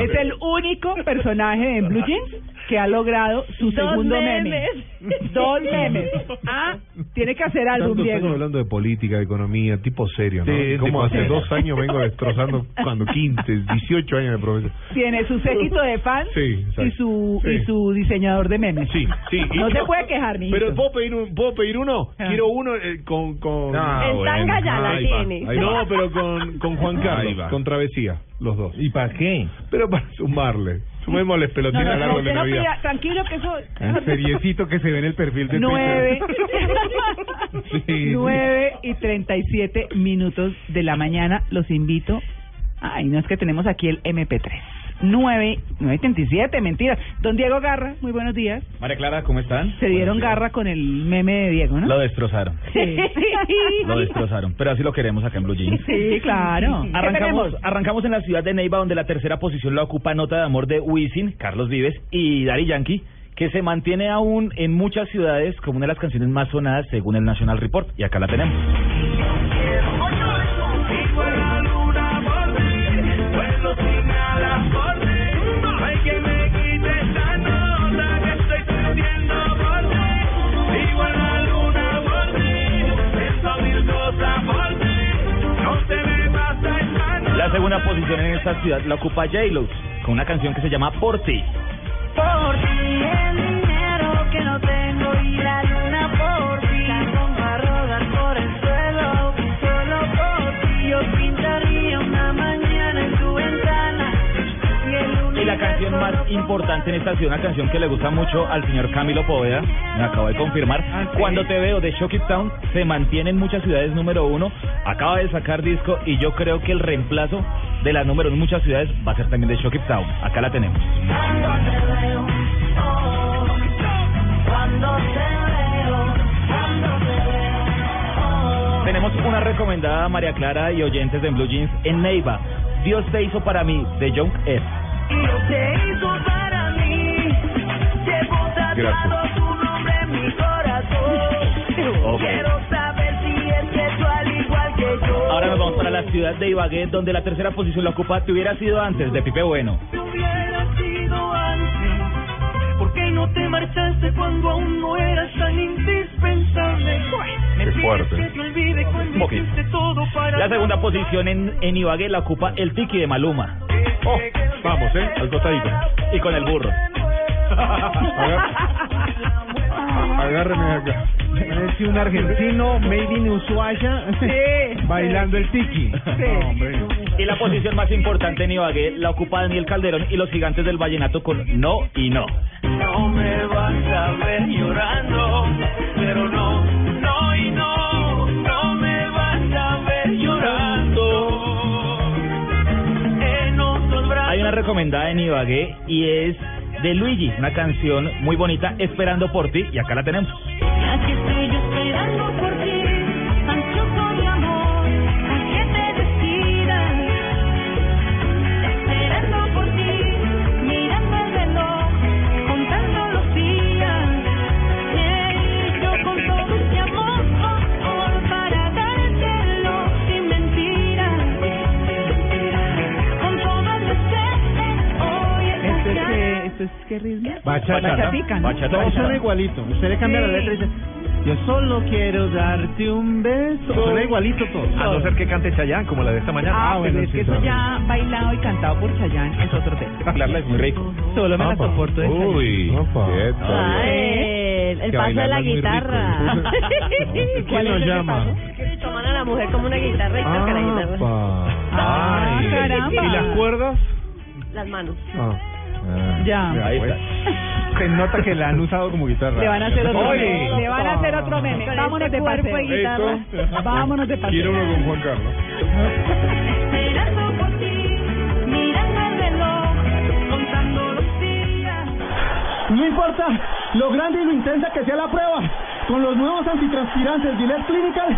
Es el único personaje en Blue Jeans que ha logrado su Dos segundo meme. memes. Dos memes. Ah, tiene que hacer años Diego. hablando de política, de economía, tipo serio, ¿no? Sí, Como hace serio. dos años vengo destrozando cuando 15, 18 años de profesor. Tiene su séquito de fans Sí, y su Sí. y su diseñador de memes. Sí, sí. y- No se puede quejar, mi Pero ¿puedo pedir, un, ¿puedo pedir uno? Ah. Quiero uno eh, con... con... No, bueno. tanga ya la tiene. No, pero con, con Juan Carlos, con Travesía, los dos. ¿Y para qué? Pero para sumarle. Sumémosles No, pelotines no, al no, de no Navidad. pida- tranquilo que eso... El seriecito que se ve en el perfil de Nueve. Twitter. Sí. 9 y 37 minutos de la mañana. Los invito. Ay, no es que tenemos aquí el MP3. 9, 9 y 37, mentira. Don Diego Garra, muy buenos días. María Clara, ¿cómo están? Se dieron garra con el meme de Diego, ¿no? Lo destrozaron. Sí. Lo destrozaron. Pero así lo queremos acá en Blue Jeans. Sí, claro. ¿Qué Arrancamos, arrancamos en la ciudad de Neiva, donde la tercera posición la ocupa Nota de Amor de Wisin, Carlos Vives y Daddy Yankee, que se mantiene aún en muchas ciudades como una de las canciones más sonadas según el National Report. Y acá la tenemos. La segunda posición en esta ciudad la ocupa J-Lo, con una canción que se llama Por ti. Por ti el dinero que no tengo y la luna por ti. La pongo a rodar por el suelo, solo por ti. Yo pintaría una mañana. Y, la canción más importante en esta ciudad, una canción que le gusta mucho al señor Camilo Poveda, me acabo de confirmar. Cuando te veo de Shock It Town se mantiene en muchas ciudades número uno, acaba de sacar disco y yo creo que el reemplazo de la número uno en muchas ciudades va a ser también de Shock It Town. Acá la tenemos. Cuando te veo, oh, cuando te veo, cuando te veo. Tenemos una recomendada a María Clara y oyentes de Blue Jeans en Neiva. Dios te hizo para mí, de Young F. Ahora nos vamos para la ciudad de Ibagué, donde la tercera posición la ocupa Te hubiera sido antes, de Pipe Bueno. No te marchaste cuando aún no eras tan indispensable? Me Qué pides fuerte. que te olvide cuando hiciste todo para La segunda posición en, en Ibagué la ocupa el Tiki de Maluma. Oh, vamos, ¿eh? Al costadito. Y con el burro. Agárreme acá. Parece un argentino made in Ushuaia bailando el tiki. No, hombre. Y la posición más importante en Ibagué la ocupa Daniel Calderón y los gigantes del vallenato con No y No. No me vas a ver llorando, pero no, no y no, no me vas a ver llorando. En otros brazos. Hay una recomendada en Ibagué y es de Luigi, una canción muy bonita, Esperando por ti, y acá la tenemos. Bachata. Bachatica, ¿no? Todos son igualitos. Usted le cambia la letra y dice, Yo solo quiero darte un beso. Suena igualito todo. A no ser que cante Chayanne, como la de esta mañana. Ah, pero es que eso ya bailado y cantado por Chayanne es otro tema. Bailarla es muy rico. Solo me la Apa. soporto de Chayanne. Uy, quieto. Ay, el Que paso de la guitarra. ¿Quién ese llama? Toman a la mujer como una guitarra y tocan la guitarra. Apa. Ah, Ay. caramba. ¿Y las cuerdas? Las manos. Ah. Ya. Ahí está. Se nota que la han usado como guitarra. Le van a hacer otro Oye. meme. Le van a hacer otro meme. Con Vámonos este de cuerpo paseo. guitarra. Esto. Vámonos de paseo. Quiero uno con Juan Carlos. Esperando por ti, mirando el reloj, contando los días. No importa lo grande y lo intensa que sea la prueba. Con los nuevos antitranspirantes Gillette Clinical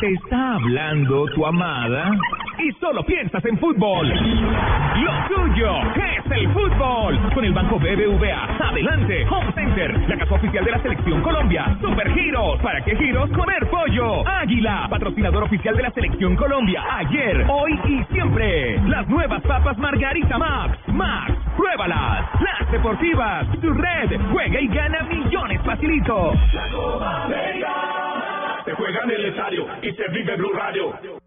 Te está hablando tu amada y solo piensas en fútbol. Lo tuyo es el fútbol. Con el Banco BBVA. Adelante, Home Center, la casa oficial de la Selección Colombia. Super Giros. ¿Para qué giros? Comer pollo. Águila, patrocinador oficial de la Selección Colombia. Ayer, hoy y siempre. Las nuevas papas Margarita Max. Max, pruébalas. Las deportivas. Tu red. Juega y gana millones facilito. Se juega en el estadio y se vive Blue Radio.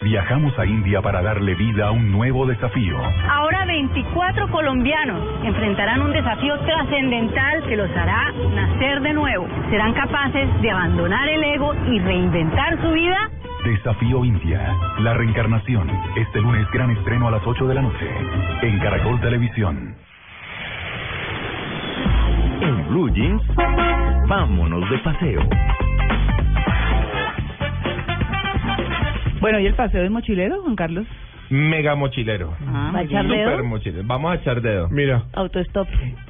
Viajamos a India para darle vida a un nuevo desafío. Ahora 24 colombianos enfrentarán un desafío trascendental que los hará nacer de nuevo. Serán capaces de abandonar el ego y reinventar su vida. Desafío India. La reencarnación. Este lunes gran estreno a las 8 de la noche. En Caracol Televisión. En Blue Jeans, vámonos de paseo. Bueno, ¿y el paseo del mochilero, Juan Carlos? Mega mochilero. Ah, ¿Va a echar Super dedo? mochilero. Vamos a echar dedo. Mira. Autostop.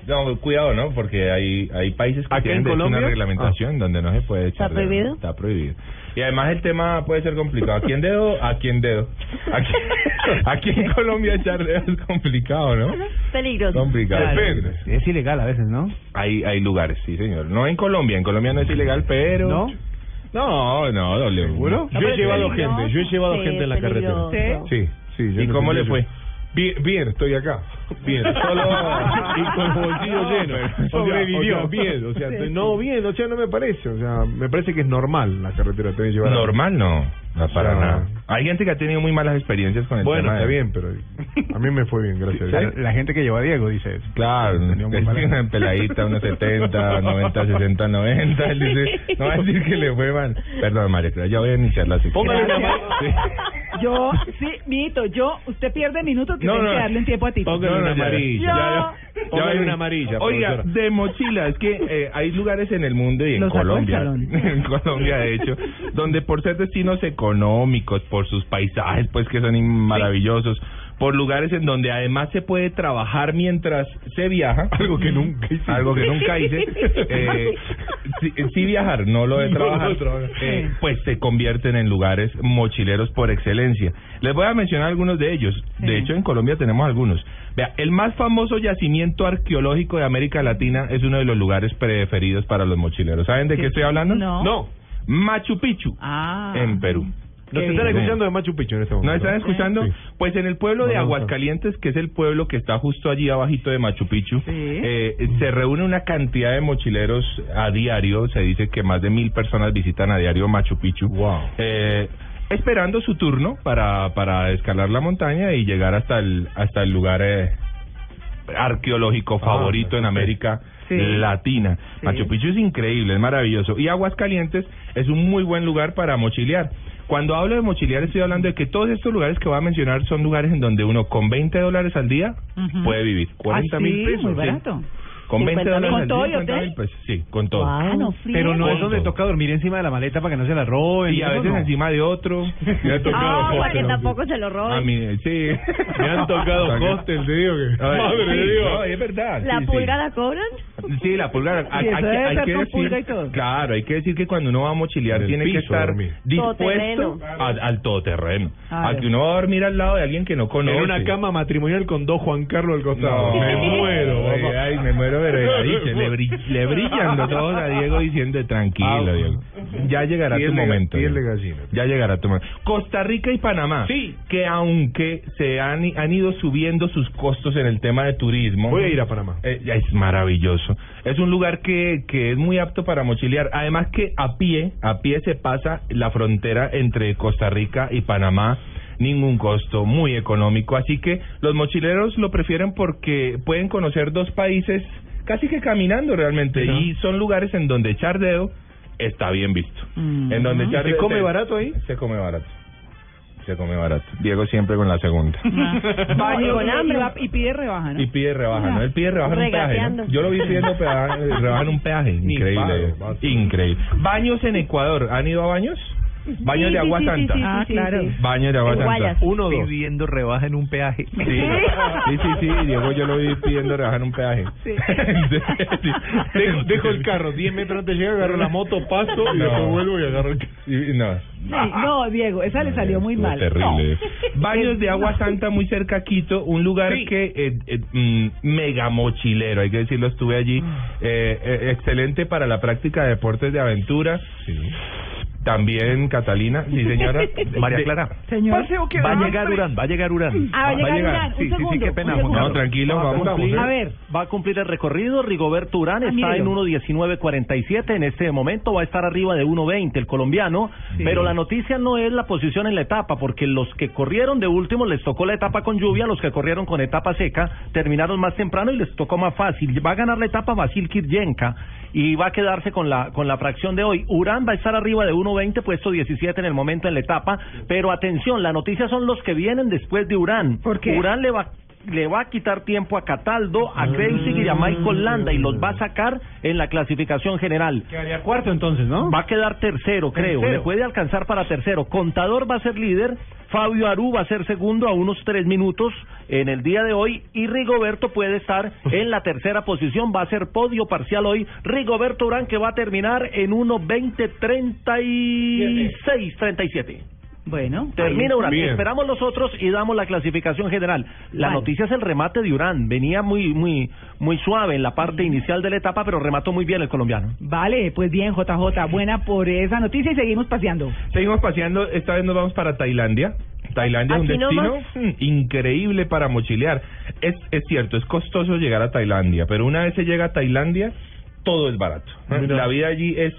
No, cuidado, ¿no? Porque hay hay países que ¿Aquí tienen de una reglamentación donde no se puede echar ¿Está dedo. prohibido? Está prohibido. Y además el tema puede ser complicado. ¿A quién dedo? ¿A quién dedo? Aquí, aquí en Colombia echar dedo es complicado, ¿no? Peligroso. Complicado. Claro, Depende. es ilegal a veces, ¿no? Hay, hay lugares, sí, señor. No en Colombia. En Colombia no es ilegal, pero... ¿No? No, no, doble. ¿Seguro? No, Yo he llevado gente, yo he llevado gente en la carretera. Sí, sí. yo ¿Y no cómo le fue? Bien, bien, estoy acá. Bien, solo y con el bolsillo lleno. O sea, Sobrevivió. o sea, bien, o sea, no bien, o sea, no me parece, o sea, me parece que es normal la carretera te llevar. Normal no, no para O sea, nada. Hay gente que ha tenido muy malas experiencias con el Bueno, tema. está de- bien, pero a mí me fue bien, gracias a Dios. La, la gente que llevó a Diego dice eso. Claro, es una peladita, unos 70, 90, 60, 90. Él dice, no va a decir que le fue mal. Perdón, María ya voy a iniciar la sección. Póngale una Gracias. Yo, sí, Mito, yo, usted pierde minutos que No, tiene no. que darle un tiempo a ti. Póngale No, una ya. amarilla. Yo- Ya, ya. Póngale Ya una amarilla. Oiga, profesora. de mochila, es que eh, hay lugares en el mundo y en Colombia, en Colombia de hecho, donde por ser destinos económicos, por sus paisajes, pues que son maravillosos, por lugares en donde además se puede trabajar mientras se viaja. Algo que nunca hice. Algo que nunca hice. Eh, sí, sí viajar, no lo de trabajar. no eh, pues se convierten en lugares mochileros por excelencia. Les voy a mencionar algunos de ellos. De hecho, en Colombia tenemos algunos. Vea, el más famoso yacimiento arqueológico de América Latina es uno de los lugares preferidos para los mochileros. ¿Saben de qué estoy hablando? No. No. Machu Picchu, Ah. en Perú. Nos Qué están escuchando de Machu Picchu en este momento. ¿No están escuchando? Sí. Pues en el pueblo de. Aguascalientes, que es el pueblo que está justo allí abajito de Machu Picchu, eh, se reúne una cantidad de mochileros a diario. Se dice que más de mil personas visitan a diario Machu Picchu. Eh, esperando su turno para, para escalar la montaña y llegar hasta el, hasta el lugar eh, arqueológico favorito en América Sí. Latina. Sí. Machu Picchu es increíble, es maravilloso. Y Aguascalientes es un muy buen lugar para mochilear. Cuando hablo de mochilear estoy hablando de que todos estos lugares que voy a mencionar son lugares en donde uno con 20 dólares al día puede vivir. 40 Ah, mil pesos. muy sí. Con 20 50 dólares ¿Con al todo día, y 50 hotel? mil pesos. Sí, con todo. Ah, no, Pero no es donde todo. toca dormir encima de la maleta para que no se la roben. Y a veces no. encima de otro. Me ha tocado Ah, para que hostel. tampoco se lo A roben. mí, sí. Me han tocado hostel, te digo que. A ver, Madre sí, de Dios. no, es verdad. ¿La sí, pulga sí. la cobran? Sí, la pulga. Hay, eso hay que, debe hay ser que con decir, pulga y todo. claro, hay que decir que cuando uno va a mochilear En el tiene que piso, estar dormir. dispuesto Todoterreno. a- al todoterreno. Claro. A que uno va a dormir al lado de alguien que no conoce. En una cama matrimonial con dos Juan Carlos al costado. No, me muero, Ay, papá. ay, me muero, pero ya dice, le, le brillan los ojos a Diego diciendo tranquilo, Ah, Diego. Ya llegará tu momento. Ya llegará tu momento. Costa Rica y Panamá. Sí. Que aunque se han, han ido subiendo sus costos en el tema de turismo. Voy a ir a Panamá. eh, es maravilloso. Es un lugar que, que es muy apto para mochilear. Además que a pie, a pie se pasa la frontera entre Costa Rica y Panamá. Ningún costo, muy económico. Así que los mochileros lo prefieren porque pueden conocer dos países casi que caminando realmente. Y son lugares en donde echar dedo está bien visto. En donde echar ¿Se dedo- come barato ahí? Se come barato. Se come barato. Diego siempre con la segunda. Baño con y, hambre. va- y pide rebaja, ¿no? Y pide rebaja, ¿no? Él pide rebaja en un peaje. ¿no? Yo lo vi pidiendo rebaja en un peaje. Increíble. Increíble. Baños en Ecuador. ¿Han ido a baños? Baños Sí, de sí, agua sí, sí, santa. sí, Ah, sí, claro. sí. Baños de agua En santa. Guayas. Uno, dos. Pidiendo rebaja en un peaje. Sí, sí, sí, sí, Diego, yo lo vi pidiendo rebaja en un peaje. Sí. Sí. Dejo, dejo el carro 10 metros antes de llegar, agarro la moto, paso y No. después vuelvo y agarro el carro. Y- No, Sí, no, Diego, esa le salió muy mal. Terrible. No. Baños de Agua Santa muy cerca a Quito, un lugar que eh, eh, mm, mega mochilero, hay que decirlo, estuve allí. Eh, eh, excelente para la práctica de deportes de aventura. También Catalina, sí señora. María Clara. Señor. Va a llegar Urán, va a llegar Urán. Ah, va a llegar Urán. Sí, sí, sí, qué pena. No, tranquilo, vamos. Vamos. A ver, Va a cumplir el recorrido. Rigoberto Urán Ah, está en mírelo. 1.19.47 en este momento. Va a estar arriba de 1.20 el colombiano. Sí. Pero la noticia no es la posición en la etapa, porque los que corrieron de último les tocó la etapa con lluvia, los que corrieron con etapa seca terminaron más temprano y les tocó más fácil. Va a ganar la etapa Vasil Kiryenka y va a quedarse con la con la fracción de hoy. Urán va a estar arriba de 1.20, puesto 17 en el momento en la etapa. Pero atención, la noticia son los que vienen después de Urán. ¿Por qué? Urán le va le va a quitar tiempo a Cataldo, a Kreuzig y a Michael Landa y los va a sacar en la clasificación general. Quedaría cuarto entonces, ¿no? Va a quedar tercero, creo. Tercero. Le puede alcanzar para tercero. Contador va a ser líder. Fabio Aru va a ser segundo a unos tres minutos en el día de hoy. Y Rigoberto puede estar en la tercera posición. Va a ser podio parcial hoy. Rigoberto Urán que va a terminar en 1.20.36, 37. Bueno. Termina ahí- Urán. Bien. Esperamos los otros y damos la clasificación general. La Vale. noticia es el remate de Urán. Venía muy, muy, muy suave en la parte inicial de la etapa, pero remató muy bien el colombiano. Vale, pues bien, JJ, buena por esa noticia y seguimos paseando. Seguimos paseando, esta vez nos vamos para Tailandia. Tailandia es un destino nomás. mm, increíble para mochilear. Es, es cierto, es costoso llegar a Tailandia, pero una vez se llega a Tailandia, todo es barato. Mira. La vida allí es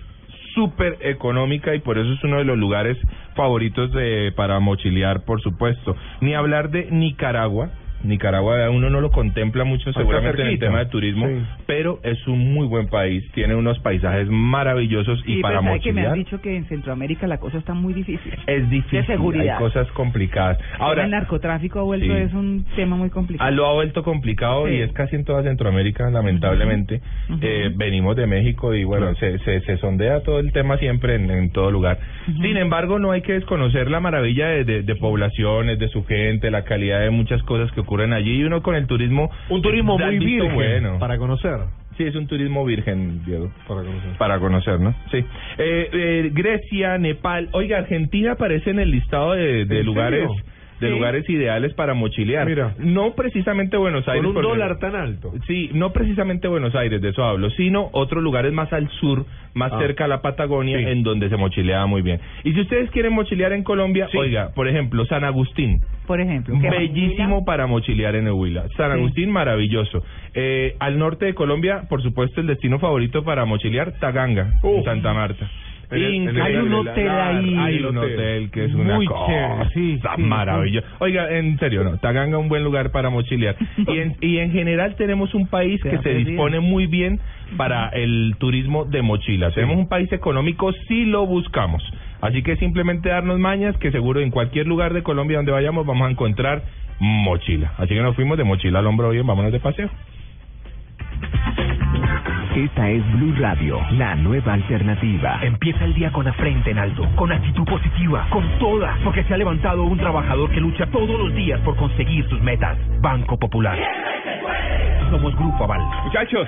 súper económica y por eso es uno de los lugares favoritos de, para mochilear, por supuesto. Ni hablar de Nicaragua. Nicaragua uno no lo contempla mucho seguramente en el tema de turismo, Sí. pero es un muy buen país, tiene unos paisajes maravillosos y Sí, para pues, ¿sabe que me mochilear han dicho que en Centroamérica la cosa está muy difícil. es difícil, de seguridad. hay cosas complicadas. Ahora, el narcotráfico ha vuelto Sí. es un tema muy complicado. Lo ha vuelto complicado Sí. y es casi en toda Centroamérica, lamentablemente. Eh, venimos de México y bueno, se, se, se sondea todo el tema siempre en, en todo lugar. Sin embargo, no hay que desconocer la maravilla de, de, de poblaciones, de su gente, la calidad de muchas cosas que ocurren allí y uno con el turismo... Un turismo muy virgen bueno. para conocer. Sí, es un turismo virgen, Diego. Para conocer. Para conocer, ¿no? Sí. Eh, eh, Grecia, Nepal. Oiga, Argentina aparece en el listado de, de ¿En lugares serio? De Sí. lugares ideales para mochilear. Mira. No precisamente Buenos Aires. Con un dólar tan alto. Sí, no precisamente Buenos Aires, de eso hablo, sino otros lugares más al sur, más Ah. cerca a la Patagonia, Sí. en donde se mochilea muy bien. Y si ustedes quieren mochilear en Colombia, Sí. oiga, por ejemplo, San Agustín. Por ejemplo. Bellísimo para mochilear en Huila. San Sí. Agustín, maravilloso. Eh, al norte de Colombia, por supuesto, el destino favorito para mochilear, Taganga, en Uf. Santa Marta. Increíble. Hay un hotel ahí. Hay un hotel que es una Muy cosa chévere, sí, sí, maravillosa. Oiga, en serio, no. Taganga un buen lugar para mochilear. Y en, y en general tenemos un país que se dispone muy bien para el turismo de mochila. Tenemos un país económico si lo buscamos. Así que simplemente darnos mañas que seguro en cualquier lugar de Colombia donde vayamos vamos a encontrar mochila. Así que nos fuimos de mochila al hombro hoy, en vámonos de paseo. Esta es Blue Radio, la nueva alternativa. Empieza el día con la frente en alto, con actitud positiva, con toda, porque se ha levantado un trabajador que lucha todos los días por conseguir sus metas. Banco Popular. Somos Grupo Aval. Muchachos,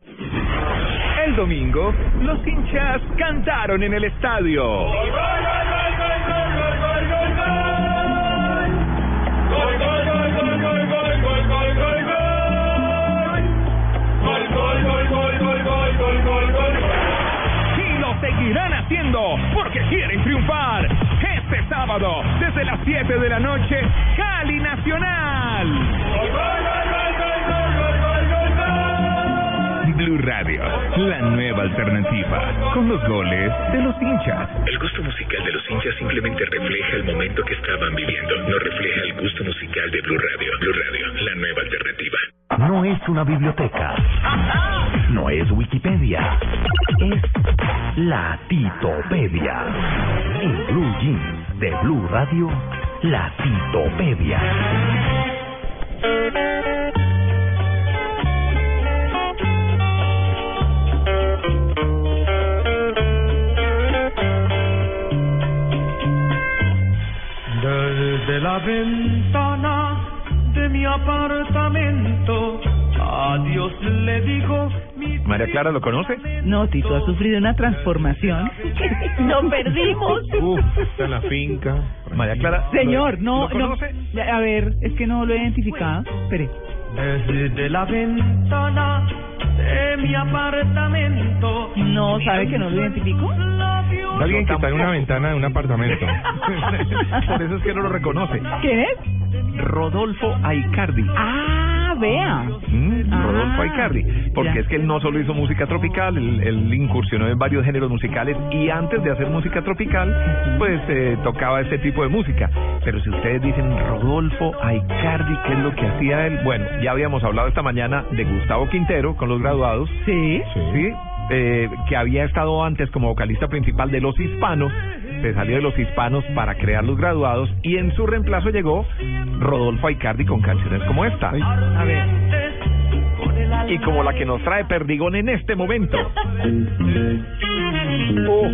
El domingo, los hinchas cantaron en el estadio. Y lo seguirán haciendo porque quieren triunfar. Este sábado, desde las 7 de la noche, Cali Nacional. Blue Radio, la nueva alternativa, con los goles de los hinchas. El gusto musical de los hinchas simplemente refleja el momento que estaban viviendo, no refleja el gusto musical de Blue Radio. Blue Radio, la nueva alternativa. No es una biblioteca. No es Wikipedia. Es la Titopedia. En Blue Jeans de Blue Radio, la Titopedia. Desde la ventana de mi apartamento, a Dios le digo mi María Clara, ¿lo conoce? No, Tito ha sufrido una transformación. ¡Lo perdimos! Uf, está en la finca. María Clara. Señor, no, ¿lo no. conoce? A ver, es que no lo he identificado. Espere. Desde la ventana de mi apartamento. No, ¿sabe que no lo identifico? Alguien que está en una ventana de un apartamento. Por eso es que no lo reconoce. ¿Quién es? Rodolfo Aicardi. Ah, vea. Mm, Ah, Rodolfo Aicardi. Porque ya. es que él no solo hizo música tropical, él, él incursionó en varios géneros musicales y antes de hacer música tropical, pues eh, tocaba ese tipo de música. Pero si ustedes dicen Rodolfo Aicardi, ¿qué es lo que hacía él? Bueno, ya habíamos hablado esta mañana de Gustavo Quintero con los graduados. Sí. Sí. eh, que había estado antes como vocalista principal de Los Hispanos, se salió de Los Hispanos para crear Los Graduados y en su reemplazo llegó Rodolfo Aicardi con canciones como esta. A ver. Y como la que nos trae Perdigón en este momento. Oh.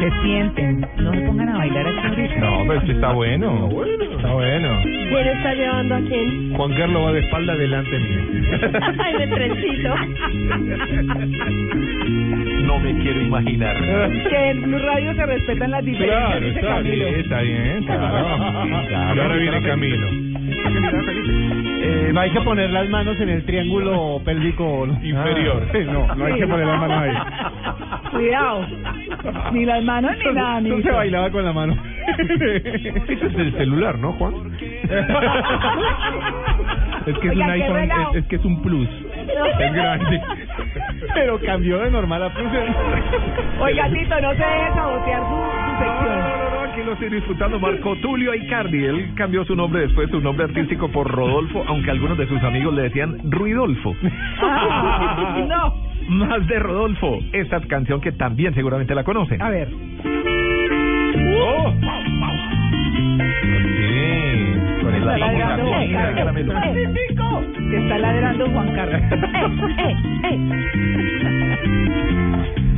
Se sienten. No se pongan a bailar aquí ahorita. No, pero es que está bueno. Está bueno. ¿Quién está llevando a quién? Juan Carlos va de espalda delante mío. Ay, de trencito. No me quiero imaginar. Que en Blue Radio se respetan las diferencias. Claro, dice está Camilo. bien, está bien, claro. Y ahora viene Camilo. Eh, no hay que poner las manos en el triángulo pélvico Inferior. Ah, no, no hay que poner las manos ahí. Cuidado. Ni las manos ni nada. Tú ni se bailaba con la mano. Ese es el celular, ¿no, Juan? Es que es Oiga, un iPhone, es, es que es un plus. Es grande. Pero cambió de normal a plus. Oiga, Tito, no se deje sabotear su, su sección. No, no, aquí lo estoy disfrutando. Marco Tulio Aicardi. Él cambió su nombre después, su nombre artístico por Rodolfo, aunque algunos de sus amigos le decían Ruidolfo. Ah, no. Más de Rodolfo. Esta canción que también seguramente la conocen. A ver. ¡Oh! Sí, con el Está ladrando Juan Carlos. está ladrando Juan Carlos.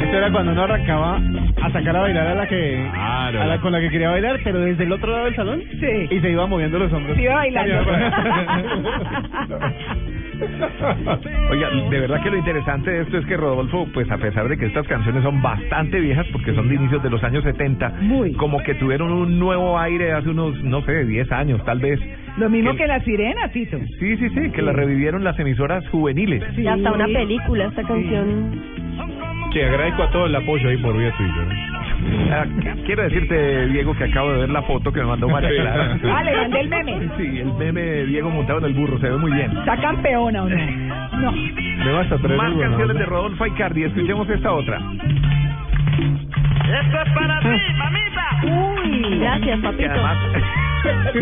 Esto era cuando uno arrancaba a sacar a bailar a la que Claro. a la con la que quería bailar, pero desde el otro lado del salón Sí. y se iba moviendo los hombros. Sí, iba bailando. Oiga, de verdad que lo interesante de esto es que Rodolfo, pues a pesar de que estas canciones son bastante viejas, porque son de inicios de los años 70, Muy. como que tuvieron un nuevo aire hace unos, no sé, 10 años tal vez. Lo mismo Que- que la sirena, Tito. Sí, sí, sí, que la revivieron las emisoras juveniles. Y hasta una película esta canción. Che, agradezco a todo el apoyo ahí por vía Twitter. quiero decirte, Diego, que acabo de ver la foto que me mandó María Clara. Ah, le mandé el meme. Sí, el meme de Diego montado en el burro, se ve muy bien. ¿Está campeona o no? No. ¿Me vas a traer Más canciones de Rodolfo Aicardi, escuchemos esta otra. Esto es para ti, mamita. Uy, gracias, Que papito. además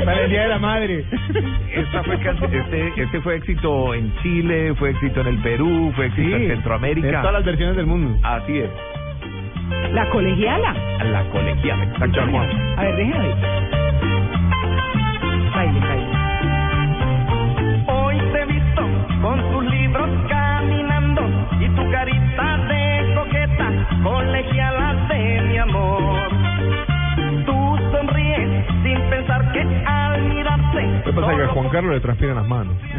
Para el Día de la Madre. Esta fue este, este fue éxito en Chile, fue éxito en el Perú, fue éxito en Centroamérica. En todas las versiones del mundo. Así es. La colegiala. La colegiala, exactamente. A ver, déjenme ver. Baile, baile. Hoy te he visto con tus libros caminando y tu carita de coqueta, colegiala de mi amor. Pensar que al mirarte. Que pasa que a Juan Carlos le transpiran las manos.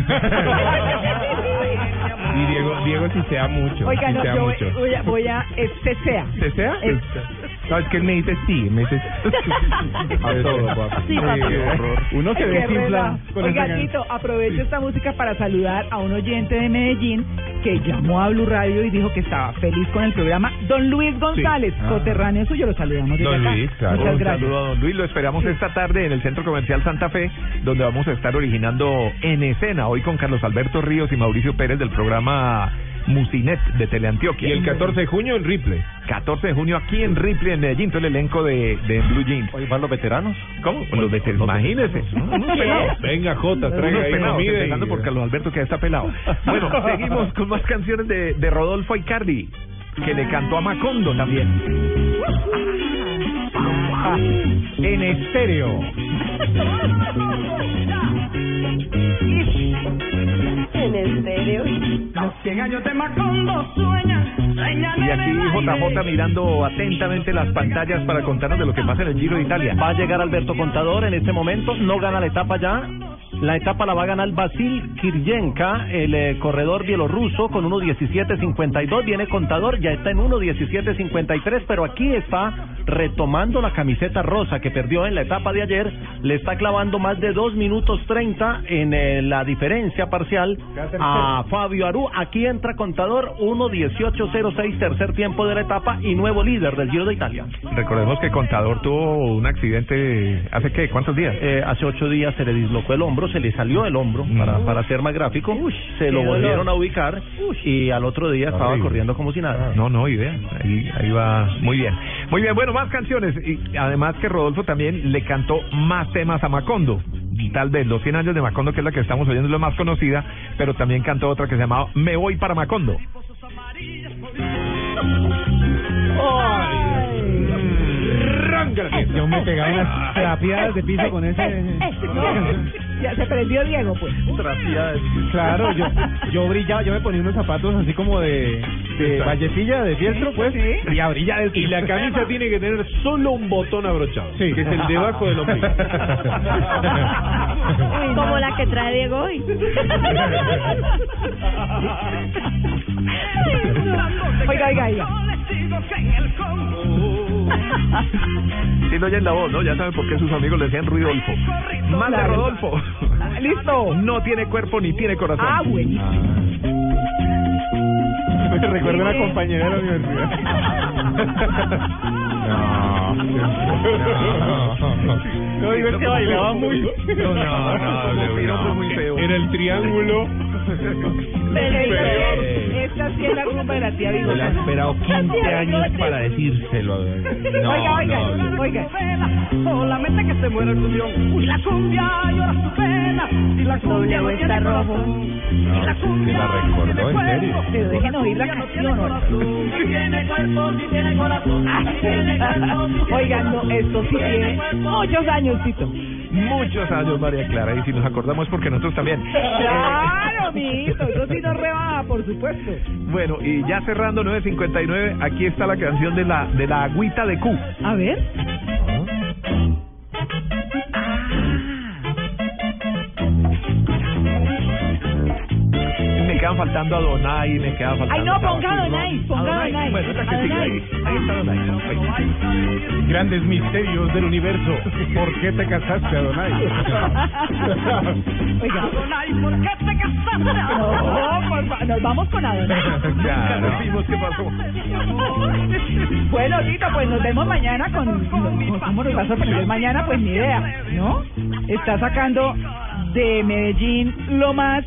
y Diego, Diego sisea mucho. Oiga, no, yo voy, mucho. voy a, voy a es CCA. ¿Desea? Es- No, es que él me dice sí, me dice a todo, papi. Sí, qué horror. Uno se qué desinfla Oiga, Tito, aprovecho esta música para saludar a un oyente de Medellín que llamó a Blue Radio y dijo que estaba feliz con el programa. Don Luis González, Ah. coterráneo suyo, lo saludamos desde Don acá. Luis, claro. Muchas Un gracias. saludo a don Luis. Lo esperamos esta tarde en el Centro Comercial Santa Fe, donde vamos a estar originando en escena hoy con Carlos Alberto Ríos y Mauricio Pérez del programa Musinet de Teleantioquia. Y el 14 de junio en Ripley. 14 de junio aquí en Ripley, en Medellín, todo el elenco de, de Blue Jeans. ¿Hoy van los veteranos? ¿Cómo? Los veteranos, imagínese. Venga, Jota, traiga ahí pelados, comida y- empezando por Carlos Alberto que ya está pelado. Bueno, seguimos con más canciones de, de Rodolfo Icardi, que le cantó a Macondo también. En estéreo. En estéreo. Los 100 años de Macondo sueñan, Y aquí JJ mirando atentamente las pantallas para contarnos de lo que pasa en el Giro de Italia. Va a llegar Alberto Contador en este momento, no gana la etapa ya. La etapa la va a ganar Basil Kiryenka, el eh, corredor bielorruso, con 1.17.52. Viene Contador, ya está en 1.17.53, pero aquí está retomando la camiseta rosa que perdió en la etapa de ayer. Le está clavando más de 2 minutos 30 en eh, la diferencia parcial a Fabio Aru. Aquí entra Contador, 1.18.06, tercer tiempo de la etapa y nuevo líder del Giro de Italia. Recordemos que Contador tuvo un accidente hace qué, ¿cuántos días? Eh, hace ocho días se le dislocó el hombro, se le salió el hombro, para, para ser más gráfico, se lo volvieron dolor. a ubicar y al otro día estaba corriendo como si nada. No, no, idea. Ahí, ahí va muy bien. Muy bien, bueno, más canciones. Y además que Rodolfo también le cantó más temas a Macondo. Tal vez los 100 años de Macondo, que es la que estamos oyendo, es la más conocida, pero también cantó otra que se llamaba Me voy para Macondo. Yo me pegaba unas trapeadas de piso con ese. Ya se prendió Diego, pues. Claro, yo, yo brillaba, yo me ponía unos zapatos así como de, de vallecilla, de fiestro, pues, y a brillar el Y la camisa tiene que tener solo un botón abrochado, que es el debajo del ombligo. Como la que trae Diego hoy. Oiga, oiga, oiga. Si no oyen la voz, ¿no? Ya saben por qué sus amigos le decían Ruidolfo. Más de. Rodolfo. Listo. No tiene cuerpo ni tiene corazón. Ah, buenísimo. Me recuerda una compañera de la universidad. No, digo, es que bailaba muy- No, no, no, no, muy feo. Era el triángulo. Esta sí es la rumba de la tía Se le ha esperado 15 años para decírselo. No, oiga, oiga, no, oiga. Solamente que se muera el cumbión. Y la cumbia llora su pena. Y la cumbia no está rojo. Y la cumbia la recordó, en serio. Pero dejen oír la canción. Si tiene cuerpo, si tiene corazón. Si si tiene Oigan, no, esto sí tiene muchos años, Tito. Muchos años, María Clara. Y si nos acordamos, porque nosotros también. Claro, mijito, eso sí nos rebaja, por supuesto. Bueno, y ya cerrando 9.59, aquí está la canción de la de la agüita de Q. A ver. Quedan faltando a Donay, me quedan faltando Ay, no, a ponga Donay, ponga a Donay. Bueno, otra que A sigue Donay. ahí. Ahí está Donay. Grandes misterios del universo. ¿Por qué te casaste, Adonai? Oiga. Adonai, ¿por qué te casaste? No, por nos vamos con Adonai. Vimos qué pasó. Bueno, Tito, pues nos vemos mañana con, con- ¿Cómo nos va a sorprender mañana? Pues ni idea, ¿no? Está sacando de Medellín lo más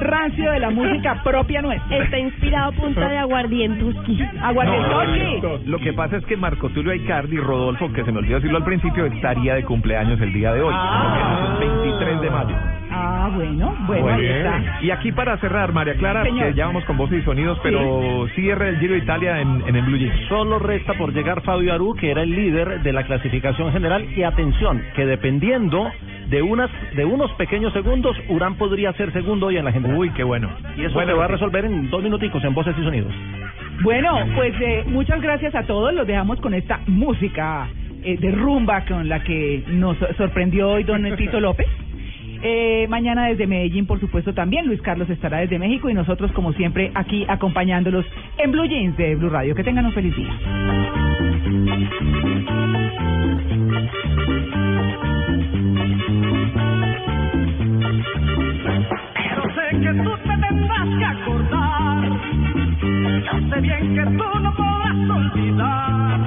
rancio de la música propia nuestra. Está inspirado a punta de aguardientoski. Aguardientoski. Lo que pasa es que Marco Tulio Aicardi, Rodolfo, que se me olvidó decirlo al principio, estaría de cumpleaños el día de hoy. Ah. el 23 de mayo. Ah, bueno, bueno, ahí está. Y aquí para cerrar, María Clara, Señor. que ya vamos con voces y sonidos, pero cierre el Giro de Italia en, en el Blue Jeans. Solo resta por llegar Fabio Aru, que era el líder de la clasificación general. Y atención, que dependiendo de unas de unos pequeños segundos, Urán podría ser segundo hoy en la general. Uy, qué bueno. Y eso Bueno, se va a resolver en dos minuticos en voces y sonidos. Bueno, pues eh, muchas gracias a todos. Los dejamos con esta música eh, de rumba con la que nos sorprendió hoy don Tito López. Eh, mañana desde Medellín, por supuesto, también Luis Carlos estará desde México y nosotros, como siempre, aquí acompañándolos en Blue Jeans de Blue Radio. Que tengan un feliz día. Pero sé que tú te tendrás que acordar. Yo sé bien que tú no podrás olvidar.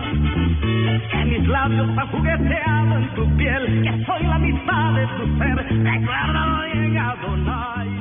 Que mis labios han jugueteado en tu piel. Que soy la mitad de tu ser. Recuérdalo bien, Adonai.